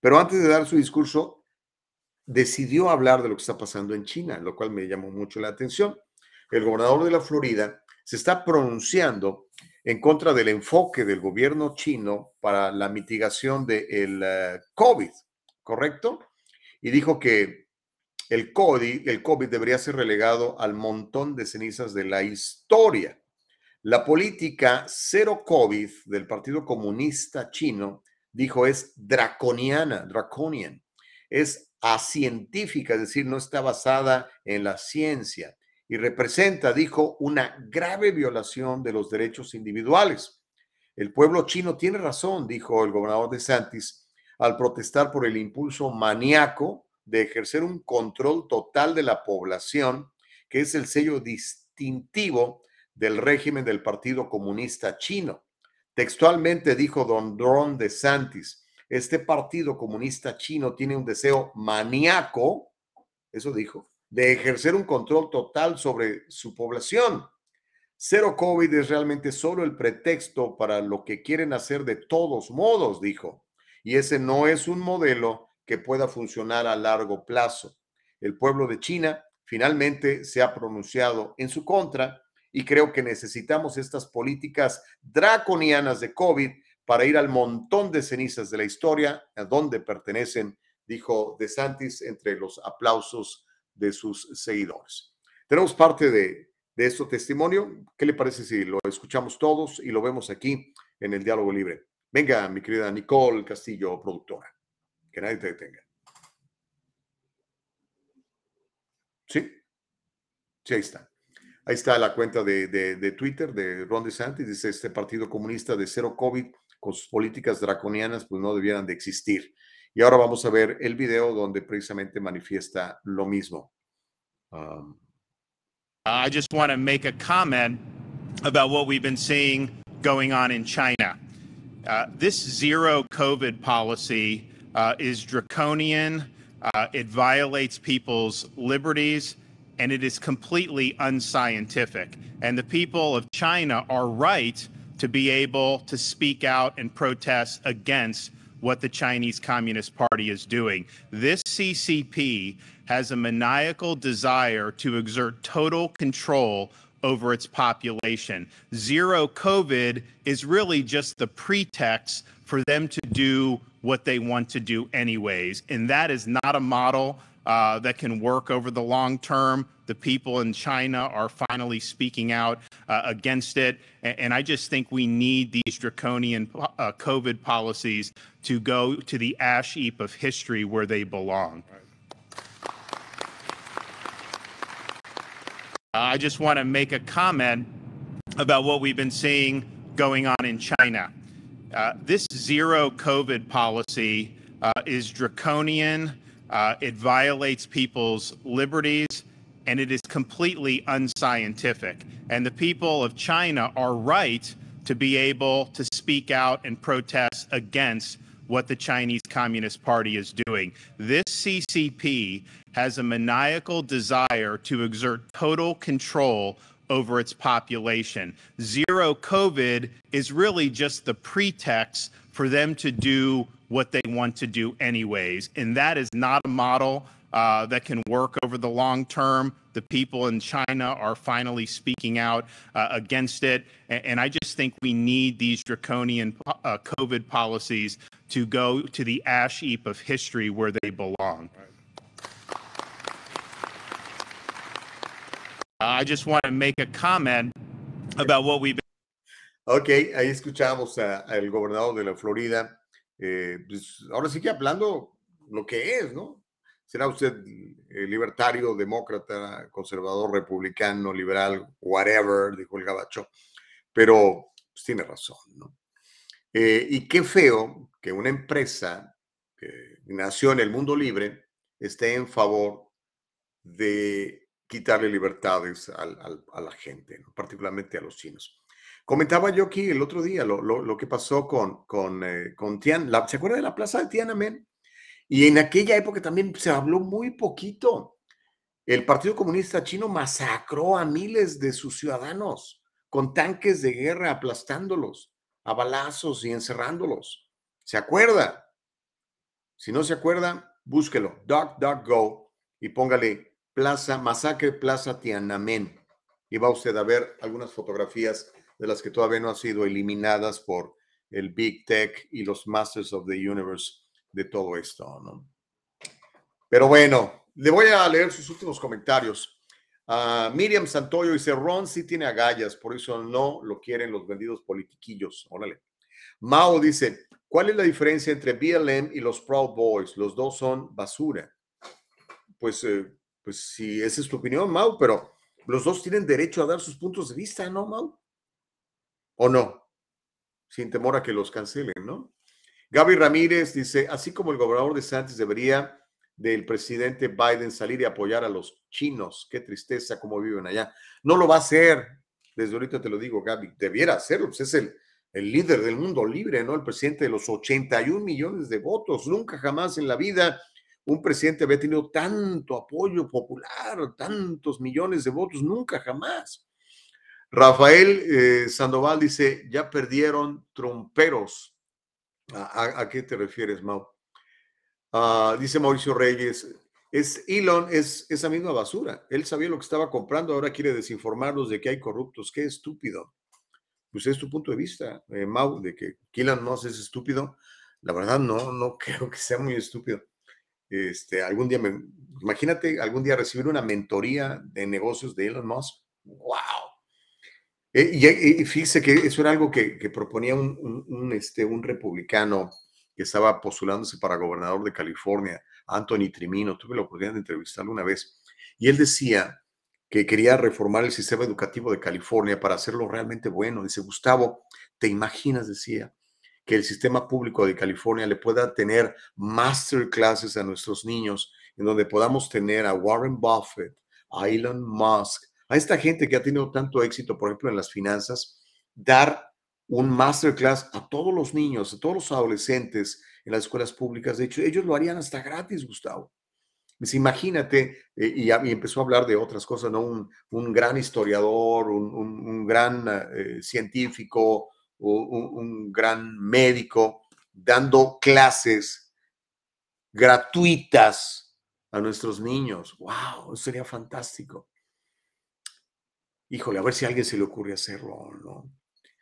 pero antes de dar su discurso, decidió hablar de lo que está pasando en China, lo cual me llamó mucho la atención. El gobernador de la Florida se está pronunciando en contra del enfoque del gobierno chino para la mitigación del COVID, ¿correcto? Y dijo que el COVID, debería ser relegado al montón de cenizas de la historia. La política cero COVID del Partido Comunista Chino, dijo, es draconiana, draconian, es acientífica, es decir, no está basada en la ciencia y representa, dijo, una grave violación de los derechos individuales. El pueblo chino tiene razón, dijo el gobernador de Santis, al protestar por el impulso maníaco de ejercer un control total de la población, que es el sello distintivo del régimen del Partido Comunista Chino. Textualmente dijo don Ron de Santis, este Partido Comunista Chino tiene un deseo maníaco, eso dijo, de ejercer un control total sobre su población. Cero COVID es realmente solo el pretexto para lo que quieren hacer de todos modos, dijo. Y ese no es un modelo que pueda funcionar a largo plazo. El pueblo de China finalmente se ha pronunciado en su contra y creo que necesitamos estas políticas draconianas de COVID para ir al montón de cenizas de la historia a donde pertenecen, dijo De Santis entre los aplausos de sus seguidores. Tenemos parte de, de este testimonio. ¿Qué le parece si lo escuchamos todos y lo vemos aquí en el diálogo libre? Venga, mi querida Nicole Castillo, productora. Que nadie te detenga. Sí, sí, ahí está. Ahí está la cuenta de, de, de Twitter de Ron DeSantis. Dice, este partido comunista de cero COVID con sus políticas draconianas, pues no debieran de existir. Y ahora vamos a ver el video donde precisamente manifiesta lo mismo. Um, I just want to make a comment about what we've been seeing going on in China. Uh, this zero COVID policy uh, is draconian. Uh, it violates people's liberties and it is completely unscientific. And the people of China are right to be able to speak out and protest against what the Chinese Communist Party is doing. This CCP has a maniacal desire to exert total control over its population. Zero COVID is really just the pretext for them to do what they want to do, anyways. And that is not a model uh, that can work over the long term. The people in China are finally speaking out uh, against it. And, and, I just think we need these draconian uh, COVID policies to go to the ash heap of history where they belong. I just want to make a comment about what we've been seeing going on in China. Uh, this zero COVID policy uh, is draconian. Uh, it violates people's liberties and it is completely unscientific. And the people of China are right to be able to speak out and protest against what the Chinese Communist Party is doing. This CCP has a maniacal desire to exert total control over its population. Zero COVID is really just the pretext for them to do what they want to do, anyways. And that is not a model uh, that can work over the long term. The people in China are finally speaking out uh, against it. And, and, I just think we need these draconian uh, COVID policies to go to the ash heap of history where they belong. I just want to make a comment about what we've been. Ok, ahí escuchamos al gobernador de la Florida. Eh, pues ahora sí que hablando lo que es, ¿no? Será usted eh, libertario, demócrata, conservador, republicano, liberal, whatever, dijo el gabacho. Pero pues, tiene razón, ¿no? Eh, y qué feo que una empresa que nació en el mundo libre esté en favor de quitarle libertades a la gente, particularmente a los chinos. Comentaba yo aquí el otro día lo, que pasó con, con, eh, con Tian, ¿se acuerda de la plaza de Tiananmen? Y en aquella época también se habló muy poquito. El Partido Comunista Chino masacró a miles de sus ciudadanos con tanques de guerra aplastándolos a balazos y encerrándolos. ¿Se acuerda? Si no se acuerda, búsquelo, go y póngale Plaza, Masacre Plaza Tiananmen. Y va usted a ver algunas fotografías de las que todavía no han sido eliminadas por el Big Tech y los Masters of the Universe de todo esto, ¿no? Pero bueno, le voy a leer sus últimos comentarios. Miriam Santoyo dice, Ron sí tiene agallas, por eso no lo quieren los vendidos politiquillos. Órale. Mao dice, ¿cuál es la diferencia entre BLM y los Proud Boys? Los dos son basura. Pues eh, pues si esa es tu opinión, Mau, pero los dos tienen derecho a dar sus puntos de vista, ¿no, Mau? ¿O no? Sin temor a que los cancelen, ¿no? Gaby Ramírez dice, así como el gobernador de Santos debería del presidente Biden salir y apoyar a los chinos. Qué tristeza cómo viven allá. No lo va a hacer. Desde ahorita te lo digo, Gaby. Debiera hacerlo. Pues es el, el líder del mundo libre, ¿no? El presidente de los 81 millones de votos. Nunca jamás en la vida un presidente había tenido tanto apoyo popular, tantos millones de votos, nunca jamás. Rafael eh, Sandoval dice, ya perdieron tromperos. ¿A, qué te refieres, Mau? Ah, dice Mauricio Reyes, es Elon, es esa misma basura. Él sabía lo que estaba comprando, ahora quiere desinformarlos de que hay corruptos. Qué estúpido. Pues es tu punto de vista, eh, Mau, de que Elon Musk es estúpido. La verdad, no, no creo que sea muy estúpido. Este, algún día Imagínate algún día recibir una mentoría de negocios de Elon Musk. ¡Wow! Eh, y, fíjese que eso era algo que, proponía un, este, un republicano que estaba postulándose para gobernador de California, Anthony Trimino. Tuve la oportunidad de entrevistarlo una vez. Y él decía que quería reformar el sistema educativo de California para hacerlo realmente bueno. Dice, Gustavo, ¿te imaginas, decía, que el sistema público de California le pueda tener masterclasses a nuestros niños, en donde podamos tener a Warren Buffett, a Elon Musk, a esta gente que ha tenido tanto éxito, por ejemplo, en las finanzas, dar un masterclass a todos los niños, a todos los adolescentes en las escuelas públicas. De hecho, ellos lo harían hasta gratis, Gustavo. Pues imagínate, eh, y, empezó a hablar de otras cosas, ¿no? Un, gran historiador, un, gran eh, científico, un, gran médico, dando clases gratuitas a nuestros niños. ¡Wow! Eso sería fantástico. Híjole, a ver si a alguien se le ocurre hacerlo no.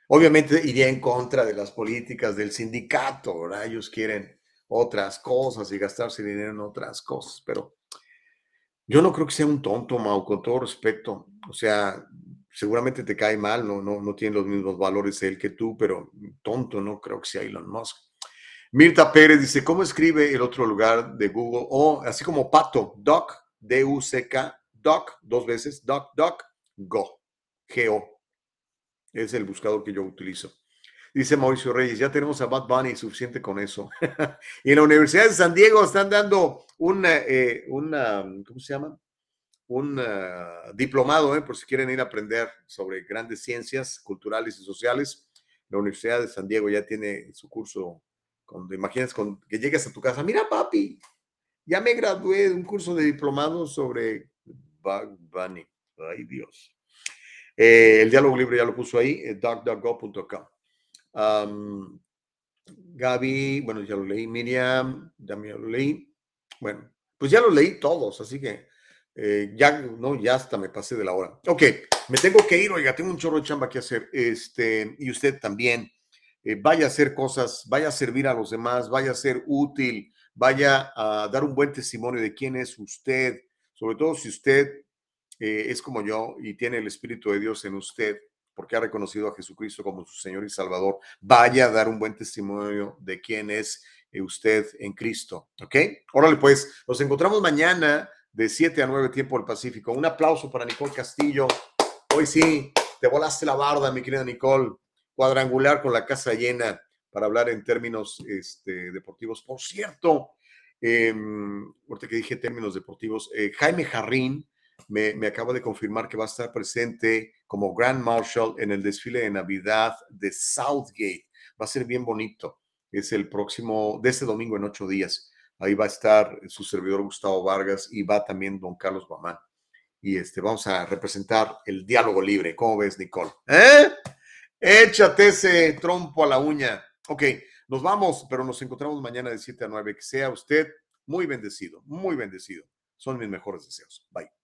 Obviamente iría en contra de las políticas del sindicato, ¿verdad? Ellos quieren otras cosas y gastarse dinero en otras cosas, pero yo no creo que sea un tonto, Mau, con todo respeto. O sea, seguramente te cae mal, no, no, no tiene los mismos valores él que tú, pero tonto no creo que sea Elon Musk. Mirta Pérez dice, ¿cómo escribe el otro lugar de Google? O así como Pato, Doc, D-U-C-K, Doc, dos veces, Doc, Doc, Go, G-O. Es el buscador que yo utilizo. Dice Mauricio Reyes, ya tenemos a Bad Bunny, suficiente con eso. y en la Universidad de San Diego están dando una, eh, una ¿cómo se llama? Un ah, diplomado, eh, por si quieren ir a aprender sobre grandes ciencias culturales y sociales. La Universidad de San Diego ya tiene su curso, cuando imaginas que llegues a tu casa, mira papi, ya me gradué de un curso de diplomado sobre Bad Bunny. Ay Dios. Eh, el diálogo libre ya lo puso ahí, eh, docdocgo.com. Gaby, bueno, ya lo leí. Miriam, ya me lo leí. Bueno, pues ya lo leí todos, así que eh, ya, no, ya hasta me pasé de la hora. Ok, me tengo que ir, oiga, tengo un chorro de chamba que hacer. Este, y usted también. vaya a hacer cosas, vaya a servir a los demás, vaya a ser útil, vaya a dar un buen testimonio de quién es usted, sobre todo si usted eh, es como yo y tiene el Espíritu de Dios en usted, porque ha reconocido a Jesucristo como su Señor y Salvador, vaya a dar un buen testimonio de quién es eh, usted en Cristo. ¿Ok? Órale, pues, nos encontramos mañana de 7 a 9 tiempo del Pacífico. Un aplauso para Nicole Castillo. Hoy sí, te volaste la barda, mi querida Nicole. Cuadrangular con la casa llena para hablar en términos este, deportivos. Por cierto, eh, ahorita que dije términos deportivos, eh, Jaime Jarrín, me, me, acaba de confirmar que va a estar presente como Grand Marshal en el desfile de Navidad de Southgate. Va a ser bien bonito. Es el próximo, de este domingo en ocho días. Ahí va a estar su servidor Gustavo Vargas y va también don Carlos Bamán. Y este, vamos a representar el diálogo libre. ¿Cómo ves, Nicole? ¿Eh? Échate ese trompo a la uña. Ok, nos vamos, pero nos encontramos mañana de 7 a 9. Que sea usted muy bendecido, muy bendecido. Son mis mejores deseos. Bye.